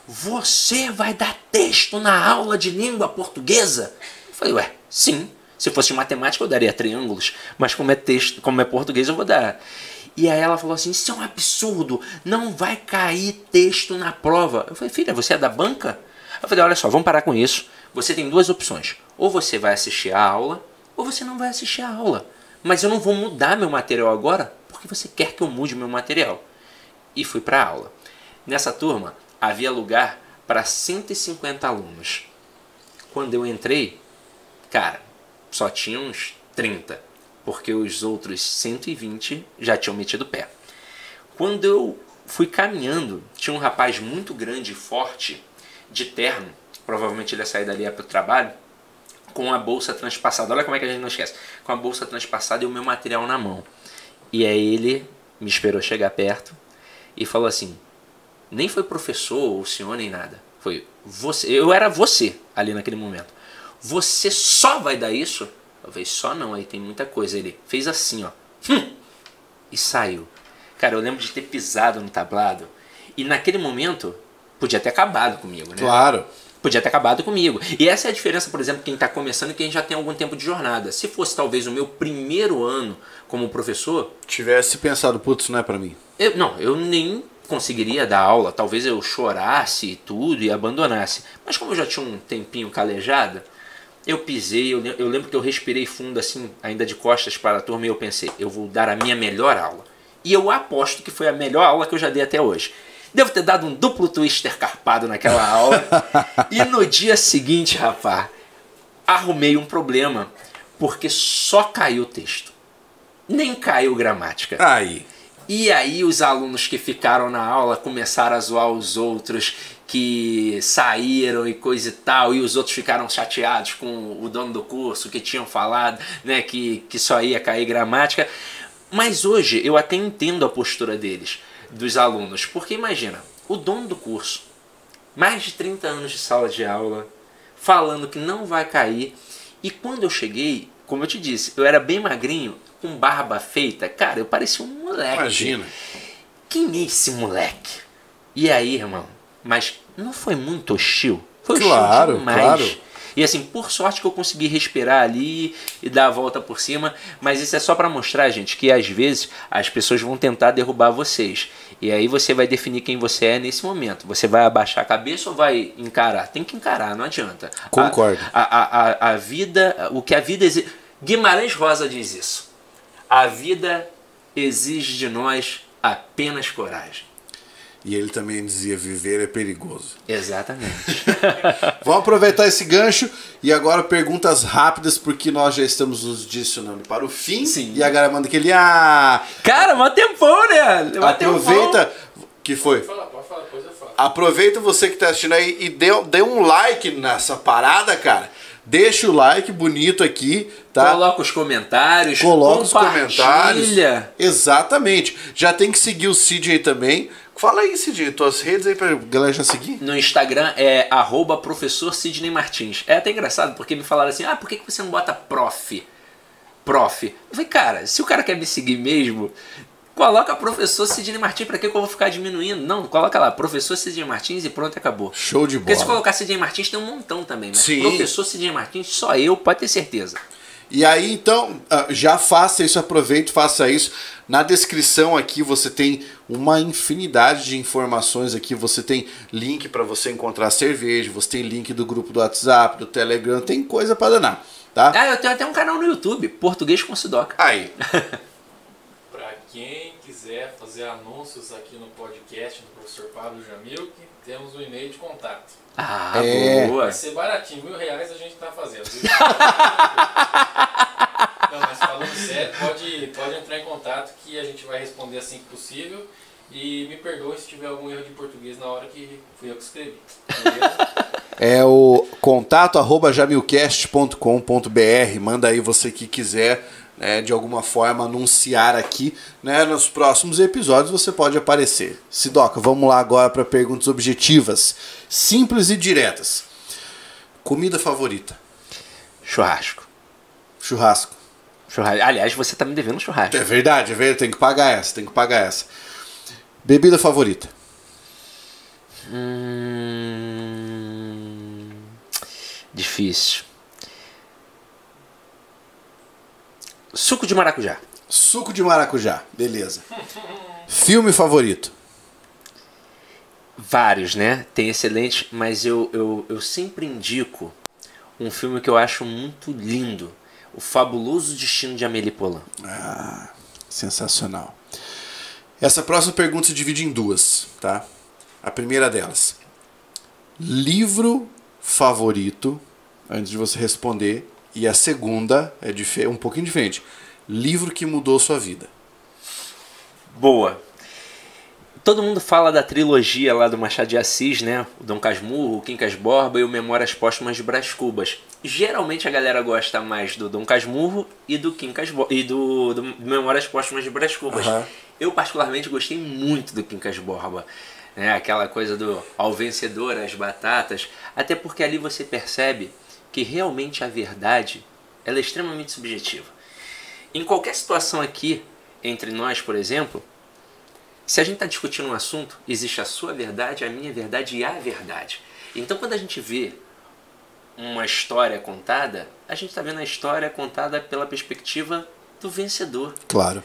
Você vai dar texto na aula de língua portuguesa? Eu falei: Ué, sim. Se fosse matemática eu daria triângulos, mas como é texto, como é português eu vou dar. E aí ela falou assim: Isso é um absurdo, não vai cair texto na prova. Eu falei: Filha, você é da banca? Eu falei: Olha só, vamos parar com isso. Você tem duas opções: ou você vai assistir a aula, ou você não vai assistir a aula. Mas eu não vou mudar meu material agora porque você quer que eu mude meu material e fui para a aula. Nessa turma havia lugar para 150 alunos. Quando eu entrei, cara, só tinha uns 30, porque os outros 120 já tinham metido pé. Quando eu fui caminhando, tinha um rapaz muito grande e forte, de terno, provavelmente ele ia sair dali para o trabalho, com a bolsa transpassada. Olha como é que a gente não esquece. Com a bolsa transpassada e o meu material na mão. E aí ele me esperou chegar perto, e falou assim: nem foi professor ou senhor nem nada. Foi você. Eu era você ali naquele momento. Você só vai dar isso? Falei, só não, aí tem muita coisa. Ele fez assim, ó. Hum, e saiu. Cara, eu lembro de ter pisado no tablado. E naquele momento, podia ter acabado comigo, né? Claro. Podia ter acabado comigo. E essa é a diferença, por exemplo, quem está começando e quem já tem algum tempo de jornada. Se fosse talvez o meu primeiro ano como professor. Tivesse pensado, putz, não é para mim. Eu, não, eu nem conseguiria dar aula, talvez eu chorasse e tudo e abandonasse. Mas como eu já tinha um tempinho calejado, eu pisei, eu, eu lembro que eu respirei fundo assim, ainda de costas para a turma e eu pensei, eu vou dar a minha melhor aula. E eu aposto que foi a melhor aula que eu já dei até hoje. Devo ter dado um duplo twister carpado naquela aula. e no dia seguinte, rapaz, arrumei um problema, porque só caiu o texto. Nem caiu gramática. Aí. E aí os alunos que ficaram na aula começaram a zoar os outros que saíram e coisa e tal, e os outros ficaram chateados com o dono do curso que tinham falado, né, que, que só ia cair gramática. Mas hoje eu até entendo a postura deles, dos alunos, porque imagina, o dono do curso, mais de 30 anos de sala de aula, falando que não vai cair, e quando eu cheguei, como eu te disse, eu era bem magrinho, com barba feita, cara, eu parecia um moleque. Imagina. Quem é esse moleque? E aí, irmão? Mas não foi muito hostil? Foi claro, hostil demais. Claro. E assim, por sorte que eu consegui respirar ali e dar a volta por cima, mas isso é só para mostrar, gente, que às vezes as pessoas vão tentar derrubar vocês. E aí você vai definir quem você é nesse momento. Você vai abaixar a cabeça ou vai encarar? Tem que encarar, não adianta. Concordo. A, a, a, a vida, o que a vida exige. Guimarães Rosa diz isso. A vida exige de nós apenas coragem. E ele também dizia: viver é perigoso. Exatamente. Vamos aproveitar esse gancho e agora perguntas rápidas, porque nós já estamos nos direcionando para o fim. Sim. E a galera manda aquele. Ah! Cara, mó tempão, né? Mó Aproveita. Que foi? Pode falar, pode falar, depois eu falo. Aproveita você que tá assistindo aí e dê, dê um like nessa parada, cara. Deixa o like bonito aqui, tá? Coloca os comentários, Coloca os comentários. Exatamente. Já tem que seguir o aí também. Fala aí, Cid, tuas redes aí pra galera já seguir. No Instagram é arroba professor Sidney Martins. É até engraçado, porque me falaram assim, ah, por que que você não bota prof? Prof. Eu falei, cara, se o cara quer me seguir mesmo, coloca professor Sidney Martins, pra que eu vou ficar diminuindo? Não, coloca lá, professor Sidney Martins e pronto, acabou. Show de Porque se bola. colocar Sidney Martins tem um montão também, mas Sim. professor Sidney Martins, só eu, pode ter certeza. E aí, então, ah, já faça isso, aproveite, faça isso. Na descrição aqui você tem uma infinidade de informações aqui. Você tem link para você encontrar cerveja, você tem link do grupo do WhatsApp, do Telegram, tem coisa para danar, tá? Ah, eu tenho até um canal no YouTube, Português com Sidoca. Aí, quem quiser fazer anúncios aqui no podcast do professor Pablo Jamil, temos um e-mail de contato. Ah, É. boa. Vai ser baratinho, mil reais a gente tá fazendo. viu? Não, mas falando sério, pode, pode entrar em contato que a gente vai responder assim que possível. E me perdoe se tiver algum erro de português na hora que fui eu que escrevi. É o contato arroba jamilcast.com.br. Manda aí você que quiser, né, de alguma forma, anunciar aqui. Né, nos próximos episódios você pode aparecer. Sidoca, vamos lá agora para perguntas objetivas, simples e diretas. Comida favorita? Churrasco. Churrasco. Churrasco. Aliás, você tá me devendo um churrasco. É verdade, é verdade. Tem que pagar essa, tem que pagar essa. Bebida favorita? Hum... Difícil. Suco de maracujá. Suco de maracujá. Beleza. Filme favorito? Vários, né? Tem excelentes, mas eu, eu, eu sempre indico um filme que eu acho muito lindo. O Fabuloso Destino de Amélie Poulain. Ah, sensacional. Essa próxima pergunta se divide em duas, tá? A primeira delas. Livro favorito, antes de você responder. E a segunda é um pouquinho diferente. Livro que mudou sua vida. Boa. Todo mundo fala da trilogia lá do Machado de Assis, né? O Dom Casmurro, o Quincas Borba e o Memórias Póstumas de Brás Cubas. Geralmente a galera gosta mais do Dom Casmurro e do Quincas Bo e do, do Memórias Póstumas de Brás Cubas. Aham. Eu particularmente gostei muito do Quincas Borba. Né? Aquela coisa do ao vencedor, as batatas. Até porque ali você percebe que realmente a verdade ela é extremamente subjetiva. Em qualquer situação aqui, entre nós, por exemplo, se a gente está discutindo um assunto, existe a sua verdade, a minha verdade e a verdade. Então, quando a gente vê uma história contada, a gente está vendo a história contada pela perspectiva do vencedor. Claro.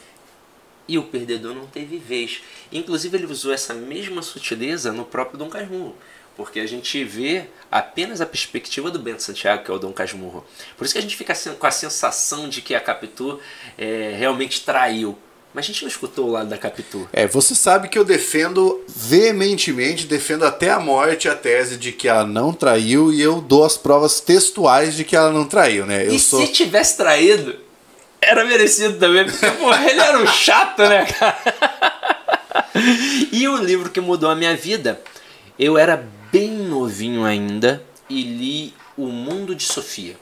E o perdedor não teve vez. Inclusive, ele usou essa mesma sutileza no próprio Dom Casmurro. Porque a gente vê apenas a perspectiva do Bento Santiago, que é o Dom Casmurro. Por isso que a gente fica com a sensação de que a Capitu é, realmente traiu. Mas a gente não escutou o lado da Capitu. É, você sabe que eu defendo veementemente, defendo até a morte a tese de que ela não traiu e eu dou as provas textuais de que ela não traiu, né? Eu e sou se tivesse traído, era merecido também, porque porra, ele era um chato, né, cara? e o livro que mudou a minha vida, eu era bem novinho ainda e li O Mundo de Sofia.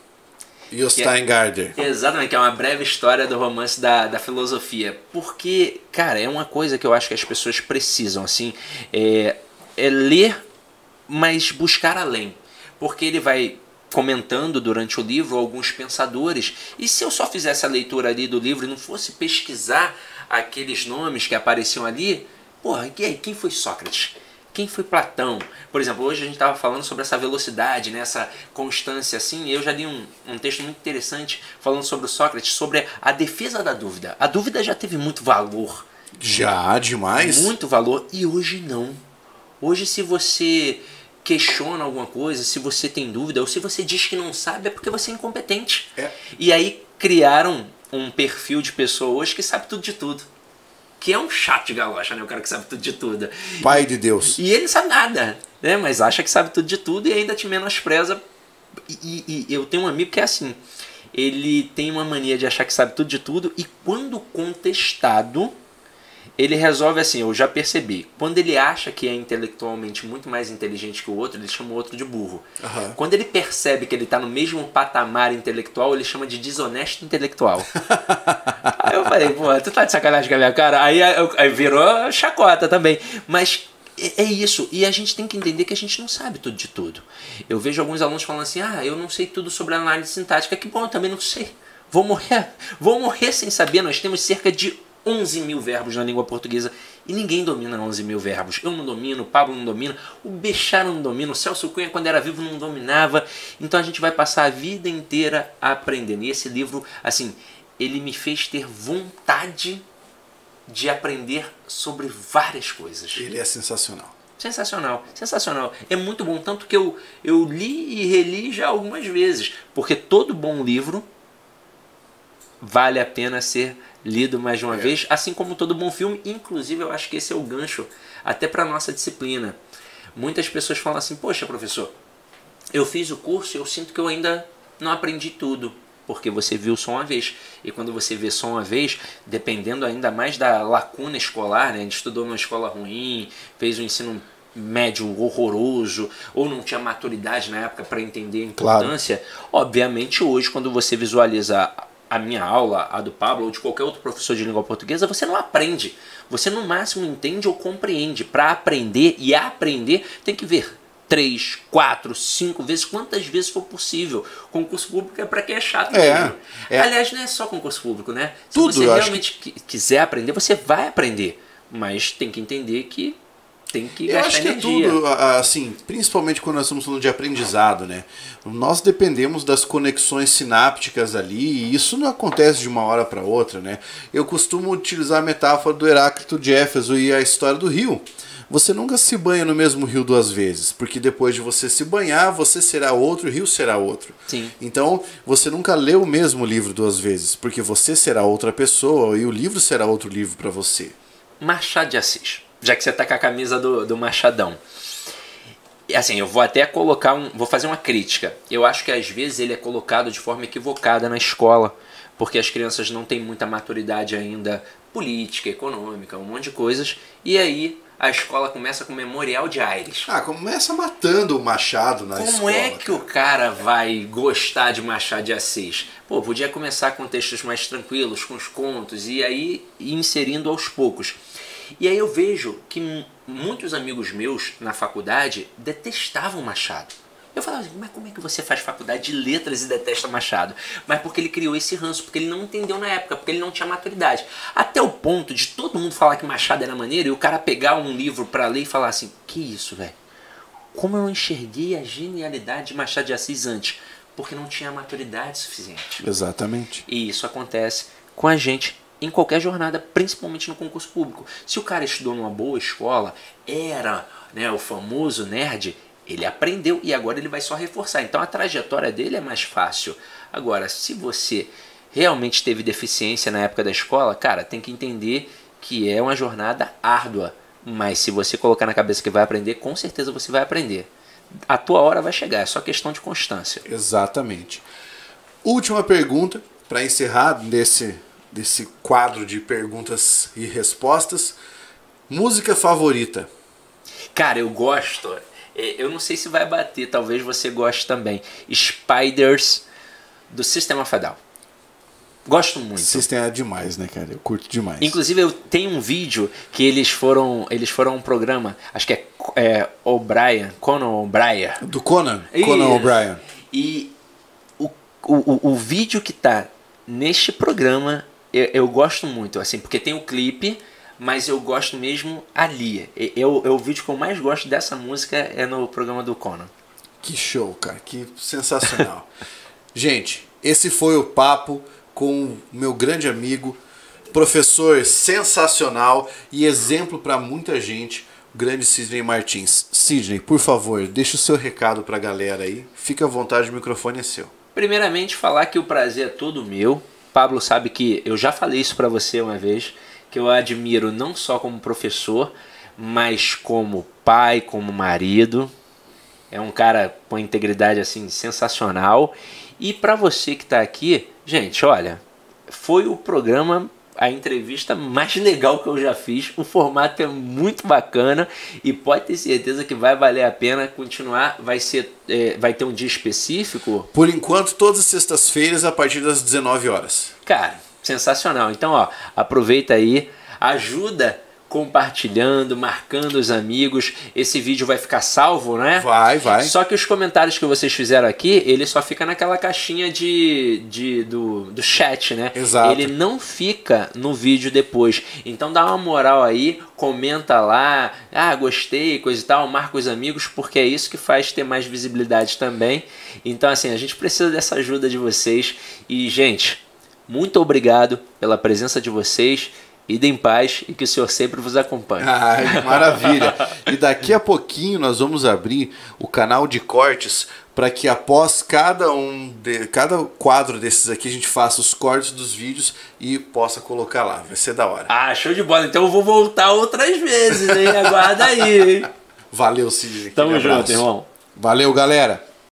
Jostein Gardner. Exatamente, que é uma breve história do romance da, da filosofia. Porque, cara, é uma coisa que eu acho que as pessoas precisam, assim, é, é ler, mas buscar além. Porque ele vai comentando durante o livro alguns pensadores. E se eu só fizesse a leitura ali do livro e não fosse pesquisar aqueles nomes que apareciam ali, porra, e aí, quem foi Sócrates? Quem foi Platão? Por exemplo, hoje a gente estava falando sobre essa velocidade, né, essa constância assim. Eu já li um, um texto muito interessante falando sobre o Sócrates, sobre a defesa da dúvida. A dúvida já teve muito valor, Já, demais. muito valor, e hoje não. Hoje, se você questiona alguma coisa, se você tem dúvida, ou se você diz que não sabe, é porque você é incompetente. É. E aí criaram um perfil de pessoa hoje que sabe tudo de tudo. Que é um chato de galocha, né? O cara que sabe tudo de tudo. Pai de Deus. E ele não sabe nada, né? Mas acha que sabe tudo de tudo e ainda te menospreza. E, e, e eu tenho um amigo que é assim. Ele tem uma mania de achar que sabe tudo de tudo e quando contestado, ele resolve assim, eu já percebi. Quando ele acha que é intelectualmente muito mais inteligente que o outro, ele chama o outro de burro. Aham. Quando ele percebe que ele está no mesmo patamar intelectual, ele chama de desonesto intelectual. aí eu falei, pô, tu tá de sacanagem com a minha cara? Aí, aí, aí virou chacota também. Mas é é isso. E a gente tem que entender que a gente não sabe tudo de tudo. Eu vejo alguns alunos falando assim, ah, eu não sei tudo sobre análise sintática. Que bom, eu também não sei. Vou morrer. Vou morrer sem saber. Nós temos cerca de 11 mil verbos na língua portuguesa e ninguém domina 11 mil verbos. Eu não domino, o Pablo não domina, o Bechara não domina, o Celso Cunha, quando era vivo, não dominava. Então a gente vai passar a vida inteira aprendendo. E esse livro, assim, ele me fez ter vontade de aprender sobre várias coisas. Ele é sensacional. Sensacional, sensacional. É muito bom, tanto que eu, eu li e reli já algumas vezes, porque todo bom livro vale a pena ser lido mais de uma É. vez, assim como todo bom filme. Inclusive, eu acho que esse é o gancho até para nossa disciplina. Muitas pessoas falam assim: Poxa, professor, eu fiz o curso e eu sinto que eu ainda não aprendi tudo. Porque você viu só uma vez. E quando você vê só uma vez, dependendo ainda mais da lacuna escolar, né? A gente estudou numa escola ruim, fez um ensino médio horroroso, ou não tinha maturidade na época para entender a Claro. importância. Obviamente, hoje, quando você visualiza a minha aula, a do Pablo, ou de qualquer outro professor de língua portuguesa, você não aprende. Você, no máximo, entende ou compreende. Para aprender e aprender, tem que ver três, quatro, cinco vezes, quantas vezes for possível. Concurso público é para quem é chato É, é. Aliás, não é só concurso público, né? Se Tudo, você realmente qui- quiser aprender, você vai aprender. Mas tem que entender que tem que Eu acho que é energia. tudo, a- a- assim, principalmente quando nós estamos falando de aprendizado, né? Nós dependemos das conexões sinápticas ali e isso não acontece de uma hora para outra, né? Eu costumo utilizar a metáfora do Heráclito de Éfeso e a história do rio. Você nunca se banha no mesmo rio duas vezes, porque depois de você se banhar, você será outro, o rio será outro. Sim. Então, você nunca lê o mesmo livro duas vezes, porque você será outra pessoa e o livro será outro livro para você. Machado de Assis. Já que você tá com a camisa do, do Machadão. E, Assim, eu vou até colocar um. Vou fazer uma crítica. Eu acho que às vezes ele é colocado de forma equivocada na escola. Porque as crianças não têm muita maturidade ainda política, econômica, um monte de coisas. E aí a escola começa com o memorial de Aires. Ah, começa matando o Machado na Como escola. é que o cara vai gostar de Machado de Assis? Pô, podia começar com textos mais tranquilos, com os contos, e aí ir inserindo aos poucos. E aí eu vejo que muitos amigos meus na faculdade detestavam Machado. Eu falava assim, mas como é que você faz faculdade de letras e detesta Machado? Mas porque ele criou esse ranço, porque ele não entendeu na época, porque ele não tinha maturidade. Até o ponto de todo mundo falar que Machado era maneiro e o cara pegar um livro pra ler e falar assim, que isso, velho? como eu enxerguei a genialidade de Machado de Assis antes, porque não tinha maturidade suficiente. Exatamente. E isso acontece com a gente em qualquer jornada, principalmente no concurso público. Se o cara estudou numa boa escola, era né, o famoso nerd, ele aprendeu e agora ele vai só reforçar. Então a trajetória dele é mais fácil. Agora, se você realmente teve deficiência na época da escola, cara, tem que entender que é uma jornada árdua. Mas se você colocar na cabeça que vai aprender, com certeza você vai aprender. A tua hora vai chegar, é só questão de constância. Exatamente. Última pergunta para encerrar desse, desse quadro de perguntas e respostas. Música favorita? Cara, eu gosto. é, Eu não sei se vai bater, talvez você goste também. Spiders do System of a Down. Gosto muito. System é demais, né, cara? Eu curto demais. Inclusive eu tenho um vídeo que eles foram, eles foram a um programa, acho que é, é O'Brien, Conan O'Brien. Do Conan? Conan Isso. O'Brien. E o, o, o, o vídeo que tá neste programa eu, eu gosto muito, assim, porque tem o clipe, mas eu gosto mesmo ali. Eu, eu, o vídeo que eu mais gosto dessa música é no programa do Conan. Que show, cara. Que sensacional. Gente, esse foi o papo com o meu grande amigo, professor sensacional e exemplo para muita gente, o grande Sidney Martins. Sidney, por favor, deixa o seu recado para a galera aí. Fica à vontade, o microfone é seu. Primeiramente, falar que o prazer é todo meu. Pablo sabe que eu já falei isso pra você uma vez, que eu admiro não só como professor, mas como pai, como marido. É um cara com integridade assim sensacional. E para você que está aqui, gente, olha, foi o programa a entrevista mais legal que eu já fiz. O formato é muito bacana e pode ter certeza que vai valer a pena continuar. Vai ser, é, vai ter um dia específico. Por enquanto, todas as sextas-feiras a partir das 19 horas. Cara, sensacional. Então, ó, aproveita aí, ajuda compartilhando, marcando os amigos. Esse vídeo vai ficar salvo, né? Vai, vai. Só que os comentários que vocês fizeram aqui, ele só fica naquela caixinha de, de do, do chat, né? Exato. Ele não fica no vídeo depois. Então dá uma moral aí, comenta lá, ah, gostei, coisa e tal, marca os amigos, porque é isso que faz ter mais visibilidade também. Então, assim, a gente precisa dessa ajuda de vocês. E, gente, muito obrigado pela presença de vocês. Ida em paz e que o Senhor sempre vos acompanhe. Ai, maravilha. E daqui a pouquinho nós vamos abrir o canal de cortes para que após cada um de, cada quadro desses aqui a gente faça os cortes dos vídeos e possa colocar lá. Vai ser da hora. Ah, show de bola. Então eu vou voltar outras vezes, hein? Aguarda aí, hein? Valeu, Sidney. Tamo junto, irmão. Valeu, galera.